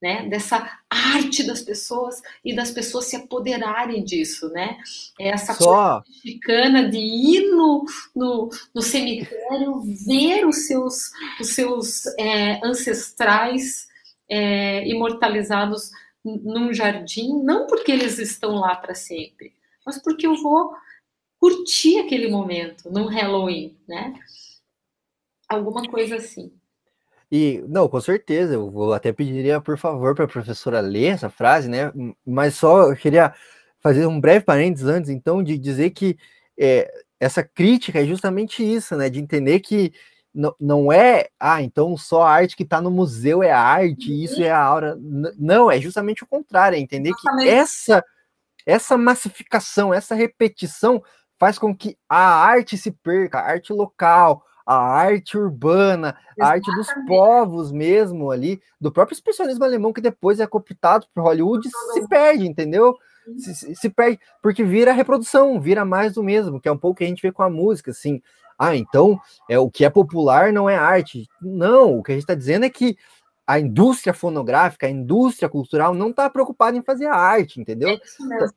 né? Dessa arte das pessoas e das pessoas se apoderarem disso, né? É essa Só... coisa mexicana de ir no, no, no, cemitério, ver os seus, os seus é, ancestrais é, imortalizados num jardim, não porque eles estão lá para sempre, mas porque eu vou curtir aquele momento num Halloween, né? Alguma coisa assim. E, não, com certeza, eu vou até pediria, por favor, para a professora ler essa frase, né? Mas só eu queria fazer um breve parênteses antes, então, de dizer que é, essa crítica é justamente isso, né? De entender que não, é, ah, então só a arte que está no museu é arte, uhum. isso é a aura. Não, é justamente o contrário, é entender que essa, essa massificação, essa repetição faz com que a arte se perca, a arte local, a arte urbana, Exatamente. a arte dos povos mesmo ali, do próprio expressionismo alemão que depois é cooptado por Hollywood, se perde, entendeu? Se, se, perde, porque vira reprodução, vira mais do mesmo, que é um pouco que a gente vê com a música, assim. Ah, então é o que é popular não é arte. Não, o que a gente está dizendo é que a indústria fonográfica, a indústria cultural não está preocupada em fazer arte, entendeu? É isso mesmo. Tá,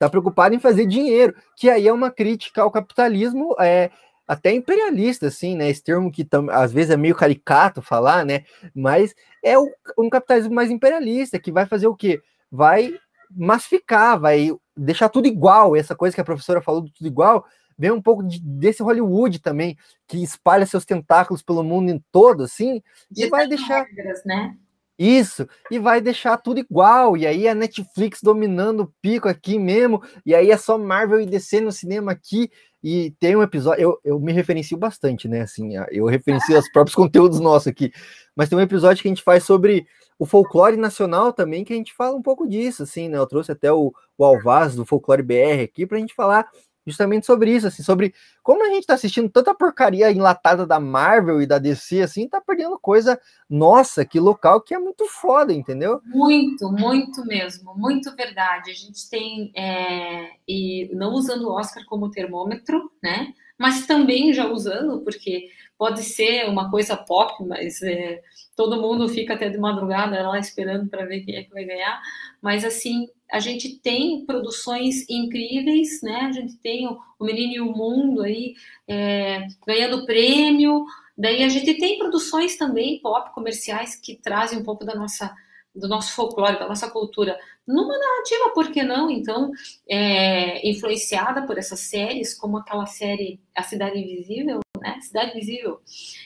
tá preocupada em fazer dinheiro, que aí é uma crítica ao capitalismo é, até imperialista, assim, né? Esse termo que às vezes é meio caricato falar, né? Mas é o, um capitalismo mais imperialista que vai fazer o quê? Vai massificar, vai deixar tudo igual. Essa coisa que a professora falou do tudo igual, vem um pouco de, desse Hollywood também, que espalha seus tentáculos pelo mundo em todo, assim, e vai deixar. Regras, né? Isso, e vai deixar tudo igual, e aí a Netflix dominando o pico aqui mesmo, e aí é só Marvel e DC no cinema aqui, e tem um episódio, eu, eu me referencio bastante, né? Assim, eu referencio os próprios (laughs) conteúdos nossos aqui. Mas tem um episódio que a gente faz sobre o folclore nacional também, que a gente fala um pouco disso, assim, né? Eu trouxe até o, o Alvaz do Folclore BR aqui para a gente falar justamente sobre isso, assim, sobre como a gente tá assistindo tanta porcaria enlatada da Marvel e da DC, assim, tá perdendo coisa nossa, que local que é muito foda, entendeu? Muito, muito mesmo, muito verdade. A gente tem, é, e não usando o Oscar como termômetro, né? Mas também já usando, porque pode ser uma coisa pop, mas é, todo mundo fica até de madrugada lá esperando para ver quem é que vai ganhar. Mas assim, a gente tem produções incríveis, né? A gente tem o, o Menino e o Mundo aí é, ganhando prêmio. Daí a gente tem produções também pop comerciais que trazem um pouco da nossa do nosso folclore, da nossa cultura, numa narrativa, por que não? Então, é, influenciada por essas séries, como aquela série A Cidade Invisível, né? Cidade Invisível.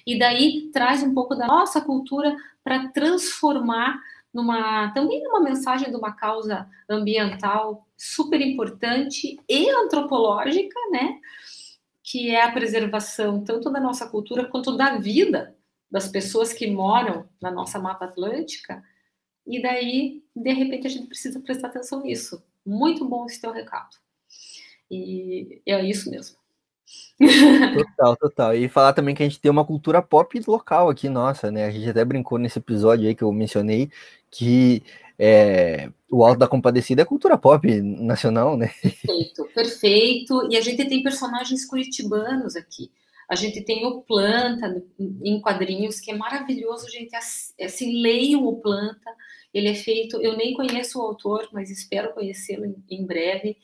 E daí traz um pouco da nossa cultura para transformar numa também numa mensagem de uma causa ambiental super importante e antropológica, né? Que é a preservação tanto da nossa cultura quanto da vida das pessoas que moram na nossa Mata Atlântica. E daí, de repente, a gente precisa prestar atenção nisso. Muito bom esse teu recado. E é isso mesmo. (laughs) Total, total. E falar também que a gente tem uma cultura pop local aqui, nossa, né? A gente até brincou nesse episódio aí que eu mencionei, que é, o Alto da Compadecida é cultura pop nacional, né? Perfeito, perfeito. E a gente tem personagens curitibanos aqui. A gente tem o Planta em quadrinhos, que é maravilhoso, gente. Assim, leiam o Planta. Ele é feito, eu nem conheço o autor, mas espero conhecê-lo em, breve.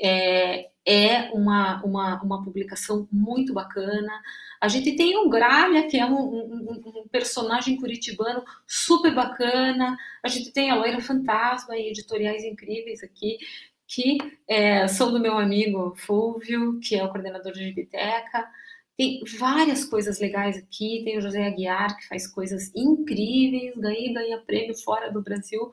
É, é uma, uma, uma publicação muito bacana. A gente tem o Gralha, que é um, um, um, personagem curitibano super bacana. A gente tem a Loira Fantasma e editoriais incríveis aqui, que é, são do meu amigo Fulvio, que é o coordenador de biblioteca. Tem várias coisas legais aqui. Tem o José Aguiar, que faz coisas incríveis, ganha, ganha prêmio fora do Brasil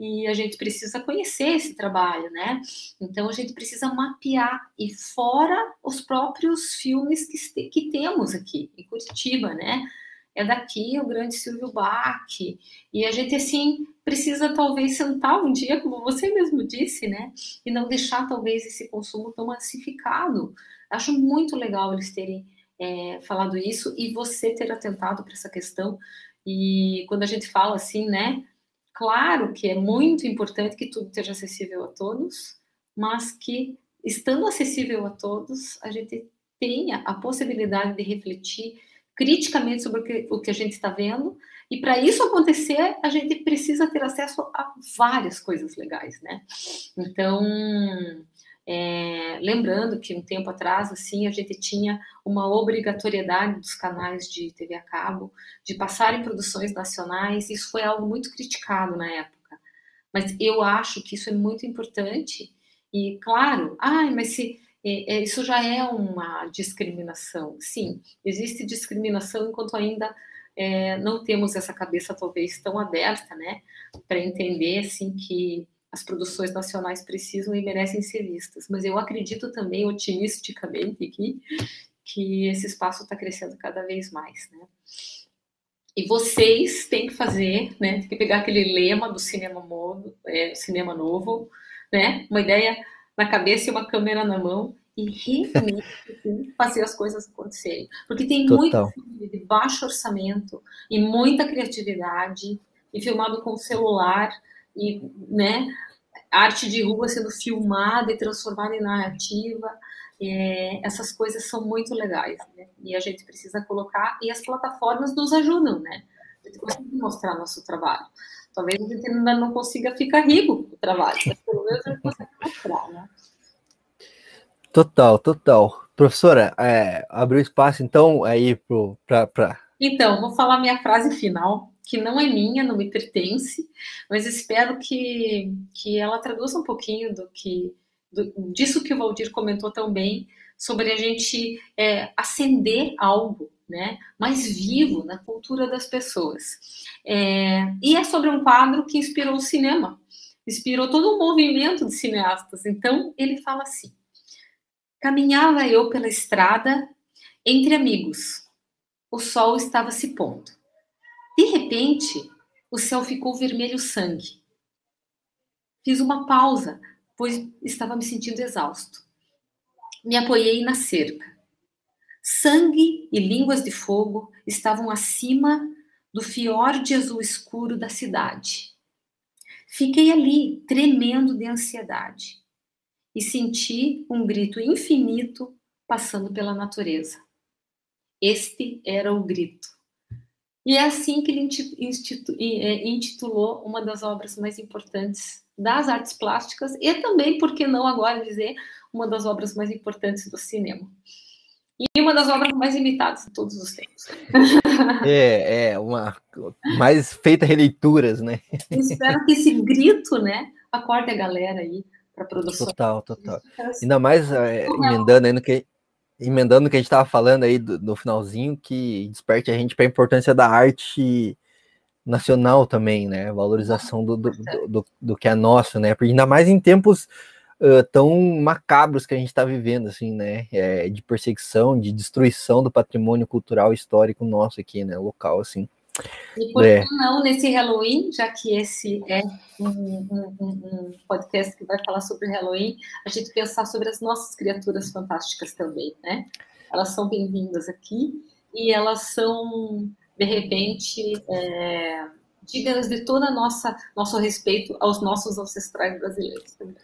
e a gente precisa conhecer esse trabalho, né? Então a gente precisa mapear e fora os próprios filmes que, que temos aqui em Curitiba, né? É daqui o grande Silvio Bach e a gente assim precisa talvez sentar um dia, como você mesmo disse, né? E não deixar talvez esse consumo tão massificado. Acho muito legal eles terem é, falado isso e você ter atentado para essa questão. E quando a gente fala assim, né? Claro que é muito importante que tudo esteja acessível a todos, mas que, estando acessível a todos, a gente tenha a possibilidade de refletir criticamente sobre o que, o que a gente está vendo. E para isso acontecer, a gente precisa ter acesso a várias coisas legais, né? Então, é, lembrando que um tempo atrás, assim, a gente tinha uma obrigatoriedade dos canais de TV a cabo de passarem produções nacionais, isso foi algo muito criticado na época. Mas eu acho que isso é muito importante, e claro, ai, mas se é, é, isso já é uma discriminação. Sim, existe discriminação enquanto ainda é, não temos essa cabeça talvez tão aberta, né, para entender assim que as produções nacionais precisam e merecem ser vistas. Mas eu acredito também, otimisticamente, aqui, que esse espaço está crescendo cada vez mais, né? E vocês têm que fazer, né? Tem que pegar aquele lema do cinema modo, é, cinema novo, né? Uma ideia na cabeça e uma câmera na mão e realmente (laughs) fazer as coisas acontecerem. Porque tem Total. muito filme de baixo orçamento e muita criatividade e filmado com celular e né, arte de rua sendo filmada e transformada em narrativa. É, essas coisas são muito legais, né? E a gente precisa colocar, e as plataformas nos ajudam, né? A gente consegue mostrar nosso trabalho. Talvez a gente ainda não consiga ficar rico o trabalho, mas pelo menos a gente consegue mostrar, né? Total, total. Professora, é, abriu espaço então aí para. Então, vou falar minha frase final que não é minha, não me pertence, mas espero que, que ela traduza um pouquinho do que do, disso que o Valdir comentou tão bem sobre a gente é, acender algo né, mais vivo na cultura das pessoas. É, e é sobre um quadro que inspirou o cinema, inspirou todo um movimento de cineastas. Então, ele fala assim: Caminhava eu pela estrada entre amigos. O sol estava se pondo. De repente, o céu ficou vermelho sangue. Fiz uma pausa, pois estava me sentindo exausto. Me apoiei na cerca. Sangue e línguas de fogo estavam acima do fiorde azul escuro da cidade. Fiquei ali, tremendo de ansiedade, e senti um grito infinito passando pela natureza. Este era o grito e é assim que ele é, intitulou uma das obras mais importantes das artes plásticas e também, por que não agora dizer, uma das obras mais importantes do cinema. E uma das obras mais imitadas de todos os tempos. É, é uma mais feita releituras, né? espero que esse grito, né, acorde a galera aí para produção. Total, total. Ainda mais é, emendando aí no que emendando o que a gente estava falando aí do, do, finalzinho, que desperte a gente para a importância da arte nacional também, né? Valorização do, do, do, do que é nosso, né? Porque ainda mais em tempos uh, tão macabros que a gente está vivendo, assim, né? É, de perseguição, de destruição do patrimônio cultural histórico nosso aqui, né? Local, assim. E por é. que não nesse Halloween, já que esse é um, um, um, podcast que vai falar sobre Halloween, a gente pensar sobre as nossas criaturas fantásticas também, né? Elas são bem-vindas aqui e elas são, de repente, é, dignas de todo nossa nosso respeito aos nossos ancestrais brasileiros também.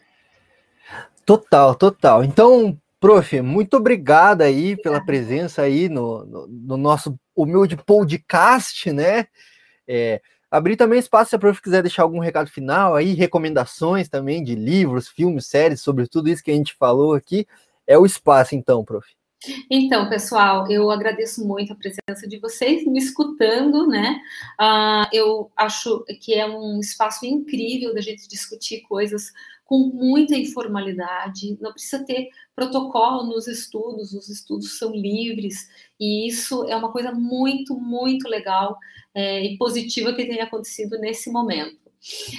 Total, total. Então, Prof, muito obrigado aí pela presença aí no, no, no nosso humilde podcast, né? É, abrir também espaço se a prof quiser deixar algum recado final aí, recomendações também de livros, filmes, séries, sobre tudo isso que a gente falou aqui. É o espaço, então, prof. Então, pessoal, eu agradeço muito a presença de vocês me escutando, né? Uh, eu acho que é um espaço incrível da gente discutir coisas com muita informalidade, não precisa ter protocolo nos estudos, os estudos são livres, e isso é uma coisa muito, muito legal é, e positiva que tem acontecido nesse momento.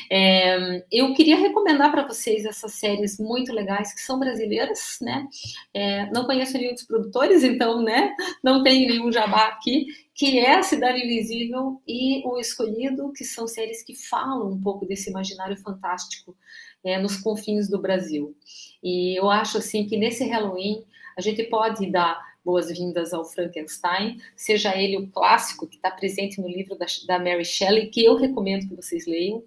É, eu queria recomendar para vocês essas séries muito legais que são brasileiras, né? É, não conheço nenhum dos produtores, então, né? Não tenho nenhum jabá aqui, que é a Cidade Invisível e O Escolhido, que são séries que falam um pouco desse imaginário fantástico é, nos confins do Brasil. E eu acho assim que nesse Halloween a gente pode dar boas-vindas ao Frankenstein, seja ele o clássico que está presente no livro da, da Mary Shelley, que eu recomendo que vocês leiam,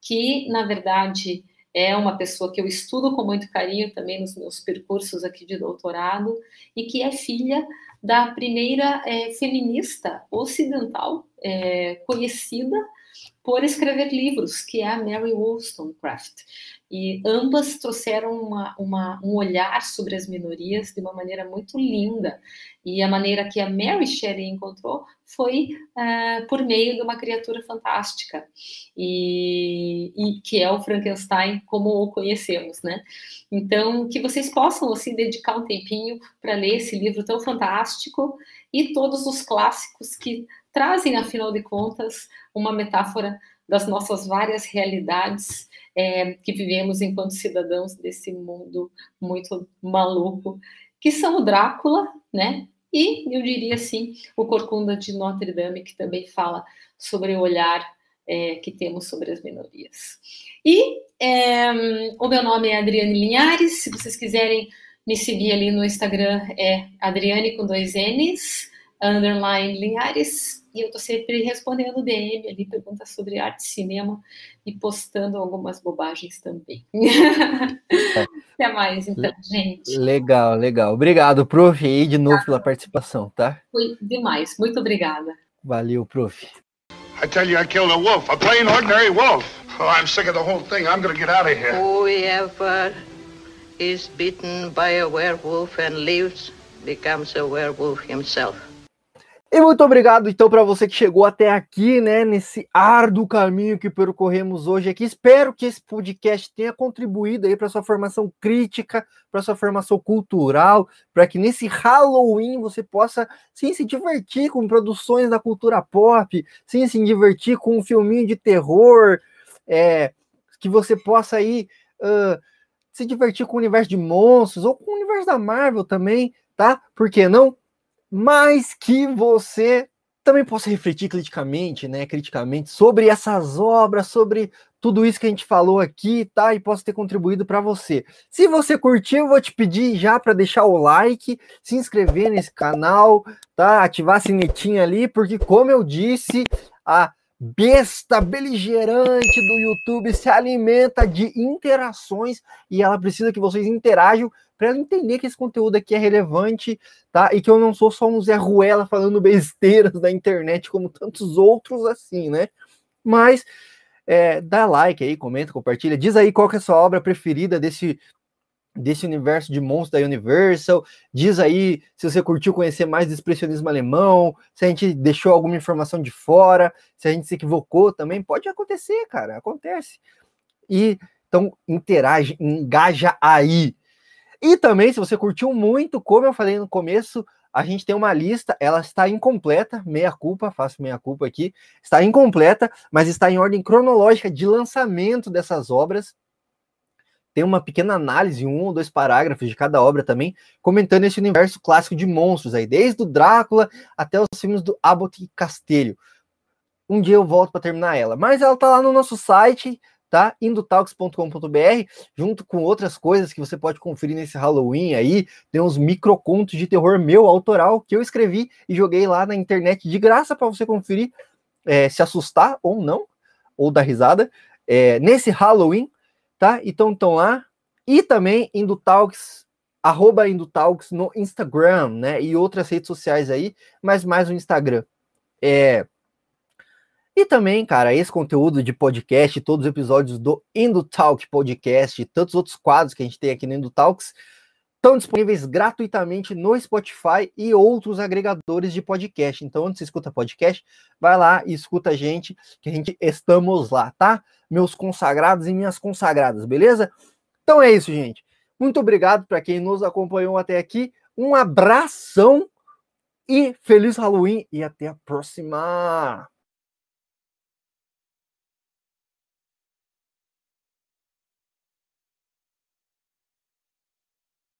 que na verdade é uma pessoa que eu estudo com muito carinho também nos meus percursos aqui de doutorado e que é filha da primeira é, feminista ocidental é, conhecida por escrever livros, que é a Mary Wollstonecraft. E ambas trouxeram uma, uma, um olhar sobre as minorias de uma maneira muito linda. E a maneira que a Mary Shelley encontrou foi uh, por meio de uma criatura fantástica, e, e, que é o Frankenstein como o conhecemos, né? Então, que vocês possam assim dedicar um tempinho para ler esse livro tão fantástico e todos os clássicos que trazem, afinal de contas, uma metáfora das nossas várias realidades é, que vivemos enquanto cidadãos desse mundo muito maluco, que são o Drácula, né? E eu diria assim, o Corcunda de Notre Dame, que também fala sobre o olhar é, que temos sobre as minorias. E é, o meu nome é Adriane Linhares, se vocês quiserem me seguir ali no Instagram, é Adriane com dois N's, underline Linhares, e eu tô sempre respondendo DM ali, perguntas sobre arte, cinema e postando algumas bobagens também. (laughs) Até mais, então, gente. Legal, legal. Obrigado, prof, aí de novo pela participação, tá? Foi demais. Muito obrigada. Valeu, prof. I tell you, I killed a wolf, a plain ordinary wolf. Oh, I'm sick of the whole thing. I'm gonna get out of here. Whoever is bitten by a werewolf and lives becomes a werewolf himself. E muito obrigado, então, para você que chegou até aqui, né, nesse árduo caminho que percorremos hoje aqui. Espero que esse podcast tenha contribuído aí para sua formação crítica, para sua formação cultural, para que nesse Halloween você possa sim se divertir com produções da cultura pop, sim se divertir com um filminho de terror, é, que você possa aí uh, se divertir com o universo de monstros ou com o universo da Marvel também, tá? Por que não? Mas que você também possa refletir criticamente, né, criticamente sobre essas obras, sobre tudo isso que a gente falou aqui, tá? E possa ter contribuído para você. Se você curtiu, vou te pedir já para deixar o like, se inscrever nesse canal, tá? Ativar a sinetinha ali, porque como eu disse, a besta beligerante do YouTube se alimenta de interações e ela precisa que vocês interajam para ela entender que esse conteúdo aqui é relevante, tá? E que eu não sou só um Zé Ruela falando (laughs) besteiras da internet como tantos outros assim, né? Mas é, dá like aí, comenta, compartilha, diz aí qual que é a sua obra preferida desse desse universo de monstros da Universal. Diz aí se você curtiu conhecer mais do expressionismo alemão, se a gente deixou alguma informação de fora, se a gente se equivocou também. Pode acontecer, cara, acontece. E então interage, engaja aí. E também, se você curtiu muito, como eu falei no começo, a gente tem uma lista, ela está incompleta, meia culpa, faço meia culpa aqui, está incompleta, mas está em ordem cronológica de lançamento dessas obras. Tem uma pequena análise, um ou dois parágrafos de cada obra também, comentando esse universo clássico de monstros aí, desde o Drácula até os filmes do Abbott e Castelho. Um dia eu volto para terminar ela, mas ela está lá no nosso site, tá? Indotalks.com.br, junto com outras coisas que você pode conferir nesse Halloween aí. Tem uns microcontos de terror meu autoral que eu escrevi e joguei lá na internet de graça para você conferir, é, se assustar ou não, ou dar risada, é, nesse Halloween, tá? Então estão lá. E também Indotalks arroba Indutalks no Instagram, né? E outras redes sociais aí, mas mais no Instagram. É. E também, cara, esse conteúdo de podcast, todos os episódios do Indutalk Podcast, tantos outros quadros que a gente tem aqui no Indutalks, estão disponíveis gratuitamente no Spotify e outros agregadores de podcast. Então, onde você escuta podcast, vai lá e escuta a gente, que a gente estamos lá, tá? Meus consagrados e minhas consagradas, beleza? Então é isso, gente. Muito obrigado para quem nos acompanhou até aqui. Um abração e feliz Halloween e até a próxima.